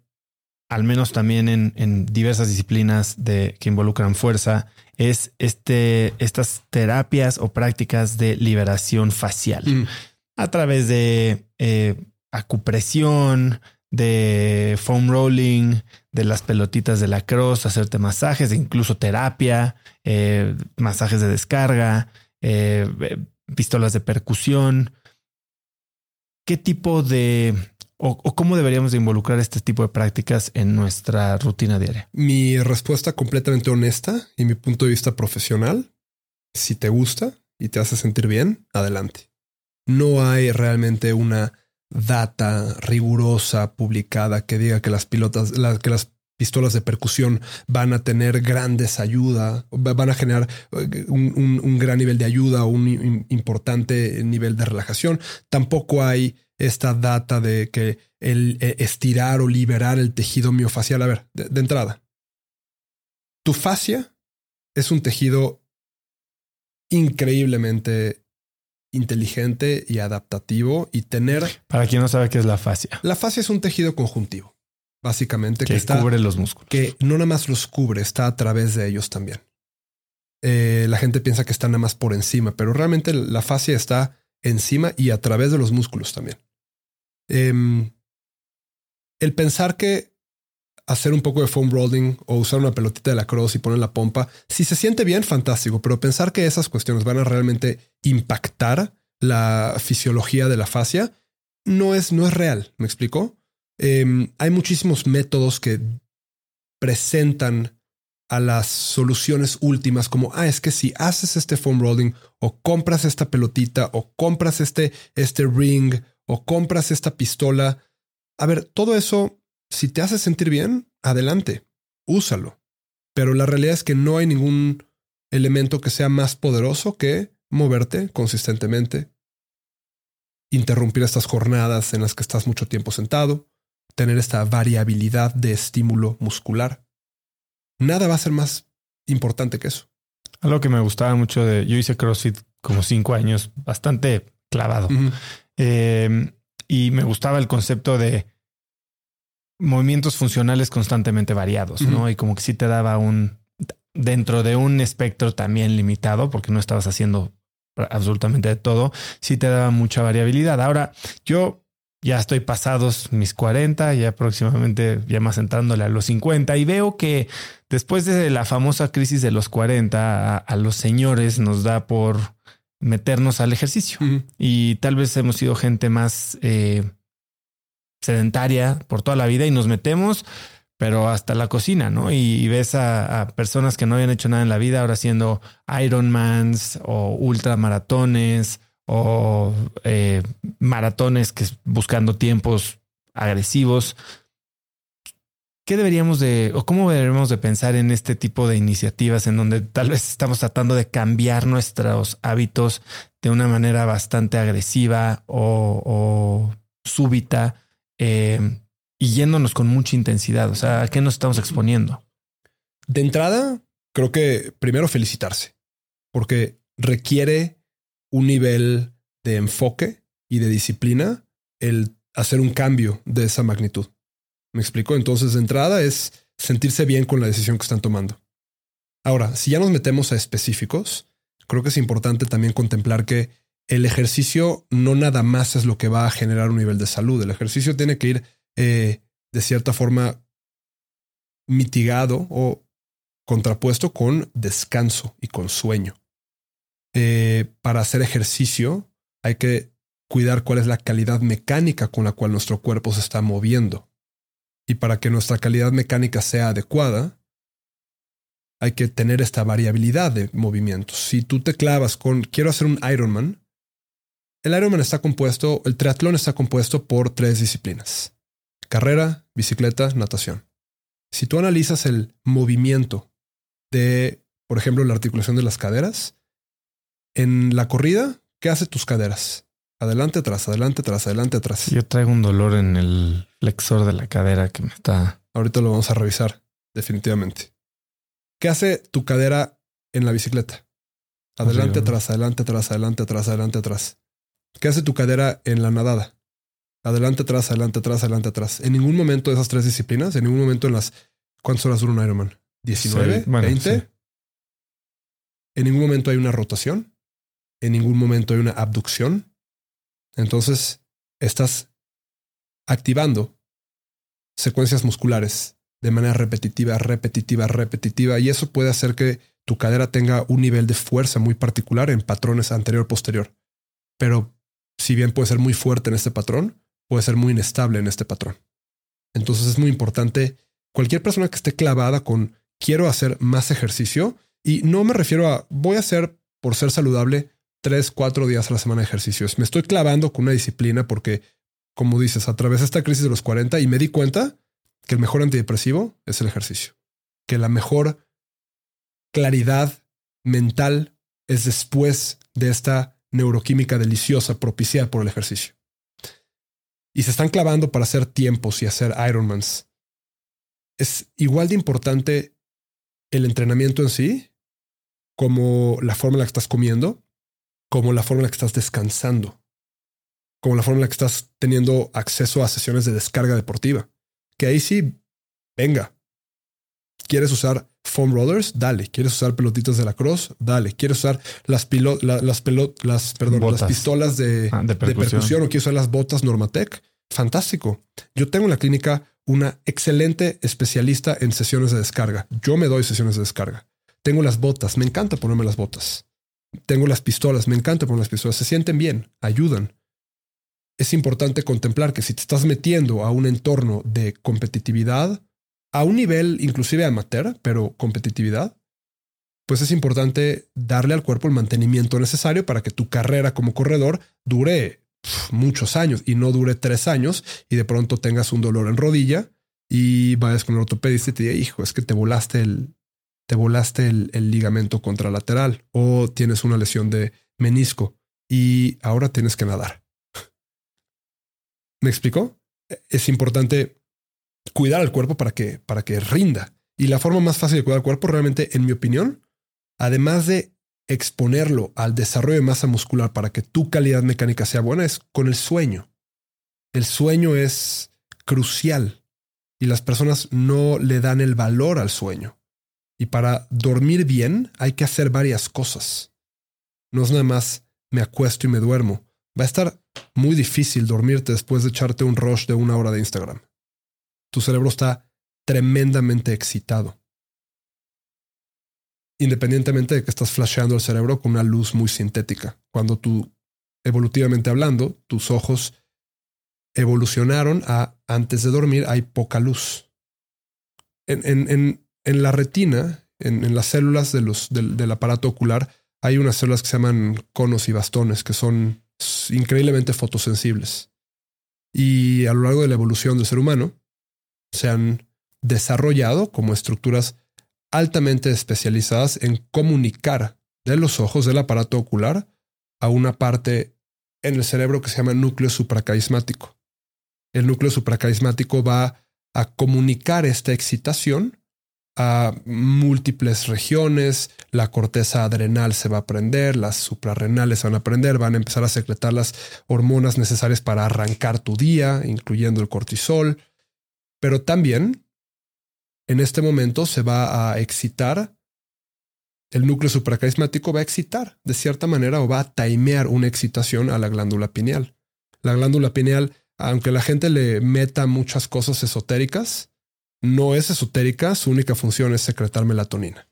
al menos también en, diversas disciplinas de, que involucran fuerza, es este, estas terapias o prácticas de liberación facial mm. a través de eh, acupresión, de foam rolling, de las pelotitas de la cross, hacerte masajes, incluso terapia, eh, masajes de descarga, eh, pistolas de percusión. ¿Qué tipo de o, cómo deberíamos de involucrar este tipo de prácticas en nuestra rutina diaria? Mi respuesta completamente honesta y mi punto de vista profesional, si te gusta y te hace sentir bien, adelante. No hay realmente una data rigurosa publicada que diga que las pilotas, que las pistolas de percusión van a tener grandes ayuda, van a generar eh, un, gran nivel de ayuda o un importante nivel de relajación. Tampoco hay esta data de que el eh, estirar o liberar el tejido miofacial. A ver, de, entrada, tu fascia es un tejido increíblemente inteligente y adaptativo y tener... Para quien no sabe qué es la fascia. La fascia es un tejido conjuntivo, básicamente. Que, cubre los músculos. Que no nada más los cubre, está a través de ellos también. Eh, la gente piensa que está nada más por encima, pero realmente la fascia está encima y a través de los músculos también. Em, el pensar que hacer un poco de foam rolling o usar una pelotita de la cross y poner la pompa, si se siente bien, fantástico, pero pensar que esas cuestiones van a realmente impactar la fisiología de la fascia no es, no es real. ¿Me explico? Em, hay muchísimos métodos que presentan a las soluciones últimas como, ah, es que si haces este foam rolling o compras esta pelotita o compras este, este ring o compras esta pistola. A ver, todo eso, si te hace sentir bien, adelante, úsalo. Pero la realidad es que no hay ningún elemento que sea más poderoso que moverte consistentemente, interrumpir estas jornadas en las que estás mucho tiempo sentado, tener esta variabilidad de estímulo muscular. Nada va a ser más importante que eso. Algo que me gustaba mucho de, yo hice CrossFit como cinco años, bastante clavado. Eh, y me gustaba el concepto de movimientos funcionales constantemente variados, ¿no? Y como que sí te daba un, dentro de un espectro también limitado, porque no estabas haciendo absolutamente de todo, sí te daba mucha variabilidad. Ahora, yo ya estoy pasados mis 40, ya próximamente, ya más entrándole a los 50, y veo que después de la famosa crisis de los 40, a los señores nos da por meternos al ejercicio. Y tal vez hemos sido gente más eh, sedentaria por toda la vida y nos metemos, pero hasta la cocina, ¿no? Y, ves a, personas que no habían hecho nada en la vida ahora haciendo Ironmans o ultramaratones o eh, maratones que buscando tiempos agresivos. ¿Qué deberíamos de, o cómo deberíamos de pensar en este tipo de iniciativas en donde tal vez estamos tratando de cambiar nuestros hábitos de una manera bastante agresiva o, súbita eh, y yéndonos con mucha intensidad? O sea, ¿a qué nos estamos exponiendo? De entrada, creo que primero felicitarse, porque requiere un nivel de enfoque y de disciplina el hacer un cambio de esa magnitud. ¿Me explico? Entonces, de entrada es sentirse bien con la decisión que están tomando. Ahora, si ya nos metemos a específicos, creo que es importante también contemplar que el ejercicio no nada más es lo que va a generar un nivel de salud. El ejercicio tiene que ir eh, de cierta forma mitigado o contrapuesto con descanso y con sueño. Eh, para hacer ejercicio hay que cuidar cuál es la calidad mecánica con la cual nuestro cuerpo se está moviendo. Y para que nuestra calidad mecánica sea adecuada, hay que tener esta variabilidad de movimientos. Si tú te clavas con quiero hacer un Ironman, el Ironman está compuesto, el triatlón está compuesto por tres disciplinas. Carrera, bicicleta, natación. Si tú analizas el movimiento de, por ejemplo, la articulación de las caderas, en la corrida, ¿qué hace tus caderas? Adelante, atrás, adelante, atrás, adelante, atrás. Yo traigo un dolor en el flexor de la cadera que me está. Ahorita lo vamos a revisar, definitivamente. ¿Qué hace tu cadera en la bicicleta? Adelante, atrás, adelante, atrás, adelante, atrás, adelante, atrás. ¿Qué hace tu cadera en la nadada? Adelante, atrás, adelante, atrás, adelante, atrás. En ningún momento de esas tres disciplinas, en ningún momento en las. ¿Cuántas horas dura un Ironman? ¿19? ¿20? En ningún momento hay una rotación. En ningún momento hay una abducción. Entonces, estás activando secuencias musculares de manera repetitiva, repetitiva, repetitiva, y eso puede hacer que tu cadera tenga un nivel de fuerza muy particular en patrones anterior-posterior. Pero si bien puede ser muy fuerte en este patrón, puede ser muy inestable en este patrón. Entonces es muy importante, cualquier persona que esté clavada con quiero hacer más ejercicio, y no me refiero a voy a hacer por ser saludable tres, cuatro días a la semana de ejercicios. Me estoy clavando con una disciplina porque, como dices, atravesé esta crisis de los 40 y me di cuenta que el mejor antidepresivo es el ejercicio, que la mejor claridad mental es después de esta neuroquímica deliciosa propiciada por el ejercicio. Y se están clavando para hacer tiempos y hacer Ironmans. Es igual de importante el entrenamiento en sí como la forma en la que estás comiendo, como la forma en la que estás descansando, como la forma en la que estás teniendo acceso a sesiones de descarga deportiva. Que ahí sí, venga. ¿Quieres usar foam rollers? Dale. ¿Quieres usar pelotitas de la cross? Dale. ¿Quieres usar las, las, las, perdón, las pistolas de, ah, de, percusión. o quieres usar las botas Normatec? Fantástico. Yo tengo en la clínica una excelente especialista en sesiones de descarga. Yo me doy sesiones de descarga. Tengo las botas, me encanta ponerme las botas. Tengo las pistolas, me encanta poner las pistolas. Se sienten bien, ayudan. Es importante contemplar que si te estás metiendo a un entorno de competitividad, a un nivel inclusive amateur, pero competitividad, pues es importante darle al cuerpo el mantenimiento necesario para que tu carrera como corredor dure muchos años y no dure tres años y de pronto tengas un dolor en rodilla y vayas con el ortopedista y te diga, hijo, es que te volaste el, te volaste el, ligamento contralateral o tienes una lesión de menisco y ahora tienes que nadar. ¿Me explicó? Es importante cuidar al cuerpo para que, para que rinda. Y la forma más fácil de cuidar al cuerpo, realmente, en mi opinión, además de exponerlo al desarrollo de masa muscular para que tu calidad mecánica sea buena, es con el sueño. El sueño es crucial y las personas no le dan el valor al sueño. Y para dormir bien hay que hacer varias cosas. No es nada más me acuesto y me duermo. Va a estar muy difícil dormirte después de echarte un rush de una hora de Instagram. Tu cerebro está tremendamente excitado. Independientemente de que estás flasheando el cerebro con una luz muy sintética. Cuando tú, evolutivamente hablando, tus ojos evolucionaron a antes de dormir hay poca luz. En, en, en en la retina, en, las células de los, del, aparato ocular, hay unas células que se llaman conos y bastones, que son increíblemente fotosensibles. Y a lo largo de la evolución del ser humano, se han desarrollado como estructuras altamente especializadas en comunicar de los ojos del aparato ocular a una parte en el cerebro que se llama núcleo supracarismático. El núcleo supracarismático va a comunicar esta excitación a múltiples regiones, la corteza adrenal se va a prender, las suprarrenales van a prender, van a empezar a secretar las hormonas necesarias para arrancar tu día, incluyendo el cortisol, pero también en este momento se va a excitar, el núcleo supracarismático va a excitar de cierta manera o va a timear una excitación a la glándula pineal. La glándula pineal, aunque la gente le meta muchas cosas esotéricas, no es esotérica, su única función es secretar melatonina.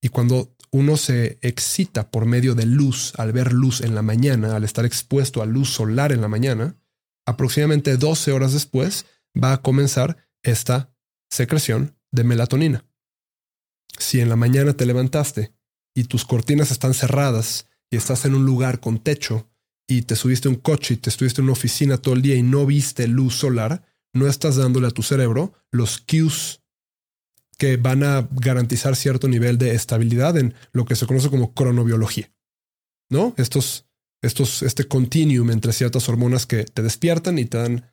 Y cuando uno se excita por medio de luz, al ver luz en la mañana, al estar expuesto a luz solar en la mañana, aproximadamente 12 horas después va a comenzar esta secreción de melatonina. Si en la mañana te levantaste y tus cortinas están cerradas y estás en un lugar con techo y te subiste a un coche y te estuviste en una oficina todo el día y no viste luz solar, no estás dándole a tu cerebro los cues que van a garantizar cierto nivel de estabilidad en lo que se conoce como cronobiología. ¿No? Estos, estos, este continuum entre ciertas hormonas que te despiertan y te dan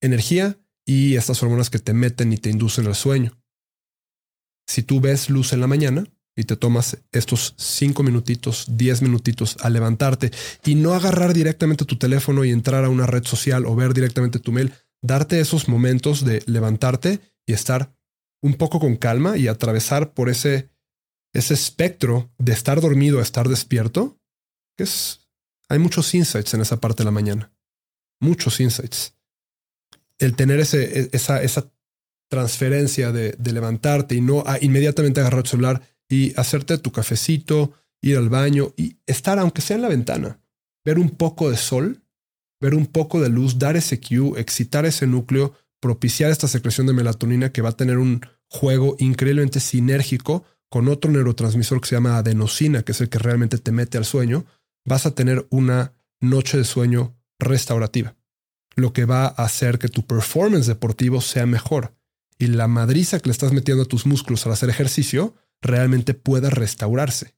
energía y estas hormonas que te meten y te inducen al sueño. Si tú ves luz en la mañana y te tomas estos cinco minutitos, diez minutitos a levantarte y no agarrar directamente tu teléfono y entrar a una red social o ver directamente tu mail, darte esos momentos de levantarte y estar un poco con calma y atravesar por ese, ese espectro de estar dormido a estar despierto, que es, hay muchos insights en esa parte de la mañana. Muchos insights. El tener ese, e, esa, esa transferencia de, de levantarte y no inmediatamente agarrar el celular y hacerte tu cafecito, ir al baño y estar, aunque sea en la ventana, ver un poco de sol ver un poco de luz, dar ese cue, excitar ese núcleo, propiciar esta secreción de melatonina que va a tener un juego increíblemente sinérgico con otro neurotransmisor que se llama adenosina, que es el que realmente te mete al sueño, vas a tener una noche de sueño restaurativa, lo que va a hacer que tu performance deportivo sea mejor. y la madriza que le estás metiendo a tus músculos al hacer ejercicio realmente pueda restaurarse.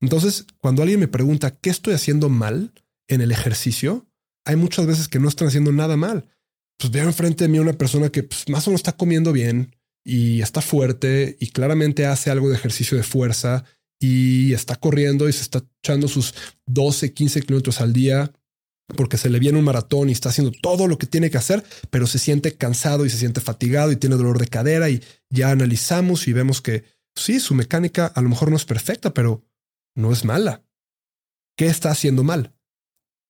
Entonces, cuando alguien me pregunta qué estoy haciendo mal en el ejercicio, hay muchas veces que no están haciendo nada mal. Pues veo enfrente de mí una persona que pues, más o menos está comiendo bien y está fuerte y claramente hace algo de ejercicio de fuerza y está corriendo y se está echando sus 12, 15 kilómetros al día porque se le viene un maratón y está haciendo todo lo que tiene que hacer, pero se siente cansado y se siente fatigado y tiene dolor de cadera y ya analizamos y vemos que sí, su mecánica a lo mejor no es perfecta, pero no es mala. ¿Qué está haciendo mal?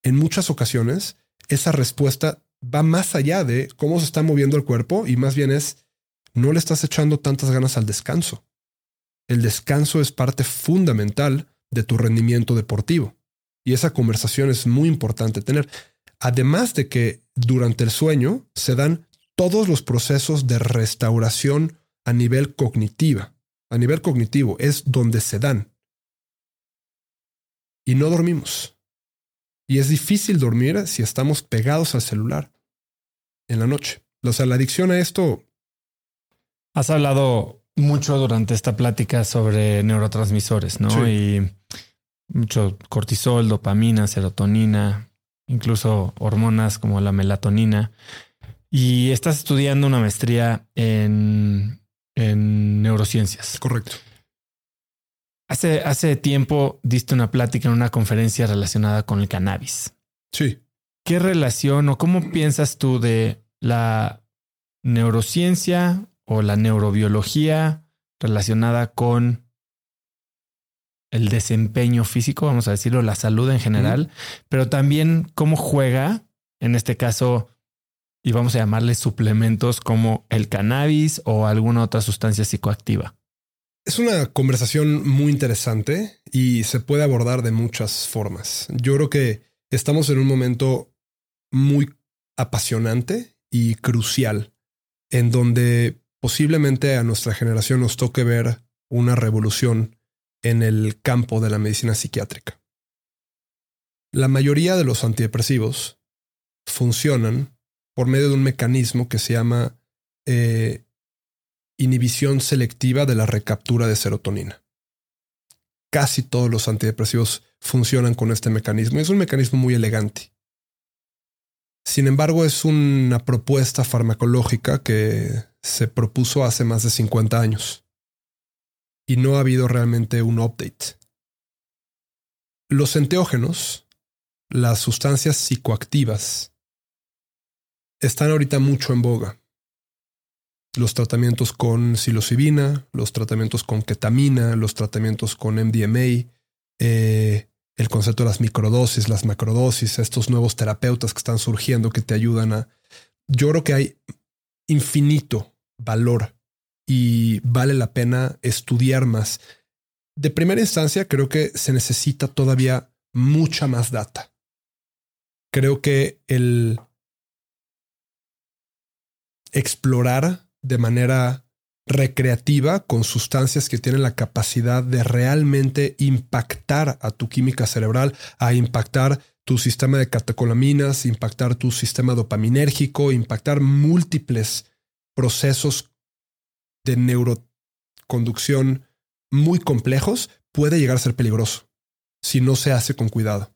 En muchas ocasiones, esa respuesta va más allá de cómo se está moviendo el cuerpo y más bien es, no le estás echando tantas ganas al descanso. El descanso es parte fundamental de tu rendimiento deportivo. Y esa conversación es muy importante tener. Además de que durante el sueño se dan todos los procesos de restauración a nivel cognitiva. A nivel cognitivo es donde se dan. Y no dormimos. Y es difícil dormir si estamos pegados al celular en la noche. O sea, la adicción a esto. Has hablado mucho durante esta plática sobre neurotransmisores, ¿no? Y mucho cortisol, dopamina, serotonina, incluso hormonas como la melatonina. Y estás estudiando una maestría en, en neurociencias. Correcto. Hace, hace tiempo diste una plática en una conferencia relacionada con el cannabis. Sí. ¿Qué relación o cómo piensas tú de la neurociencia o la neurobiología relacionada con el desempeño físico, vamos a decirlo, la salud en general, pero también cómo juega, en este caso, y vamos a llamarle suplementos como el cannabis o alguna otra sustancia psicoactiva. Es una conversación muy interesante y se puede abordar de muchas formas. Yo creo que estamos en un momento muy apasionante y crucial en donde posiblemente a nuestra generación nos toque ver una revolución en el campo de la medicina psiquiátrica. La mayoría de los antidepresivos funcionan por medio de un mecanismo que se llama eh, inhibición selectiva de la recaptura de serotonina. Casi todos los antidepresivos funcionan con este mecanismo. Es un mecanismo muy elegante. Sin embargo, es una propuesta farmacológica que se propuso hace más de 50 años y no ha habido realmente un update. Los enteógenos, las sustancias psicoactivas, están ahorita mucho en boga. Los tratamientos con psilocibina, los tratamientos con ketamina, los tratamientos con MDMA, eh, el concepto de las microdosis, las macrodosis, estos nuevos terapeutas que están surgiendo que te ayudan a... Yo creo que hay infinito valor y vale la pena estudiar más. De primera instancia, creo que se necesita todavía mucha más data. Creo que el explorar de manera recreativa con sustancias que tienen la capacidad de realmente impactar a tu química cerebral, a impactar tu sistema de catecolaminas, impactar tu sistema dopaminérgico, impactar múltiples procesos de neuroconducción muy complejos puede llegar a ser peligroso si no se hace con cuidado.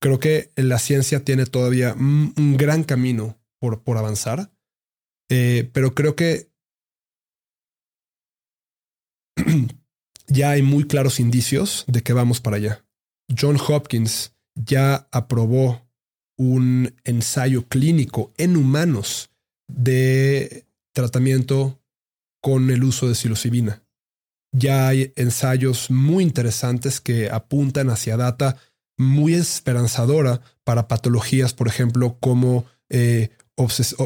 Creo que la ciencia tiene todavía un gran camino por, por avanzar, eh, pero creo que ya hay muy claros indicios de que vamos para allá. John Hopkins ya aprobó un ensayo clínico en humanos de tratamiento con el uso de psilocibina. Ya hay ensayos muy interesantes que apuntan hacia data muy esperanzadora para patologías, por ejemplo, como eh,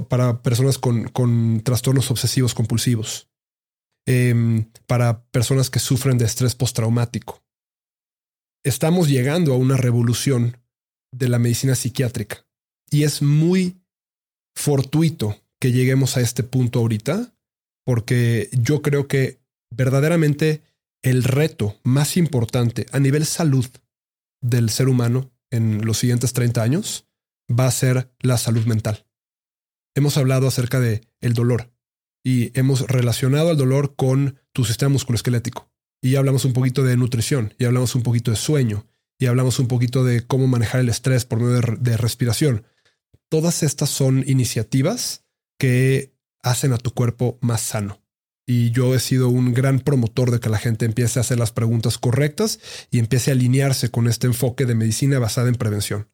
para personas con, trastornos obsesivos compulsivos, em, para personas que sufren de estrés postraumático. Estamos llegando a una revolución de la medicina psiquiátrica y es muy fortuito que lleguemos a este punto ahorita porque yo creo que verdaderamente el reto más importante a nivel salud del ser humano en los siguientes 30 años va a ser la salud mental. Hemos hablado acerca de el dolor, y hemos relacionado el dolor con tu sistema musculoesquelético. Y hablamos un poquito de nutrición, y hablamos un poquito de sueño, y hablamos un poquito de cómo manejar el estrés por medio de, respiración. Todas estas son iniciativas que hacen a tu cuerpo más sano. Y yo he sido un gran promotor de que la gente empiece a hacer las preguntas correctas y empiece a alinearse con este enfoque de medicina basada en prevención,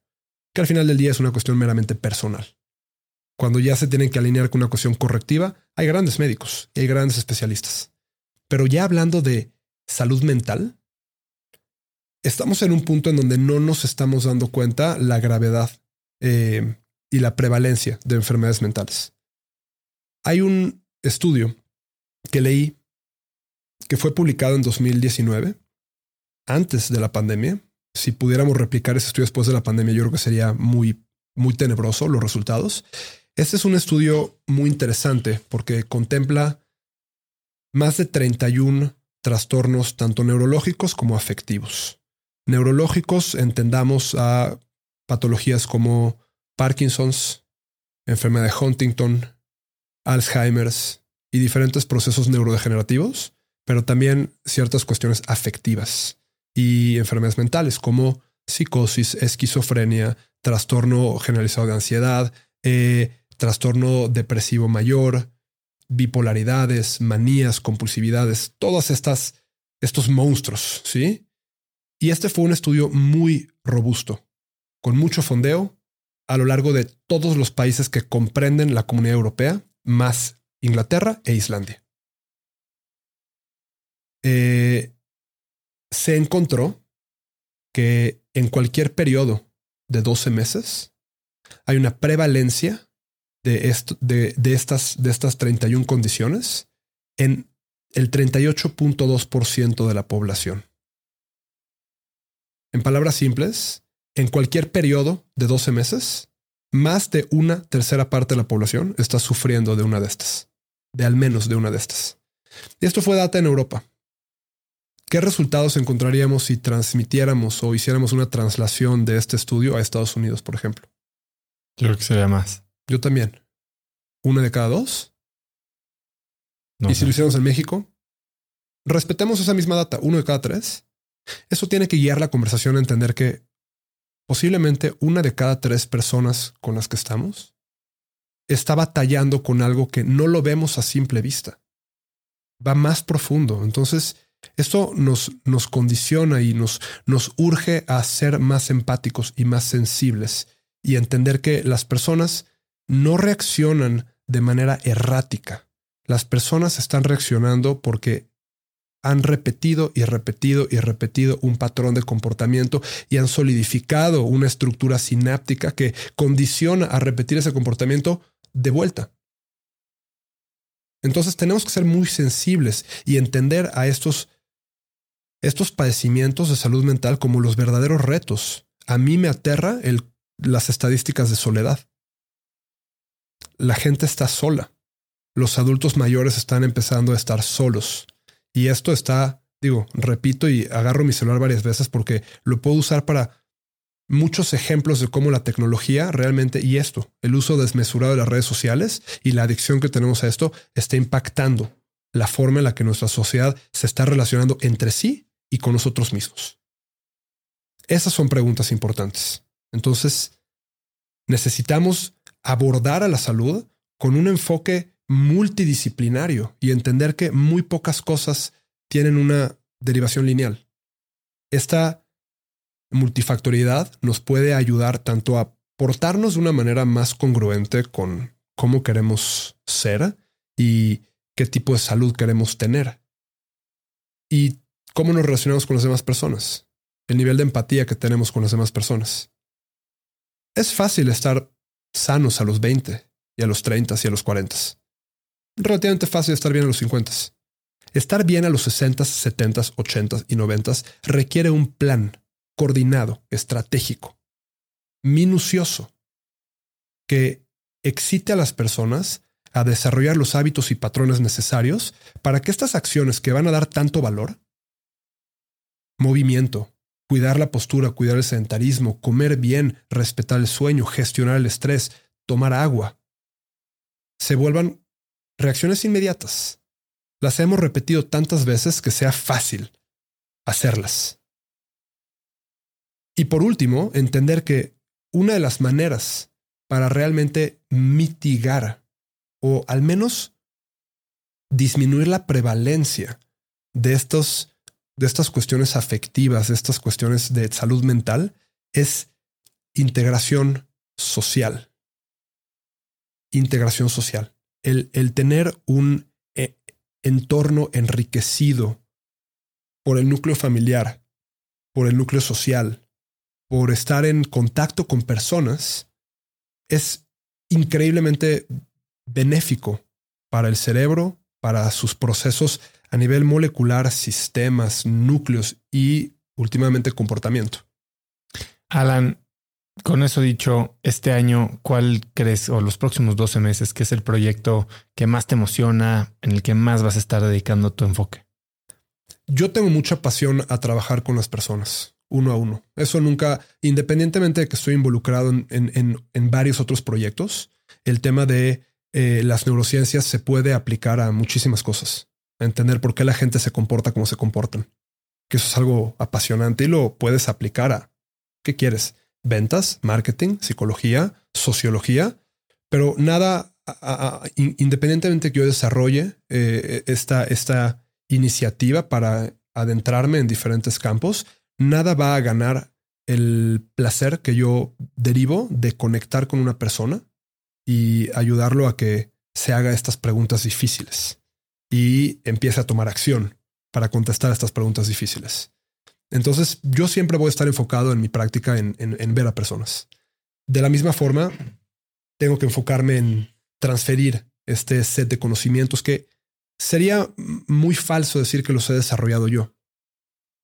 que al final del día es una cuestión meramente personal. Cuando ya se tienen que alinear con una cuestión correctiva, hay grandes médicos y hay grandes especialistas. Pero ya hablando de salud mental, estamos en un punto en donde no nos estamos dando cuenta la gravedad eh, y la prevalencia de enfermedades mentales. Hay un estudio que leí que fue publicado en 2019, antes de la pandemia. Si pudiéramos replicar ese estudio después de la pandemia, yo creo que sería muy, muy tenebroso los resultados. Este es un estudio muy interesante porque contempla más de 31 trastornos tanto neurológicos como afectivos. Neurológicos entendamos a patologías como Parkinson's, enfermedad de Huntington, Alzheimer's y diferentes procesos neurodegenerativos, pero también ciertas cuestiones afectivas y enfermedades mentales como psicosis, esquizofrenia, trastorno generalizado de ansiedad, eh, trastorno depresivo mayor, bipolaridades, manías, compulsividades, todas estas, estos monstruos, ¿sí? Y este fue un estudio muy robusto, con mucho fondeo a lo largo de todos los países que comprenden la comunidad europea, más Inglaterra e Islandia. Eh, se encontró que en cualquier periodo de 12 meses hay una prevalencia de, de, estas, de estas 31 condiciones en el 38.2% de la población. En palabras simples, en cualquier periodo de 12 meses, más de una tercera parte de la población está sufriendo de una de estas, de al menos de una de estas. Y esto fue data en Europa. ¿Qué resultados encontraríamos si transmitiéramos o hiciéramos una traslación de este estudio a Estados Unidos, por ejemplo? Yo creo que sería más. Yo también. ¿Una de cada dos? y si lo hiciéramos en México, respetemos esa misma data, uno de cada tres. Eso tiene que guiar la conversación a entender que posiblemente una de cada tres personas con las que estamos está batallando con algo que no lo vemos a simple vista. Va más profundo. Entonces, esto nos, nos condiciona y nos, nos urge a ser más empáticos y más sensibles y entender que las personas no reaccionan de manera errática. Las personas están reaccionando porque han repetido y repetido y repetido un patrón de comportamiento y han solidificado una estructura sináptica que condiciona a repetir ese comportamiento de vuelta. Entonces tenemos que ser muy sensibles y entender a estos, estos padecimientos de salud mental como los verdaderos retos. A mí me aterra las estadísticas de soledad la gente está sola. Los adultos mayores están empezando a estar solos. Y esto está, digo, repito y agarro mi celular varias veces porque lo puedo usar para muchos ejemplos de cómo la tecnología realmente, y esto, el uso desmesurado de las redes sociales y la adicción que tenemos a esto, está impactando la forma en la que nuestra sociedad se está relacionando entre sí y con nosotros mismos. Esas son preguntas importantes. Entonces, necesitamos abordar a la salud con un enfoque multidisciplinario y entender que muy pocas cosas tienen una derivación lineal. Esta multifactoriedad nos puede ayudar tanto a portarnos de una manera más congruente con cómo queremos ser y qué tipo de salud queremos tener. Y cómo nos relacionamos con las demás personas, el nivel de empatía que tenemos con las demás personas. Es fácil estar sanos a los 20 y a los 30 y a los 40. Relativamente fácil estar bien a los 50. Estar bien a los 60, 70, 80 y 90 requiere un plan coordinado, estratégico, minucioso, que excite a las personas a desarrollar los hábitos y patrones necesarios para que estas acciones que van a dar tanto valor, movimiento, cuidar la postura, cuidar el sedentarismo, comer bien, respetar el sueño, gestionar el estrés, tomar agua, se vuelvan reacciones inmediatas. Las hemos repetido tantas veces que sea fácil hacerlas. Y por último, entender que una de las maneras para realmente mitigar o al menos disminuir la prevalencia de, estos, de estas cuestiones afectivas, de estas cuestiones de salud mental, es integración social. Integración social. El, el tener un eh, entorno enriquecido por el núcleo familiar, por el núcleo social, por estar en contacto con personas, es increíblemente benéfico para el cerebro, para sus procesos a nivel molecular, sistemas, núcleos y últimamente comportamiento. Alan, con eso dicho, este año, ¿cuál crees o los próximos 12 meses que es el proyecto que más te emociona, en el que más vas a estar dedicando tu enfoque? Yo tengo mucha pasión a trabajar con las personas, uno a uno. Eso nunca, independientemente de que estoy involucrado en, varios otros proyectos, el tema de eh, las neurociencias se puede aplicar a muchísimas cosas. Entender por qué la gente se comporta como se comportan. Que eso es algo apasionante y lo puedes aplicar a ¿qué quieres? Ventas, marketing, psicología, sociología, pero nada, independientemente que yo desarrolle eh, esta, esta iniciativa para adentrarme en diferentes campos, nada va a ganar el placer que yo derivo de conectar con una persona y ayudarlo a que se haga estas preguntas difíciles y empiece a tomar acción para contestar estas preguntas difíciles. Entonces, yo siempre voy a estar enfocado en mi práctica en, en, ver a personas. De la misma forma, tengo que enfocarme en transferir este set de conocimientos que sería muy falso decir que los he desarrollado yo.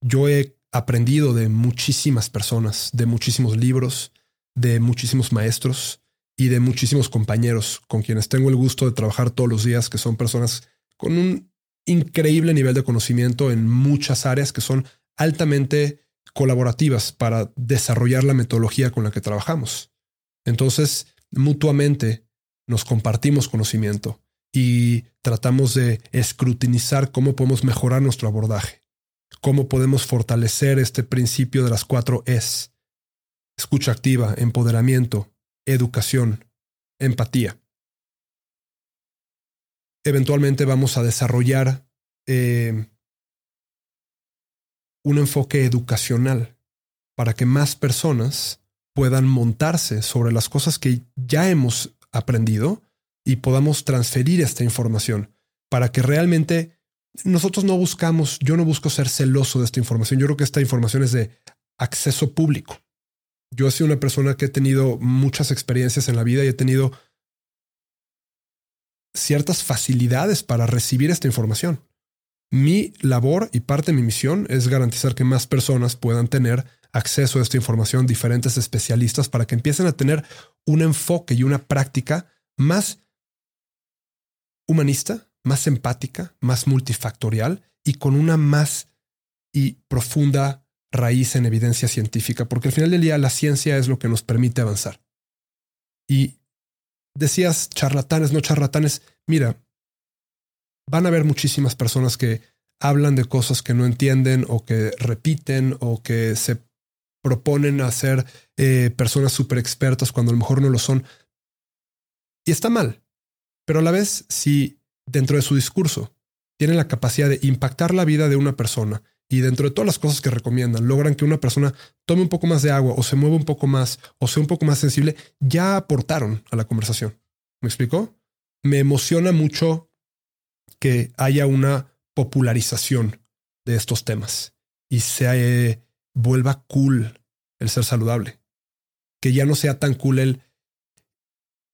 Yo he aprendido de muchísimas personas, de muchísimos libros, de muchísimos maestros y de muchísimos compañeros con quienes tengo el gusto de trabajar todos los días, que son personas con un increíble nivel de conocimiento en muchas áreas que son altamente colaborativas para desarrollar la metodología con la que trabajamos. Entonces, mutuamente nos compartimos conocimiento y tratamos de escrutinizar cómo podemos mejorar nuestro abordaje, cómo podemos fortalecer este principio de las cuatro Es. Escucha activa, empoderamiento, educación, empatía. Eventualmente vamos a desarrollar eh, un enfoque educacional para que más personas puedan montarse sobre las cosas que ya hemos aprendido y podamos transferir esta información para que realmente nosotros no buscamos, yo no busco ser celoso de esta información, yo creo que esta información es de acceso público. Yo he sido una persona que he tenido muchas experiencias en la vida y he tenido ciertas facilidades para recibir esta información. Mi labor y parte de mi misión es garantizar que más personas puedan tener acceso a esta información, diferentes especialistas, para que empiecen a tener un enfoque y una práctica más humanista, más empática, más multifactorial y con una más y profunda raíz en evidencia científica, porque al final del día la ciencia es lo que nos permite avanzar. Y decías charlatanes, no charlatanes, mira, van a haber muchísimas personas que hablan de cosas que no entienden o que repiten o que se proponen a ser eh, personas súper expertas cuando a lo mejor no lo son. Y está mal. Pero a la vez, si dentro de su discurso tienen la capacidad de impactar la vida de una persona y dentro de todas las cosas que recomiendan, logran que una persona tome un poco más de agua o se mueva un poco más o sea un poco más sensible, ya aportaron a la conversación. ¿Me explicó? Me emociona mucho que haya una popularización de estos temas y se eh, vuelva cool el ser saludable. Que ya no sea tan cool el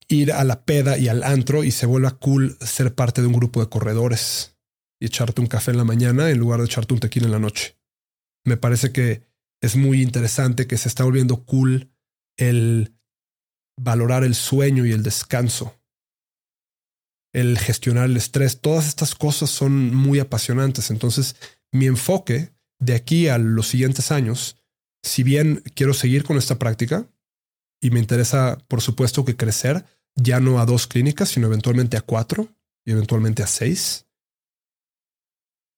ir a la peda y al antro y se vuelva cool ser parte de un grupo de corredores y echarte un café en la mañana en lugar de echarte un tequila en la noche. Me parece que es muy interesante que se está volviendo cool el valorar el sueño y el descanso, el gestionar el estrés, todas estas cosas son muy apasionantes. Entonces, mi enfoque de aquí a los siguientes años, si bien quiero seguir con esta práctica y me interesa, por supuesto, que crecer, ya no a dos clínicas, sino eventualmente a cuatro, y eventualmente a 6.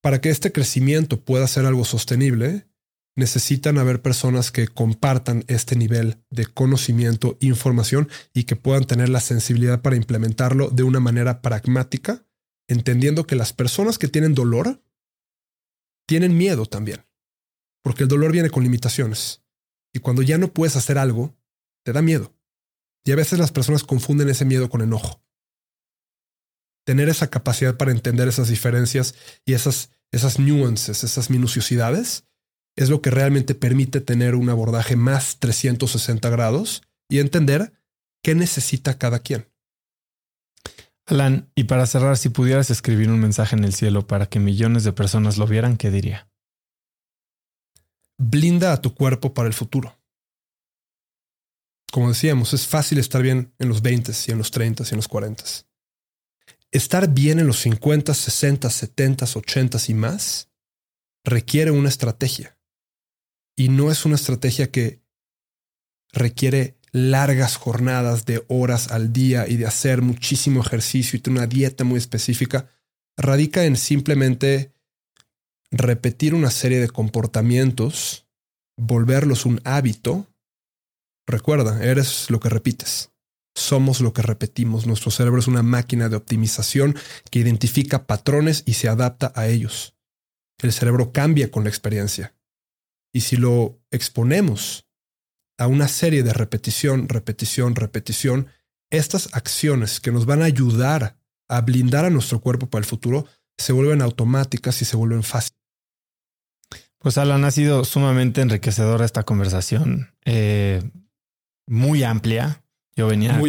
Para que este crecimiento pueda ser algo sostenible, necesitan haber personas que compartan este nivel de conocimiento, información y que puedan tener la sensibilidad para implementarlo de una manera pragmática, entendiendo que las personas que tienen dolor tienen miedo también, porque el dolor viene con limitaciones. Y cuando ya no puedes hacer algo, te da miedo. Y a veces las personas confunden ese miedo con enojo. Tener esa capacidad para entender esas diferencias y esas, esas nuances, esas minuciosidades, es lo que realmente permite tener un abordaje más 360 grados y entender qué necesita cada quien. Alan, y para cerrar, si pudieras escribir un mensaje en el cielo para que millones de personas lo vieran, ¿qué diría? Blinda a tu cuerpo para el futuro. Como decíamos, es fácil estar bien en los 20 y en los 30 y en los 40. Estar bien en los 50, 60, 70, 80 y más requiere una estrategia. Y no es una estrategia que requiere largas jornadas de horas al día y de hacer muchísimo ejercicio y tener una dieta muy específica. Radica en simplemente repetir una serie de comportamientos, volverlos un hábito. Recuerda, eres lo que repites. Somos lo que repetimos. Nuestro cerebro es una máquina de optimización que identifica patrones y se adapta a ellos. El cerebro cambia con la experiencia. Y si lo exponemos a una serie de repetición, repetición, repetición, estas acciones que nos van a ayudar a blindar a nuestro cuerpo para el futuro se vuelven automáticas y se vuelven fáciles. Pues Alan, ha sido sumamente enriquecedora esta conversación, eh, muy amplia. Yo venía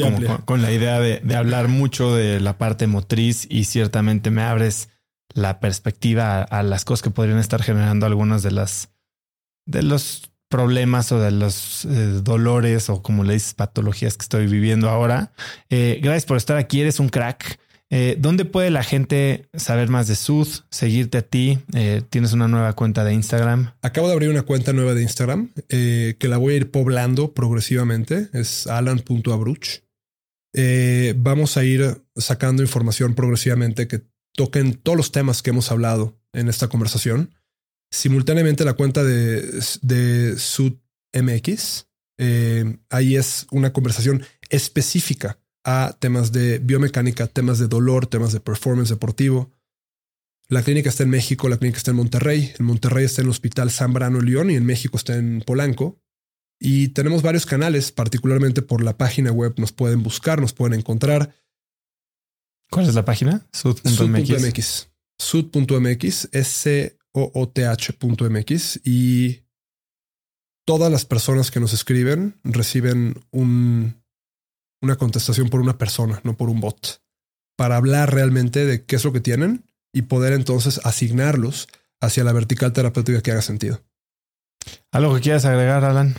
con, la idea de, hablar mucho de la parte motriz y ciertamente me abres la perspectiva a las cosas que podrían estar generando algunas de las de los problemas o de los eh, dolores o como le dices, patologías que estoy viviendo ahora. Eh, gracias por estar aquí, eres un crack. Eh, ¿Dónde puede la gente saber más de Sud, seguirte a ti? Tienes una nueva cuenta de Instagram. Acabo de abrir una cuenta nueva de Instagram que la voy a ir poblando progresivamente. Es alan.abruch. vamos a ir sacando información progresivamente que toquen todos los temas que hemos hablado en esta conversación simultáneamente la cuenta de, de SudMX. Eh, ahí es una conversación específica a temas de biomecánica, temas de dolor, temas de performance deportivo. La clínica está en México, la clínica está en Monterrey. En Monterrey está en el Hospital San Brano León y en México está en Polanco. Y tenemos varios canales, particularmente por la página web. Nos pueden buscar, nos pueden encontrar. ¿Cuál es la página? Sud.mx. Sud.mx. S ooth.mx y todas las personas que nos escriben reciben un, una contestación por una persona, no por un bot, para hablar realmente de qué es lo que tienen y poder entonces asignarlos hacia la vertical terapéutica que haga sentido. ¿Algo que quieras agregar, Alan?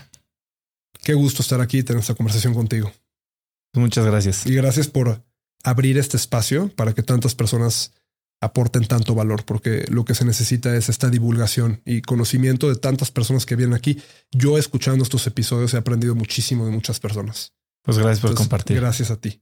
Qué gusto estar aquí y tener esta conversación contigo. Muchas gracias. Y gracias por abrir este espacio para que tantas personas aporten tanto valor, porque lo que se necesita es esta divulgación y conocimiento de tantas personas que vienen aquí. Yo escuchando estos episodios he aprendido muchísimo de muchas personas. Pues gracias por compartir. Gracias a ti.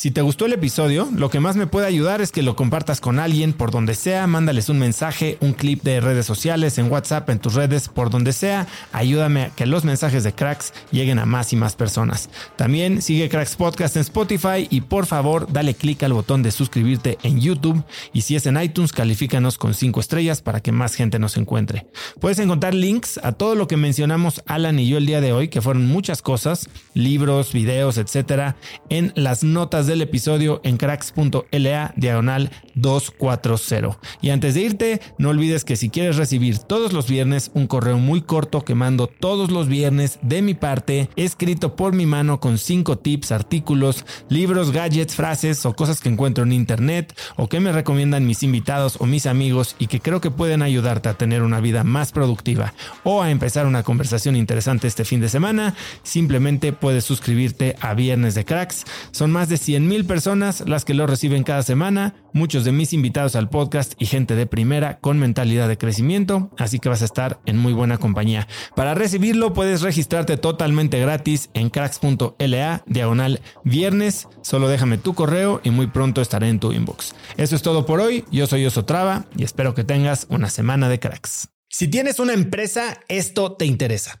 Si te gustó el episodio, lo que más me puede ayudar es que lo compartas con alguien por donde sea, mándales un mensaje, un clip de redes sociales, en WhatsApp, en tus redes, por donde sea. Ayúdame a que los mensajes de Cracks lleguen a más y más personas. También sigue Cracks Podcast en Spotify y por favor dale clic al botón de suscribirte en YouTube y si es en iTunes califícanos con 5 estrellas para que más gente nos encuentre. Puedes encontrar links a todo lo que mencionamos Alan y yo el día de hoy, que fueron muchas cosas, libros, videos, etcétera, en las notas del episodio en cracks.la diagonal 240. Y antes de irte, no olvides que si quieres recibir todos los viernes un correo muy corto que mando todos los viernes de mi parte, escrito por mi mano con 5 tips, artículos, libros, gadgets, frases o cosas que encuentro en internet o que me recomiendan mis invitados o mis amigos y que creo que pueden ayudarte a tener una vida más productiva o a empezar una conversación interesante este fin de semana, simplemente puedes suscribirte a Viernes de Cracks. Son más de 100 100 mil personas las que lo reciben cada semana, muchos de mis invitados al podcast y gente de primera con mentalidad de crecimiento, así que vas a estar en muy buena compañía. Para recibirlo puedes registrarte totalmente gratis en cracks.la diagonal viernes, solo déjame tu correo y muy pronto estaré en tu inbox. Eso es todo por hoy, yo soy Osotrava y espero que tengas una semana de cracks. Si tienes una empresa, esto te interesa.